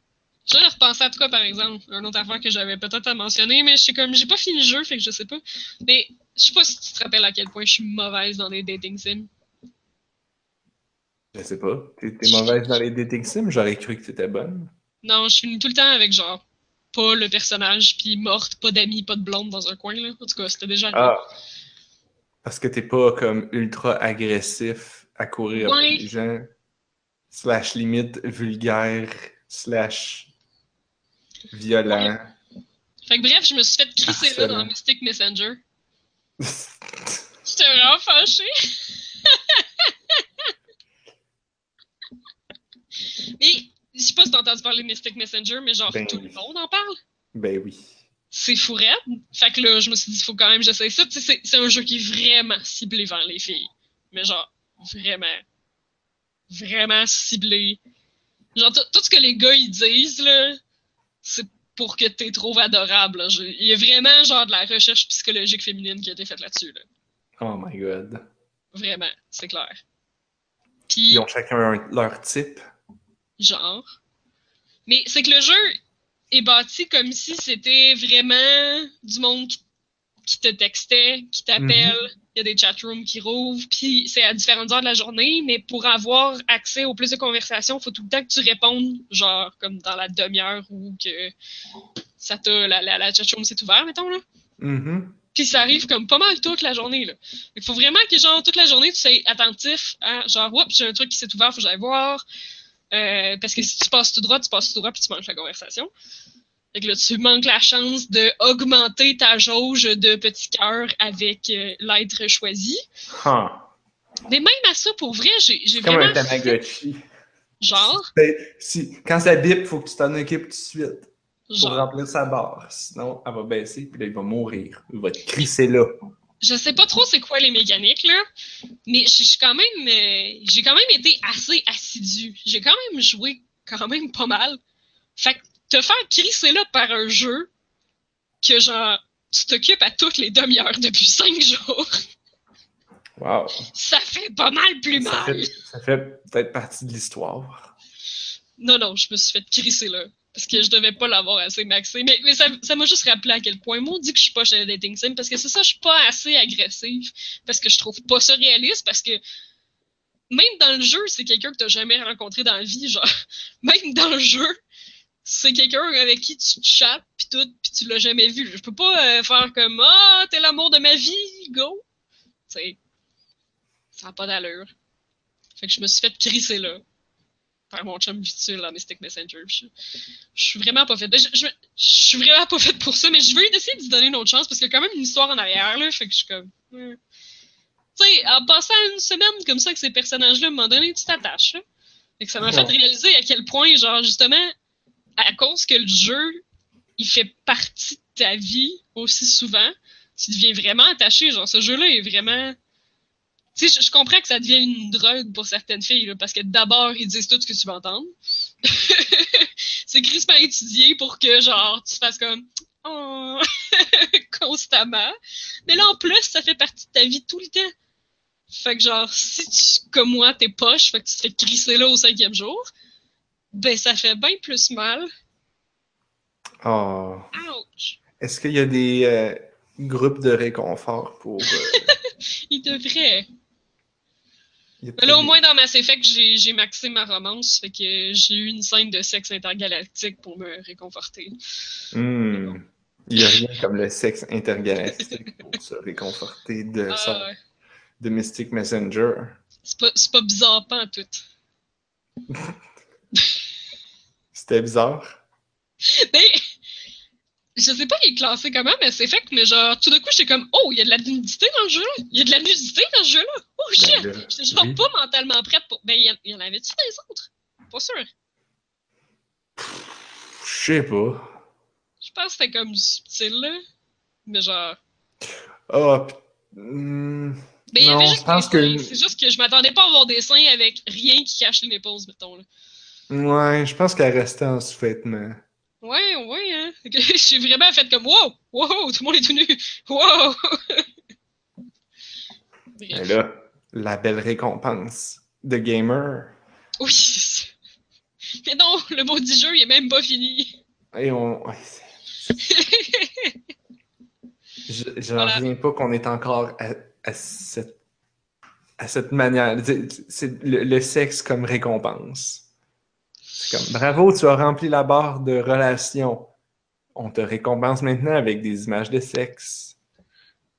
Je de repenser à toi, par exemple. Un autre affaire que j'avais peut-être à mentionner, mais je sais comme, j'ai pas fini le jeu, fait que je sais pas. Mais je sais pas si tu te rappelles à quel point je suis mauvaise dans les dating sims. Je sais pas. T'es t'es mauvaise dans les dating sims? J'aurais cru que t'étais bonne. Non, je finis tout le temps avec genre pas le personnage, puis morte, pas d'amis, pas de blonde dans un coin là. En tout cas, c'était déjà. Ah! Parce que t'es pas comme ultra agressif à courir après Ouais. les gens. Slash limite vulgaire. Slash violent. Fait que bref, je me suis fait crisser là dans Mystic Messenger. J'étais vraiment fâchée. mais je sais pas si t'as entendu parler de Mystic Messenger, mais genre Ben tout oui. le monde en parle. ben oui. C'est fourette. Fait que là, je me suis dit, il faut quand même que j'essaye ça. C'est- c'est un jeu qui est vraiment ciblé vers les filles. Mais genre, vraiment, vraiment ciblé. Genre, tout ce que les gars, ils disent, là, c'est pour que t'es trouves adorable. là. Je- Il y a vraiment, genre, de la recherche psychologique féminine qui a été faite là-dessus, là. Oh my god. Vraiment, c'est clair. Puis, Ils ont chacun un- leur type. genre. Mais c'est que le jeu est bâti comme si c'était vraiment du monde qui, qui te textait, qui t'appelle. Il y a des chatrooms qui rouvrent, puis c'est à différentes heures de la journée, mais pour avoir accès au plus de conversations, il faut tout le temps que tu répondes, genre comme dans la demi-heure ou que ça t'a, la, la, la chatroom s'est ouverte, mettons, là. Mhm. Puis ça arrive comme pas mal toute la journée, là. Il faut vraiment que, genre, toute la journée, tu sois attentif à, genre, oups, j'ai un truc qui s'est ouvert, faut que j'aille voir. Euh, parce que si tu passes tout droit, tu passes tout droit, puis tu manques la conversation. Fait que là, tu manques la chance de augmenter ta jauge de petits cœurs avec euh, l'être choisi. Huh. Mais même à ça, pour vrai, j'ai j'ai Comme un vraiment... Tamagotchi. Genre, Si, quand ça bip, faut que tu t'en occupes tout de suite. Pour genre. remplir sa barre. Sinon, elle va baisser, puis là, il va mourir. Il va te crisser là. Je sais pas trop c'est quoi les mécaniques, là, mais j'ai quand même, euh, j'ai quand même été assez assidu. J'ai quand même joué quand même pas mal. Fait que te faire crisser là par un jeu que genre, tu t'occupes à toutes les demi-heures depuis cinq jours. Wow. Ça fait pas mal plus Ça mal. fait, ça fait peut-être partie de l'histoire. Non, non, je me suis fait crisser là. Parce que je devais pas l'avoir assez maxé. Mais, ça m'a juste rappelé à quel point. On dit que je suis pas chez dating sim parce que c'est ça, je suis pas assez agressive. Parce que je trouve pas ça réaliste. Parce que même dans le jeu, c'est quelqu'un que t'as jamais rencontré dans la vie. Genre, même dans le jeu, c'est quelqu'un avec qui tu chattes pis tout, pis tu l'as jamais vu. Je peux pas euh, faire comme Ah, t'es l'amour de ma vie, go! Sais, ça n'a pas d'allure. Fait que je me suis fait crisser là par mon chum virtuel dans Mystic Messenger. Je, je suis vraiment pas faite. Je, je, je suis vraiment pas faite pour ça, mais je veux essayer de lui donner une autre chance parce qu'il y a quand même une histoire en arrière, là. Fait que je suis comme. Tu sais, en passant une semaine comme ça avec ces personnages-là, à un moment donné, tu t'attaches. Fait que ça m'a fait réaliser à quel point, genre, justement, à cause que le jeu, il fait partie de ta vie aussi souvent, tu deviens vraiment attaché. Genre, ce jeu-là est vraiment. Tu sais, je, je comprends que ça devient une drogue pour certaines filles, là, parce que d'abord, ils disent tout ce que tu vas entendre. c'est crispement étudié pour que, genre, tu fasses comme. Oh, constamment. Mais là, en plus, ça fait partie de ta vie tout le temps. Fait que, genre, si tu, comme moi, t'es poche, fait que tu te fais crisser là au cinquième jour, ben, ça fait bien plus mal. Oh. Ouch! Est-ce qu'il y a des euh, groupes de réconfort pour. euh, Il devrait. Là, au moins, dans Mass Effect, j'ai maxé ma romance, fait que j'ai eu une scène de sexe intergalactique pour me réconforter. Hmm. Il n'y a rien comme le sexe intergalactique pour se réconforter de, Ah, son- ouais. de Mystic Messenger. C'est pas, c'est pas bizarre, pas en tout. C'était bizarre. Mais, je sais pas, il est classé comment, Mass Effect, mais genre, tout d'un coup, j'étais comme, oh, il y a de la nudité dans le jeu-là. Il y a de la nudité dans ce jeu-là. Oh shit! Ben là, J'étais genre oui. pas mentalement prête pour. Ben, il y en, il y en avait-tu des autres? Pas sûr. Je sais pas. Je pense que c'était comme subtil, là. Mais genre. Ah, p- hmm, Ben, Non, je pense que-. C'est juste que je m'attendais pas à avoir des seins avec rien qui cache les épaules, mettons, là. Ouais, je pense qu'elle restait en sous-vêtements. Ouais, ouais, hein. Je suis vraiment fait comme wow, wow, tout le monde est tout nu, wow. Mais Bref. là, la belle récompense de gamer. Oui. Mais non, le maudit jeu, il est même pas fini. Et on. Je, je Voilà. reviens pas qu'on est encore à, à cette, à cette manière. C'est- C'est le, le sexe comme récompense. C'est comme bravo, tu as rempli la barre de relations. On te récompense maintenant avec des images de sexe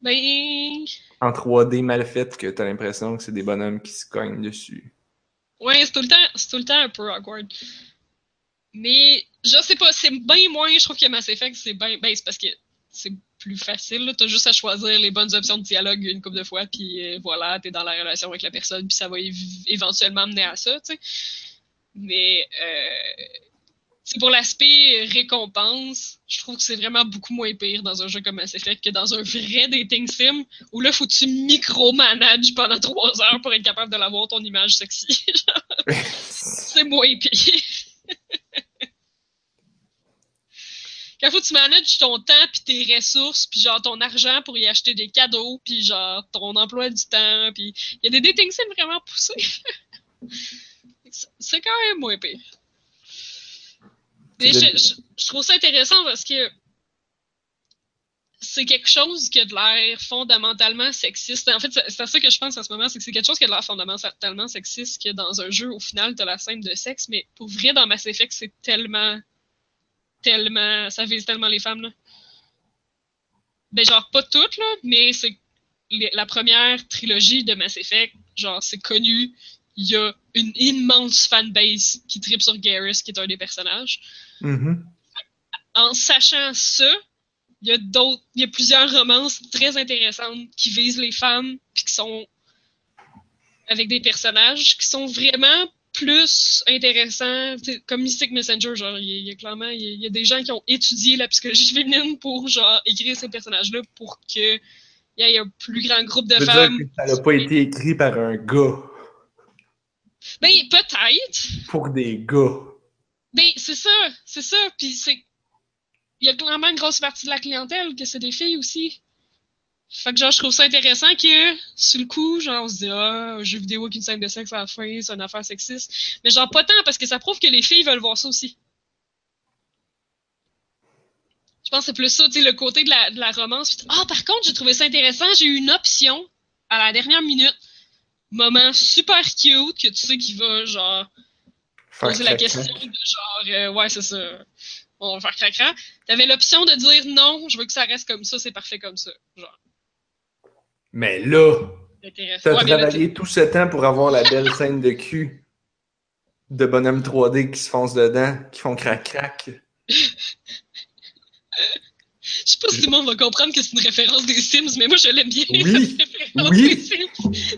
Ben. en 3D mal faites que t'as l'impression que c'est des bonhommes qui se cognent dessus. Ouais, c'est tout le temps, c'est tout le temps un peu awkward. Mais je sais pas, c'est bien moins, je trouve que Mass Effect, c'est bien, ben c'est parce que c'est plus facile, là. T'as juste à choisir les bonnes options de dialogue une couple de fois, puis euh, voilà, t'es dans la relation avec la personne, puis ça va év- éventuellement mener à ça, tu sais. Mais euh, c'est pour l'aspect récompense, je trouve que c'est vraiment beaucoup moins pire dans un jeu comme Mass Effect que dans un vrai dating sim où là, faut que tu micromanages pendant trois heures pour être capable de l'avoir ton image sexy. c'est moins pire. Quand faut que tu manages ton temps puis tes ressources puis genre ton argent pour y acheter des cadeaux puis genre ton emploi du temps puis il y a des dating sims vraiment poussés. C'est quand même moins pire. Je, je- je trouve ça intéressant parce que c'est quelque chose qui a de l'air fondamentalement sexiste. En fait, c'est à ça que je pense en ce moment, c'est que c'est quelque chose qui a de l'air fondamentalement sexiste que dans un jeu, au final, t'as la scène de sexe, mais pour vrai, dans Mass Effect, c'est tellement, tellement, ça vise tellement les femmes, là. Ben, genre, pas toutes, là, mais c'est la première trilogie de Mass Effect, genre, c'est connu, il y a une immense fanbase qui tripe sur Garrus, qui est un des personnages Mhm. en sachant ça, il y a d'autres, il y a plusieurs romances très intéressantes qui visent les femmes puis qui sont avec des personnages qui sont vraiment plus intéressants, comme Mystic Messenger, genre il y, a- il y a clairement il y a, il y a des gens qui ont étudié la psychologie féminine pour genre écrire ces personnages-là pour que il y a un plus grand groupe de femmes. dire que ça n'a pas été écrit par un gars Ben, peut-être. pour des gars. Ben, c'est ça, c'est ça. Puis c'est. Il y a clairement une grosse partie de la clientèle que c'est des filles aussi. Fait que genre, je trouve ça intéressant que, sur le coup, genre, on se dit, ah, un jeu vidéo avec une scène de sexe à la fin, c'est une affaire sexiste. Mais genre, pas tant, parce que ça prouve que les filles veulent voir ça aussi. Je pense que c'est plus ça, tu sais, le côté de la, de la romance. Ah, par contre, j'ai trouvé ça intéressant, j'ai eu une option à la dernière minute. Moment super cute que tu sais qu'il va, genre, Faire poser la question de genre, euh, ouais, c'est ça. On va faire cracra. T'avais l'option de dire non, je veux que ça reste comme ça, c'est parfait comme ça. Genre, Mais là, t'as Ouais, là, travaillé tout ce temps pour avoir la belle scène de cul de bonhomme 3D qui se foncent dedans, qui font crac-crac. Je sais pas si tout le monde va comprendre que c'est une référence des Sims, mais moi je l'aime bien. Oui, cette oui. des Sims.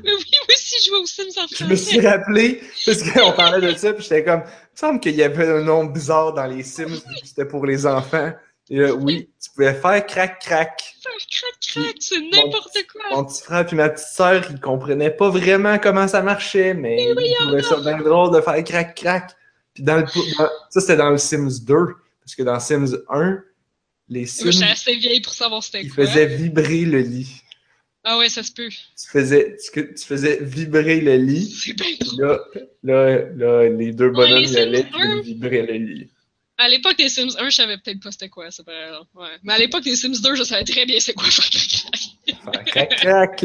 Mais oui, moi aussi je jouais aux Sims en Je me suis français. rappelé, parce qu'on parlait de ça, puis j'étais comme, il me semble qu'il y avait un nom bizarre dans les Sims, c'était pour les enfants. Et là, oui, tu pouvais faire crac-crac. Crac, crac, c'est n'importe quoi. Mon petit frère puis ma petite sœur, ils comprenaient pas vraiment comment ça marchait, mais ils trouvaient ça bien drôle de faire crac-crac. Puis dans le, dans- ça, c'était dans le Sims 2, parce que dans Sims 1, les Sims, j'étais assez vieille pour savoir c'était ils quoi. faisaient vibrer le lit. Ah ouais, ça se peut. Tu faisais, tu, tu faisais vibrer le lit, C'est bien là, là, là, les deux bonhommes les Sims allaient, puis 1. ils vibraient le lit. À l'époque des Sims 1, je savais peut-être pas c'était quoi, c'est pas grave. Ouais. Mais à l'époque des Sims 2, je savais très bien c'est quoi faire crac, crac. Faire crac-crac.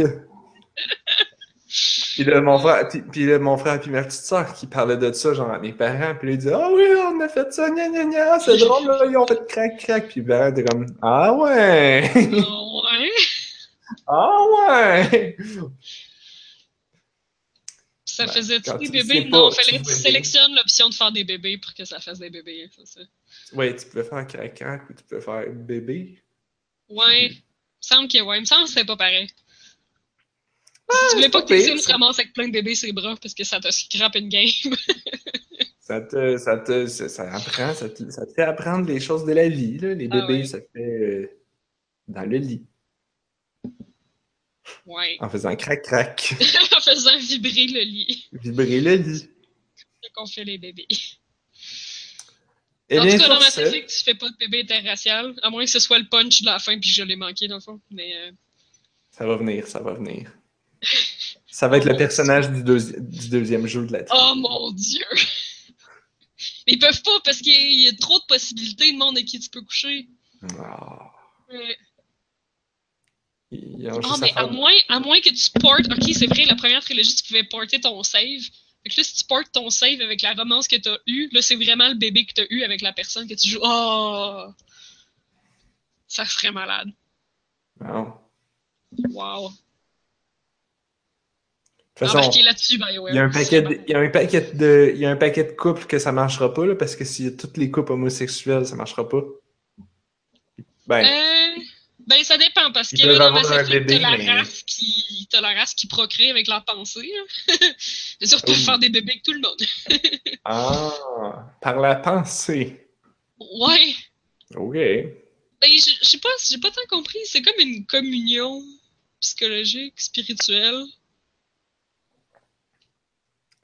Puis là, mon frère, puis, puis là, mon frère puis ma petite soeur qui parlaient de ça, genre, à mes parents, puis là, ils disaient, ah oui, on a fait ça, gna gna gna, c'est drôle, là, ils ont fait crac-crac, puis ben, t'es comme, ah ouais, Oh, ouais? ah ouais. Ça Ben, faisait quand des bébés? Non, fallait que tu sélectionnes l'option de faire des bébés pour que ça fasse des bébés, c'est ça. Ouais, tu peux faire crac-crac ou tu peux faire bébé. Ouais. Il me semble que ouais, il me semble que c'était pas pareil. Ah, si tu voulais pas que tes Sims ramassent avec plein de bébés ses bras parce que ça te scrape une game. Ça te, ça te, ça, ça apprend, ça te, ça te fait apprendre les choses de la vie, là. Les Ah bébés, ouais. ça fait euh, dans le lit, Ouais. en faisant crac-crac, en faisant vibrer le lit. vibrer le lit. C'est qu'on fait les bébés. Eh en tout cas, dans ma théorie, tu fais pas de bébé interracial, à moins que ce soit le punch de la fin puis que je l'ai manqué dans le fond. Mais euh, ça va venir, ça va venir. Ça va être Oh le personnage du, deuxi- du deuxième jeu de la Oh trilogie. mon dieu! Ils peuvent pas parce qu'il y a- il y a trop de possibilités de monde avec qui tu peux coucher. Ouais. ils ont Ah, juste mais à moins, à moins que tu portes. Ok, c'est vrai, la première trilogie, tu pouvais porter ton save. Fait que là, si tu portes ton save avec la romance que t'as eue, là, c'est vraiment le bébé que t'as eu avec la personne que tu joues. Oh! Ça serait malade. Bon. Wow. Façon, là-dessus, BioWare. il y a un paquet de, il y a un paquet de, il y a un paquet de couples que ça marchera pas, là, parce que si toutes les couples homosexuels, ça marchera pas. Ben, Euh, ben, ça dépend, parce que là, dans avoir Mass Effect, t'as la, mais- race qui... t'as la race qui procrée avec leur pensée. C'est sûr, tu peux Oh. faire des bébés avec tout le monde. ah, par la pensée. Ouais. Ok. Ben, je je sais pas, j'ai pas tant compris. C'est comme une communion psychologique, spirituelle.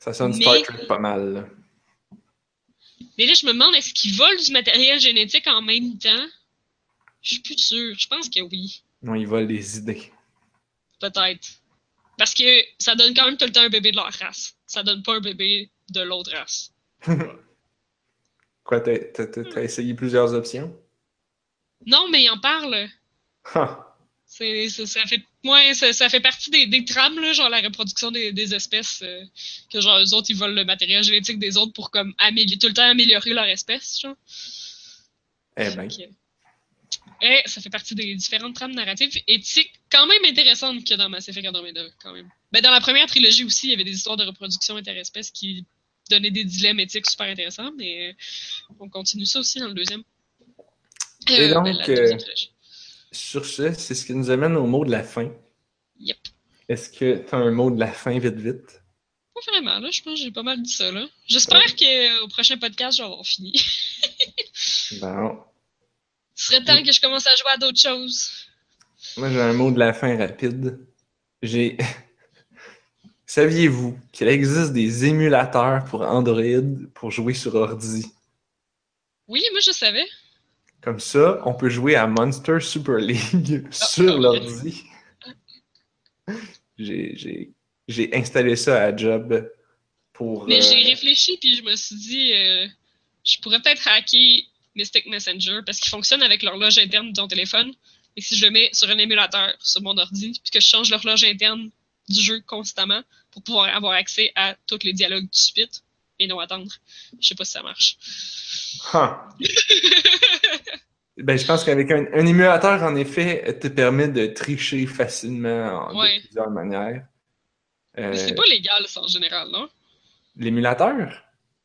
Ça sonne Mais- Star Trek pas mal. là. Mais là, je me demande, est-ce qu'ils volent du matériel génétique en même temps? Je suis plus sûre. Je pense que oui. Non, ils volent des idées. Peut-être. Parce que ça donne quand même tout le temps un bébé de leur race. Ça donne pas un bébé de l'autre race. Quoi, t'as, essayé plusieurs options? Non, mais ils en parlent. C'est, c'est- ça, fait, ouais, ça, ça fait partie des, des trames, là, genre la reproduction des, des espèces. euh, que genre, eux autres, ils volent le matériel génétique des autres pour comme améliorer, tout le temps améliorer leur espèce, genre. Eh ben. Que- Et ça fait partie des différentes trames narratives éthiques quand même intéressantes que dans Mass Effect Andromeda, quand même. Ben, dans la première trilogie aussi, il y avait des histoires de reproduction interespèces qui donnaient des dilemmes éthiques super intéressants, mais euh, on continue ça aussi dans le deuxième. Et donc, ben, la deuxième euh, trilogie. Sur ce, c'est ce qui nous amène au mot de la fin. Yep. Est-ce que t'as un mot de la fin vite vite? Pas vraiment, là. Je pense que j'ai pas mal dit ça, là. J'espère qu'au prochain podcast, je vais avoir fini. Bon. Ce serait temps que je commence à jouer à d'autres choses. Moi, j'ai un mot de la fin rapide. J'ai. Saviez-vous qu'il existe des émulateurs pour Android pour jouer sur ordi? Oui, moi je savais. Comme ça, on peut jouer à Monster Super League sur oh, l'ordi. J'ai- installé ça à Job pour. Mais euh, j'ai réfléchi puis je me suis dit, euh, je pourrais peut-être hacker Mystic Messenger parce qu'il fonctionne avec l'horloge interne de ton téléphone. Et si je le mets sur un émulateur sur mon ordi, puis que je change l'horloge interne du jeu constamment pour pouvoir avoir accès à tous les dialogues de suite et non attendre. Je sais pas si ça marche. huh. Ben, je pense qu'avec un, un émulateur, en effet, te permet de tricher facilement en- Ouais. de plusieurs manières. Euh, Mais c'est pas légal, ça, en général, non? L'émulateur?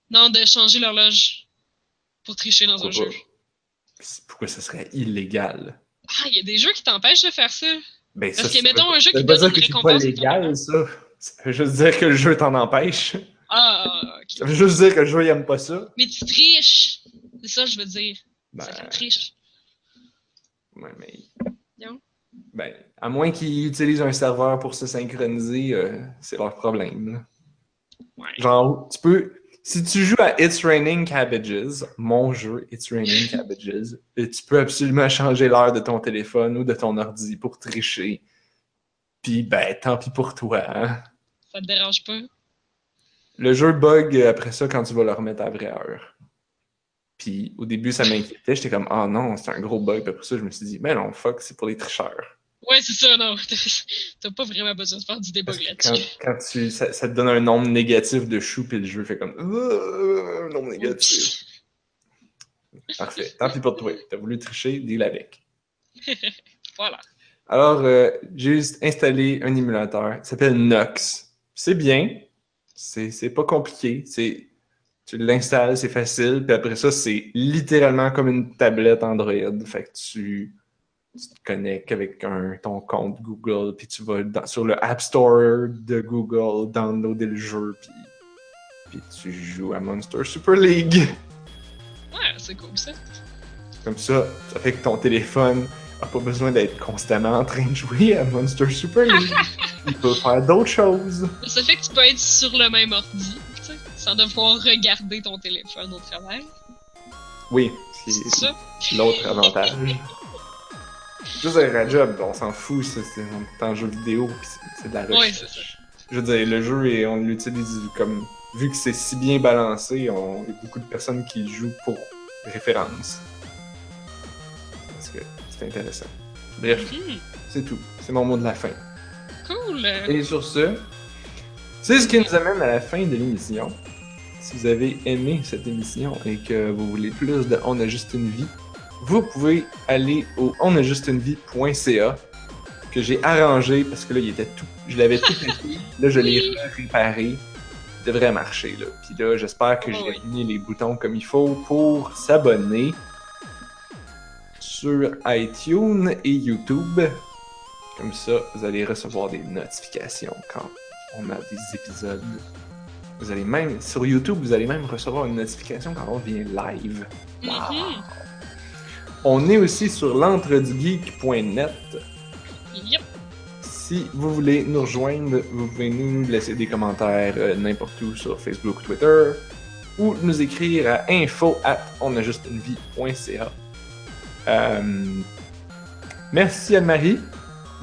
Non, de changer l'horloge pour tricher dans un jeu. Pourquoi ça serait illégal? Ah, il y a des jeux qui t'empêchent de faire ça. Ben, Parce ça, que, mettons, un jeu qui pas donne dire une que c'est pas récompense. légal, ça. Ça veut juste dire que le jeu t'en empêche. Ah, ok. Ça veut juste dire que le jeu, il aime pas ça. Mais tu triches. C'est ça que je veux dire. Ben, Ça fait triche. ouais, mais... Non? Ben, à moins qu'ils utilisent un serveur pour se synchroniser, euh, c'est leur problème. là. Ouais. Genre, tu peux. Si tu joues à It's Raining Cabbages, mon jeu It's Raining Cabbages, euh, tu peux absolument changer l'heure de ton téléphone ou de ton ordi pour tricher. Puis, ben, tant pis pour toi. hein. Ça te dérange pas? Le jeu bug après ça quand tu vas le remettre à la vraie heure. Puis, au début, ça m'inquiétait. J'étais comme, ah non, c'est un gros bug. Puis après ça, je me suis dit, mais non, fuck, c'est pour les tricheurs. Ouais, c'est ça, non. T'as pas vraiment besoin de faire du debug quand, là-dessus. quand tu, ça, ça te donne un nombre négatif de choux, puis le jeu fait comme Euh, un nombre négatif. Parfait. Tant pis pour toi. T'as voulu tricher, deal avec. Voilà. Alors, euh, j'ai juste installé un émulateur. Il s'appelle Nox. C'est bien. C'est pas compliqué. C'est tu l'installes, c'est facile. Puis après ça, c'est littéralement comme une tablette Android. Fait que tu, tu te connectes avec un, ton compte Google, puis tu vas dans- sur le App Store de Google, downloader le jeu, puis, puis tu joues à Monster Super League. Ouais, c'est cool ça. Comme ça, ça fait que ton téléphone a pas besoin d'être constamment en train de jouer à Monster Super League. Il peut faire d'autres choses. Ça fait que tu peux être sur le même ordi, tu sais, sans devoir regarder ton téléphone au travail. Oui, C'est l'autre avantage. Juste la job, on s'en fout, ça, c'est en jeu vidéo, c'est- de la recherche. Ouais, c'est ça. Je veux dire, le jeu, et on l'utilise comme. Vu que c'est si bien balancé, on, il y a beaucoup de personnes qui jouent pour référence. Intéressant. Bref, c'est tout. C'est mon mot de la fin. Cool. Et sur ce, c'est ce qui nous amène à la fin de l'émission. Si vous avez aimé cette émission et que vous voulez plus de On a juste une vie, vous pouvez aller au onajustunevie.ca que j'ai arrangé parce que là, il était tout. Je l'avais tout pété. Là, je l'ai réparé. Il devrait marcher, là. Puis là, j'espère que j'ai Oh oui. mis les boutons comme il faut pour s'abonner sur iTunes et YouTube. Comme ça, vous allez recevoir des notifications quand on a des épisodes. Vous allez même, sur YouTube, vous allez même recevoir une notification quand on vient live. Mhm. On est aussi sur l'entredugeek.net. Yep. Si vous voulez nous rejoindre, vous pouvez nous laisser des commentaires euh, n'importe où sur Facebook ou Twitter ou nous écrire à info at onajustunevie.ca. Euh, merci Anne-Marie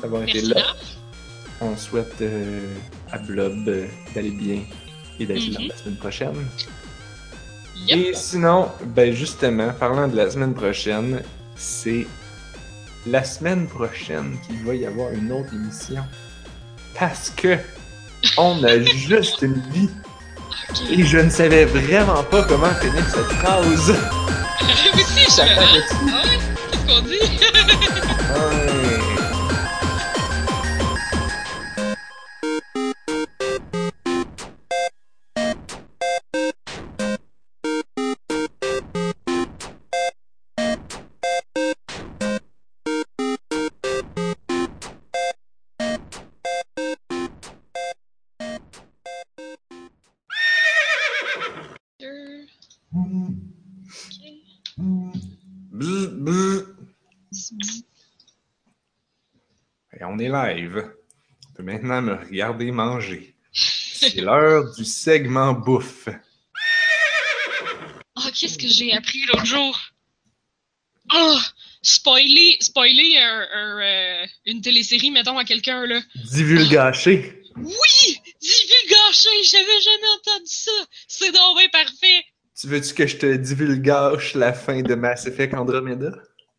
d'avoir été là. On souhaite euh, à Blob euh, d'aller bien et d'être là Mhm. la semaine prochaine. Yep. Et sinon, ben justement, parlant de la semaine prochaine, c'est la semaine prochaine qu'il va y avoir une autre émission. Parce que on a juste une vie. Et je ne savais vraiment pas comment finir cette phrase. aussi, je Ça on est live. On peut maintenant me regarder manger. C'est l'heure du segment bouffe. Oh, qu'est-ce que j'ai appris l'autre jour? Oh! Spoiler, spoiler un- un, euh, une télésérie, mettons, à quelqu'un, là. Divulgaché. Oui! Divulgaché! J'avais jamais entendu ça! C'est donc bien parfait! Tu veux-tu que je te divulgage la fin de Mass Effect Andromeda?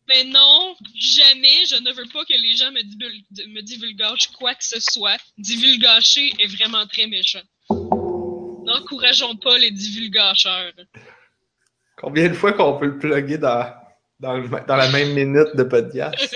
Mais non, jamais, je ne veux pas que les gens me, divul- de- me divulgagent quoi que ce soit. Divulgacher est vraiment très méchant. N'encourageons pas les divulgacheurs. Combien de fois qu'on peut le plugger dans, dans la même minute de podcast?